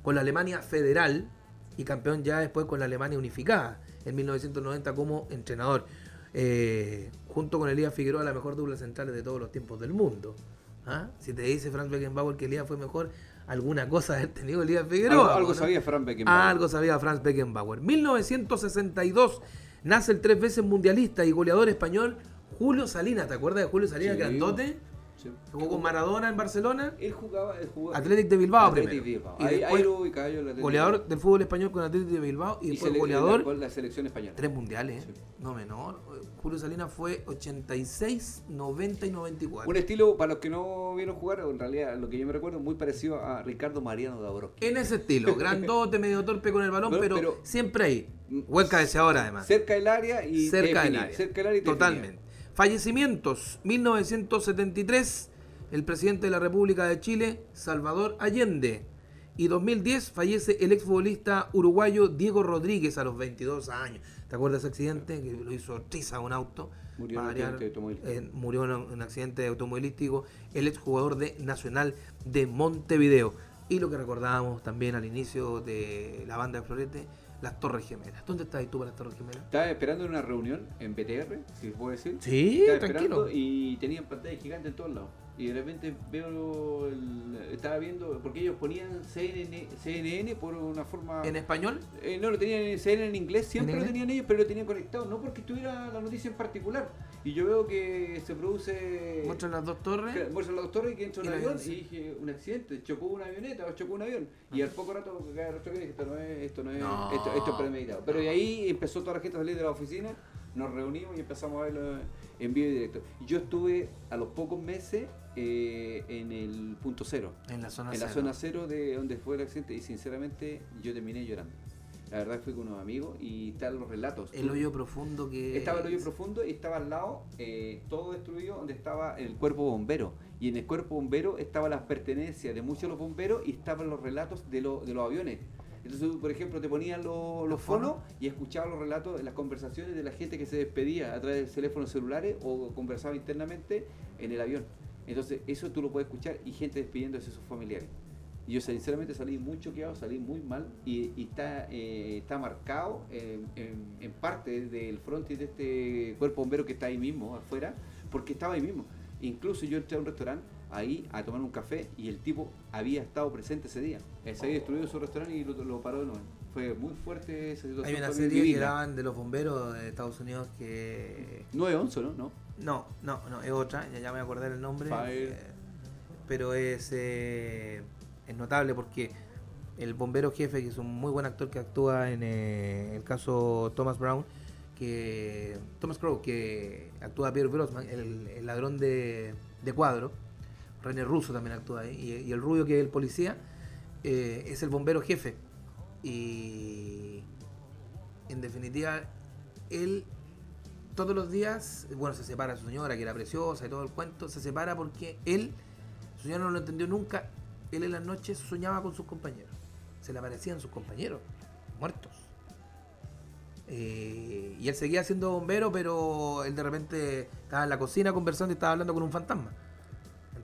con la Alemania federal y campeón ya después con la Alemania unificada en 1990 como entrenador. Eh, junto con Elías Figueroa, la mejor dupla central de todos los tiempos del mundo. ¿Ah? Si te dice Franz Beckenbauer que Elías fue mejor, alguna cosa haber tenido Elías Figueroa. Algo, algo ¿no? sabía Frank Beckenbauer. Algo sabía Franz Beckenbauer. 1962 nace el tres veces mundialista y goleador español Julio Salinas. ¿Te acuerdas de Julio Salinas, Sí. grandote? Sí. Jugó con Maradona en Barcelona. Él jugaba, él jugaba Athletic de Bilbao Athletic primero. Bilbao. Y Ahí, después ahí lo ubicaba yo, el Athletic Goleador del fútbol español con Athletic de Bilbao y Y después goleador con la selección española. tres mundiales, Sí. no menor. Julio Salinas fue 86, 90 y 94. Un estilo, para los que no vieron jugar, en realidad lo que yo me recuerdo, muy parecido a Ricardo Mariano Dabrowski. En ese estilo, grandote, medio torpe con el balón, Pero- pero, pero- siempre ahí. Buen cabeceador además. Cerca del área y cerca del área. Cerca del área y. Totalmente. Fallecimientos. 1973, el presidente de la República de Chile, Salvador Allende. Y 2010 fallece el exfutbolista uruguayo Diego Rodríguez a los 22 años. ¿Te acuerdas de ese accidente que lo hizo triza un auto? Murió en un variar, accidente automovilístico. eh, murió en un accidente automovilístico el exjugador de Nacional de Montevideo. Y lo que recordábamos también al inicio de la banda de Florete, las Torres Gemelas. ¿Dónde estás tú para las Torres Gemelas? Estaba esperando en una reunión en BTR, si se puede decir. Sí, Estaba tranquilo. esperando y tenían pantalla gigante en todos lados. Y de repente veo, el- estaba viendo, porque ellos ponían CNN, CNN por una forma... ¿En español? Eh, no, lo tenían en CNN en inglés, siempre ¿En lo inglés? tenían ellos, pero lo tenían conectado, no porque estuviera la noticia en particular. Y yo veo que se produce... Muestran las dos torres. muestran las dos torres y que entra un Y avión y dije, un accidente, chocó una avioneta o chocó un avión. Y al poco rato cae el otro avión y dije, esto no es, esto no es, No. esto, esto es premeditado. Pero de ahí empezó toda la gente a salir de la oficina, nos reunimos y empezamos a verlo en vivo y directo. Y yo estuve a los pocos meses eh, en el punto cero. En la zona En la cero. zona cero de donde fue el accidente y sinceramente yo terminé llorando. La verdad fui con unos amigos y están los relatos. El hoyo profundo que. Estaba el hoyo profundo y estaba al lado eh, todo destruido donde estaba el cuerpo bombero. Y en el cuerpo bombero estaban las pertenencias de muchos de los bomberos y estaban los relatos de, lo- de los aviones. Entonces, por ejemplo, te ponían los, los fonos y escuchabas los relatos, las conversaciones de la gente que se despedía a través de teléfonos celulares o conversaba internamente en el avión. Entonces, eso tú lo puedes escuchar y gente despidiéndose de sus familiares. Y yo sinceramente salí muy choqueado, salí muy mal y, y está, eh, está marcado en, en- en parte del frontis de este cuerpo bombero que está ahí mismo, afuera, porque estaba ahí mismo. Incluso yo entré a un restaurante ahí a tomar un café y el tipo había estado presente ese día. Se había destruido su restaurante y lo, lo paró de nuevo. Fue muy fuerte esa situación. Hay una serie que daban de los bomberos de Estados Unidos que. 9-11, ¿no? No. No, no, no, es otra, ya, ya me acordé el nombre. Eh, pero es, eh, es notable porque el bombero jefe, que es un muy buen actor que actúa en eh, el caso Thomas Brown, que Thomas Crow, que actúa Pierre Brosnan, el, el ladrón de, de cuadro, René Russo también actúa ahí, y, y el rubio que es el policía, es el bombero jefe. Y en definitiva, él todos los días, bueno, se separa su señora, que era preciosa y todo el cuento, se separa porque él, su señora no lo entendió nunca, él en las noches soñaba con sus compañeros. Se le aparecían sus compañeros, muertos. Eh, y él seguía siendo bombero, pero él de repente estaba en la cocina conversando y estaba hablando con un fantasma.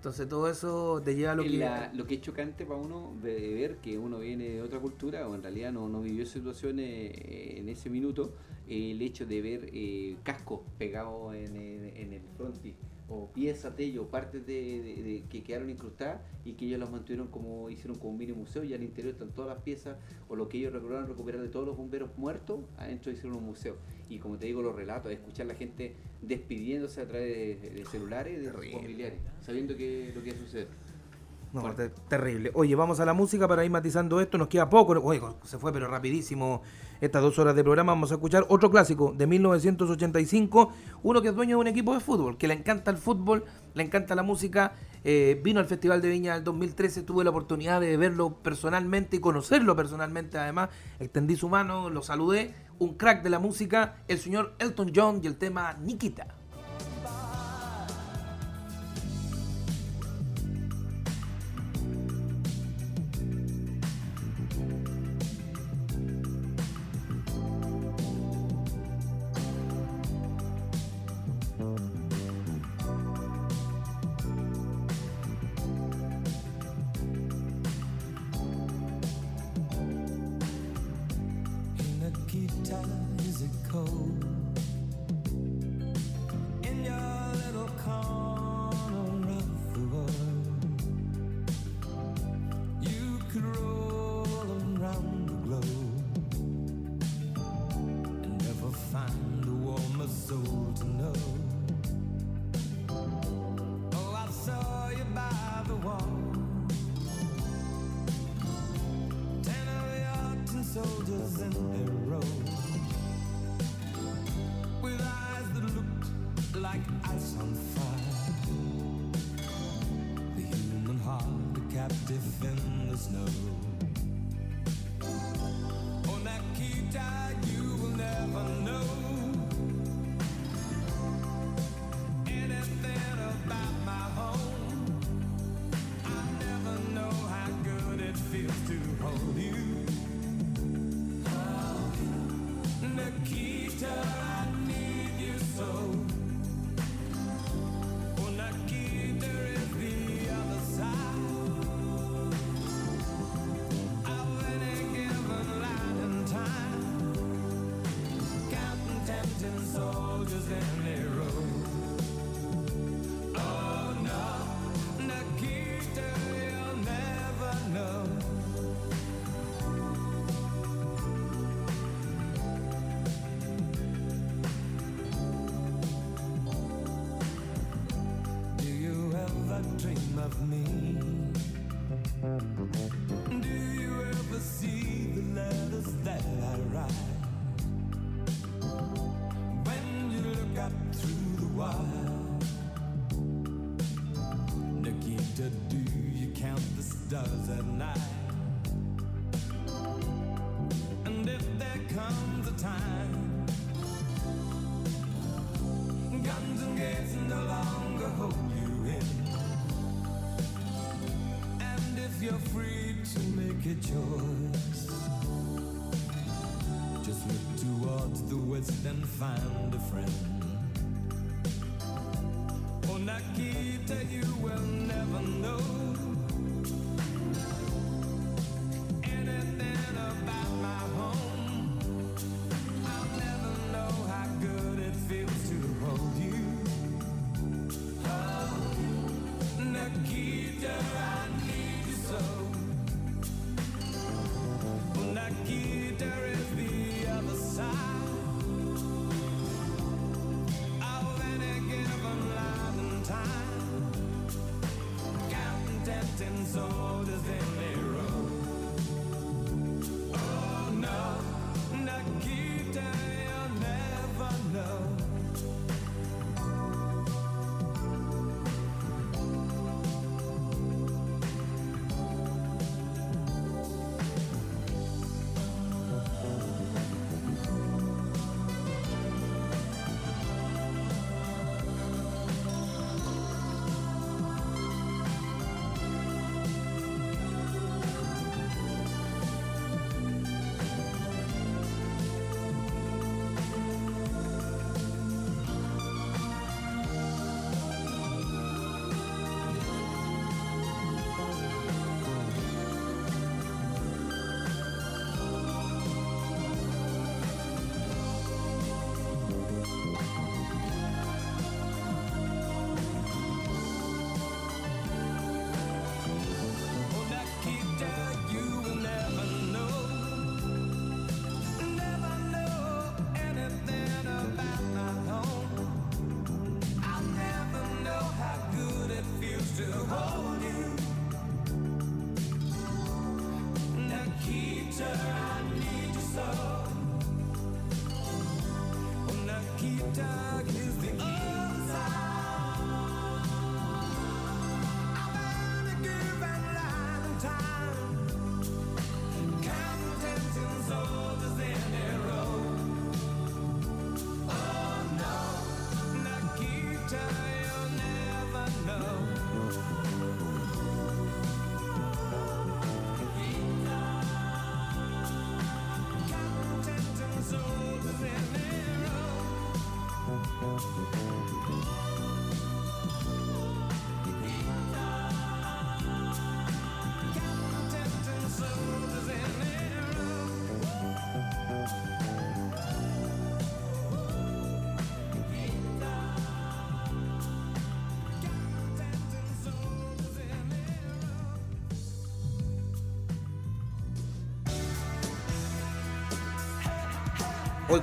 Entonces todo eso te lleva a lo En que... la- lo que es chocante para uno de ver que uno viene de otra cultura o en realidad no, no vivió situaciones eh, en ese minuto, el hecho de ver eh, cascos pegados en, el- en el frontis o piezas de ellos, partes de, de- de- que quedaron incrustadas y que ellos las mantuvieron como hicieron como un mini museo y al interior están todas las piezas o lo que ellos lograron recuperar de todos los bomberos muertos, adentro hicieron un museo. Y como te digo, los relatos, escuchar a la gente despidiéndose a través de, de celulares de sus familiares, sabiendo que lo que suceder. No, te- terrible. Oye, vamos a la música para ir matizando esto. Nos queda poco. Oye, se fue, pero rapidísimo estas dos horas de programa. Vamos a escuchar otro clásico de 1985. Uno que es dueño de un equipo de fútbol, que le encanta el fútbol, le encanta la música. eh, vino al Festival de Viña del 2013. Tuve la oportunidad de verlo personalmente y conocerlo personalmente. Además, extendí su mano, lo saludé. Un crack de la música, el señor Elton John y el tema Nikita. Nikita,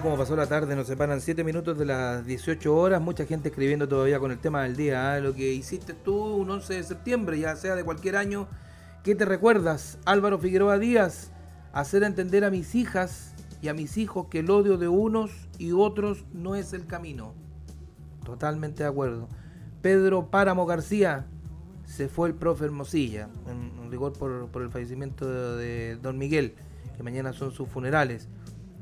Como pasó la tarde nos separan 7 minutos de las 18 horas, mucha gente escribiendo todavía con el tema del día, ¿ah? lo que hiciste tú un 11 de septiembre, ya sea de cualquier año, ¿qué te recuerdas? Álvaro Figueroa Díaz, hacer entender a mis hijas y a mis hijos que el odio de unos y otros no es el camino. Totalmente de acuerdo. Pedro Páramo García, se fue el profe Hermosilla, en rigor por, por el fallecimiento de, de Don Miguel, que mañana son sus funerales.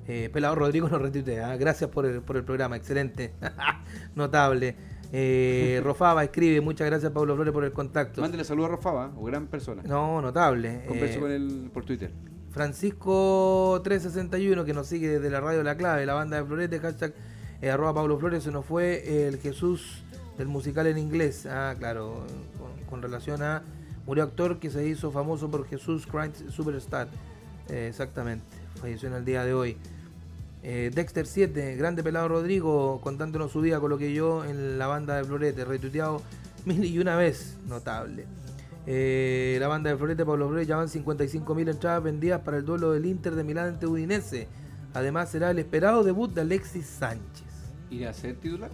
Eh, Pelado Rodrigo nos retuitea. Gracias por el, por el programa, excelente. Notable. Eh, Rofaba escribe, muchas gracias Pablo Flores por el contacto. Mándale saludos a Rofaba, gran persona. No, notable. Converso Eh, con él por Twitter. Francisco 361 que nos sigue desde la radio La Clave, la banda de Florete, hashtag eh, arroba Pablo Flores, se nos fue el Jesús del musical en inglés. Ah, claro, con, con relación a murió actor que se hizo famoso por Jesús Christ Superstar. Eh, exactamente, falleció en el día de hoy. Eh, Dexter 7, grande pelado Rodrigo, contándonos su día con lo que yo en la banda de Florete, retuiteado mil y una vez, notable. Eh, la banda de Florete Pablo Flores ya van 55.000 entradas vendidas para el duelo del Inter de Milán ante Udinese. Además será el esperado debut de Alexis Sánchez. ¿Irá a ser titular?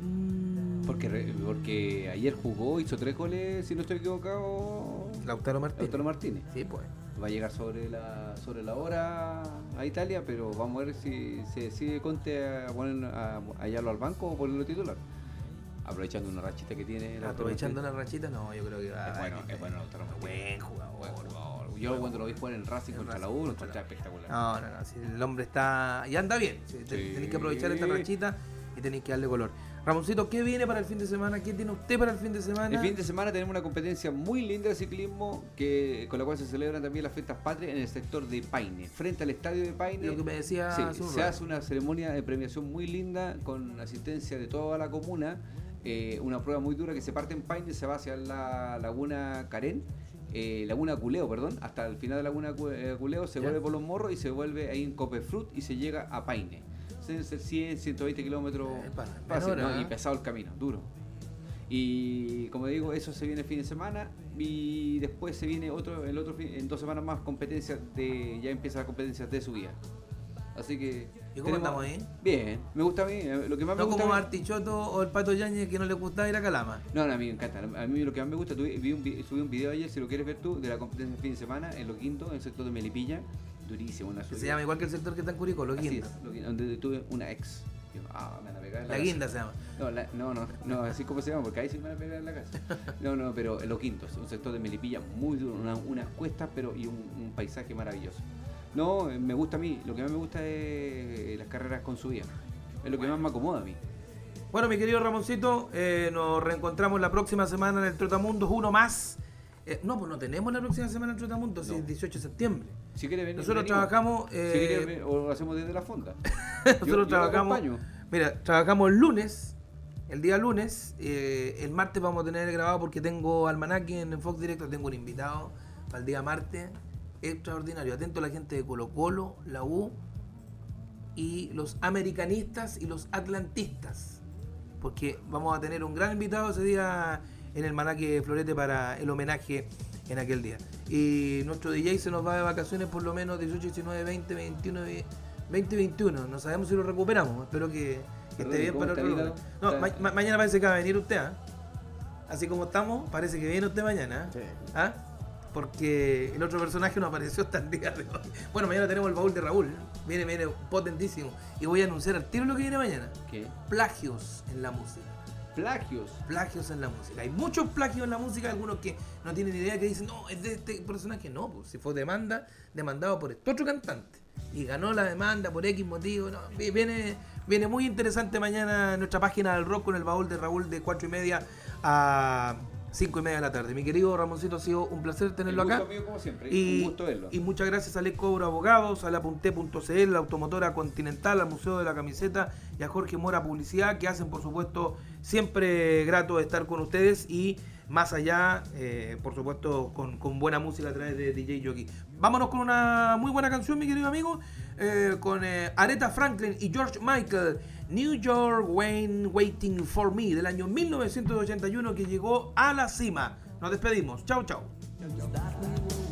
Mm. Porque, porque ayer jugó, hizo tres goles, si no estoy equivocado. Lautaro Martínez. Lautaro Martínez. Sí, pues. Va a llegar sobre la sobre la hora a Italia, pero vamos a ver si se decide Conte a poner a, a hallarlo al banco o ponerlo titular. Aprovechando una rachita que tiene. Aprovechando la rachita, no, yo creo que va Es bueno, es bueno Lautaro Martínez. Buen jugador. Buen jugador. Yo cuando lo vi jugar en el Racing contra la U, lo encontré espectacular. No, no, no. Si el hombre está. Y anda bien. Si te- Sí. Tenéis que aprovechar esta rachita y tenéis que darle color. Ramoncito, ¿qué viene para el fin de semana? ¿Qué tiene usted para el fin de semana? El fin de semana tenemos una competencia muy linda de ciclismo que con la cual se celebran también las fiestas patrias en el sector de Paine, frente al estadio de Paine. Lo que me decía Sí, se hace una ceremonia de premiación muy linda con asistencia de toda la comuna. eh, una prueba muy dura que se parte en Paine, se va hacia la laguna Carén. eh, Laguna Culeo, perdón, hasta el final de Laguna eh, Culeo se Ya. vuelve por los morros y se vuelve ahí en Copefrut y se llega a Paine. Deben ser 100, 120 kilómetros fácil, ¿no? ¿ah? y pesado el camino, duro. Y como digo, eso se viene el fin de semana y después se viene otro, el otro fin- en dos semanas más competencias de, ya empieza la competencia de subida. Así que. ¿Y cómo tenemos- andamos ahí? Bien, me gusta a mí, eh, lo que más No me gusta. como Martichoto o el Pato Yañez que no le gustaba ir a Calama. no, no, a mí me encanta. A mí lo que más me gusta, tuve- vi un, subí un video ayer, si lo quieres ver tú, de la competencia del fin de semana en Lo Quinto, en el sector de Melipilla. Durísimo, una Que se subida. llama igual que el sector que está en Curicó, Lo Quinto, donde tuve una ex. Yo, ah, me van a pegar en La guinda se llama. No, la- no, no, no, así como se llama, porque ahí sí me van a pegar en la casa. No, no, pero en Lo Quinto, es un sector de Melipilla muy duro, una- unas cuestas, pero y un, un paisaje maravilloso. No, me gusta a mí, lo que más me gusta es las carreras con subida. Es lo que más me acomoda a mí. Bueno, mi querido Ramoncito, eh, nos reencontramos la próxima semana en el Trotamundos, uno más. Eh, no, pues no tenemos la próxima semana en el Trotamundos, si es 18 de septiembre. Si quieres venir, Nosotros venimos. trabajamos. Si eh, quieres venir, o lo hacemos desde la fonda. Nosotros Yo- yo lo trabajamos. Mira, trabajamos el lunes, el día lunes. eh, el martes vamos a tener grabado porque tengo almanaque en Fox Directo. Tengo un invitado para el día martes extraordinario. Atento a la gente de Colo Colo, la U y los americanistas y los atlantistas. Porque vamos a tener un gran invitado ese día en el almanaque Florete para el homenaje en aquel día. Y nuestro DJ se nos va de vacaciones por lo menos 18, 19, 20, 21, y- 20, 21. No sabemos si lo recuperamos. Espero que, esté bien ¿cómo para otro lugar. hígado? No, Está- ma- ma- mañana parece que va a venir usted. ¿ah? Así como estamos, parece que viene usted mañana. ¿ah? ¿Ah? porque el otro personaje no apareció hasta el día de hoy. Bueno, mañana tenemos el baúl de Raúl. Viene, viene potentísimo. Y voy a anunciar al tiro lo que viene mañana. ¿Qué? Plagios en la música. Plagios. Plagios en la música. Hay muchos plagios en la música, algunos que no tienen idea que dicen, no, es de este personaje. No, pues si fue demanda, demandado por este otro cantante. Y ganó la demanda por X motivo. Viene, viene muy interesante mañana nuestra página del rock con el baúl de Raúl de 4 y media a 5 y media de la tarde. Mi querido Ramoncito, ha sido un placer tenerlo El gusto acá. mío, como siempre. Y, Un gusto verlo. y muchas gracias a Les Cobro Abogados, a la Punté.cl, la Automotora Continental, al Museo de la Camiseta y a Jorge Mora Publicidad, que hacen, por supuesto, siempre grato estar con ustedes y más allá, eh, por supuesto, con, con buena música a través de DJ Jockey. Vámonos con una muy buena canción, mi querido amigo, eh, con eh, Aretha Franklin y George Michael, New York Wayne Waiting for Me, del año 1981, que llegó a la cima. Nos despedimos. Chau, chau. Like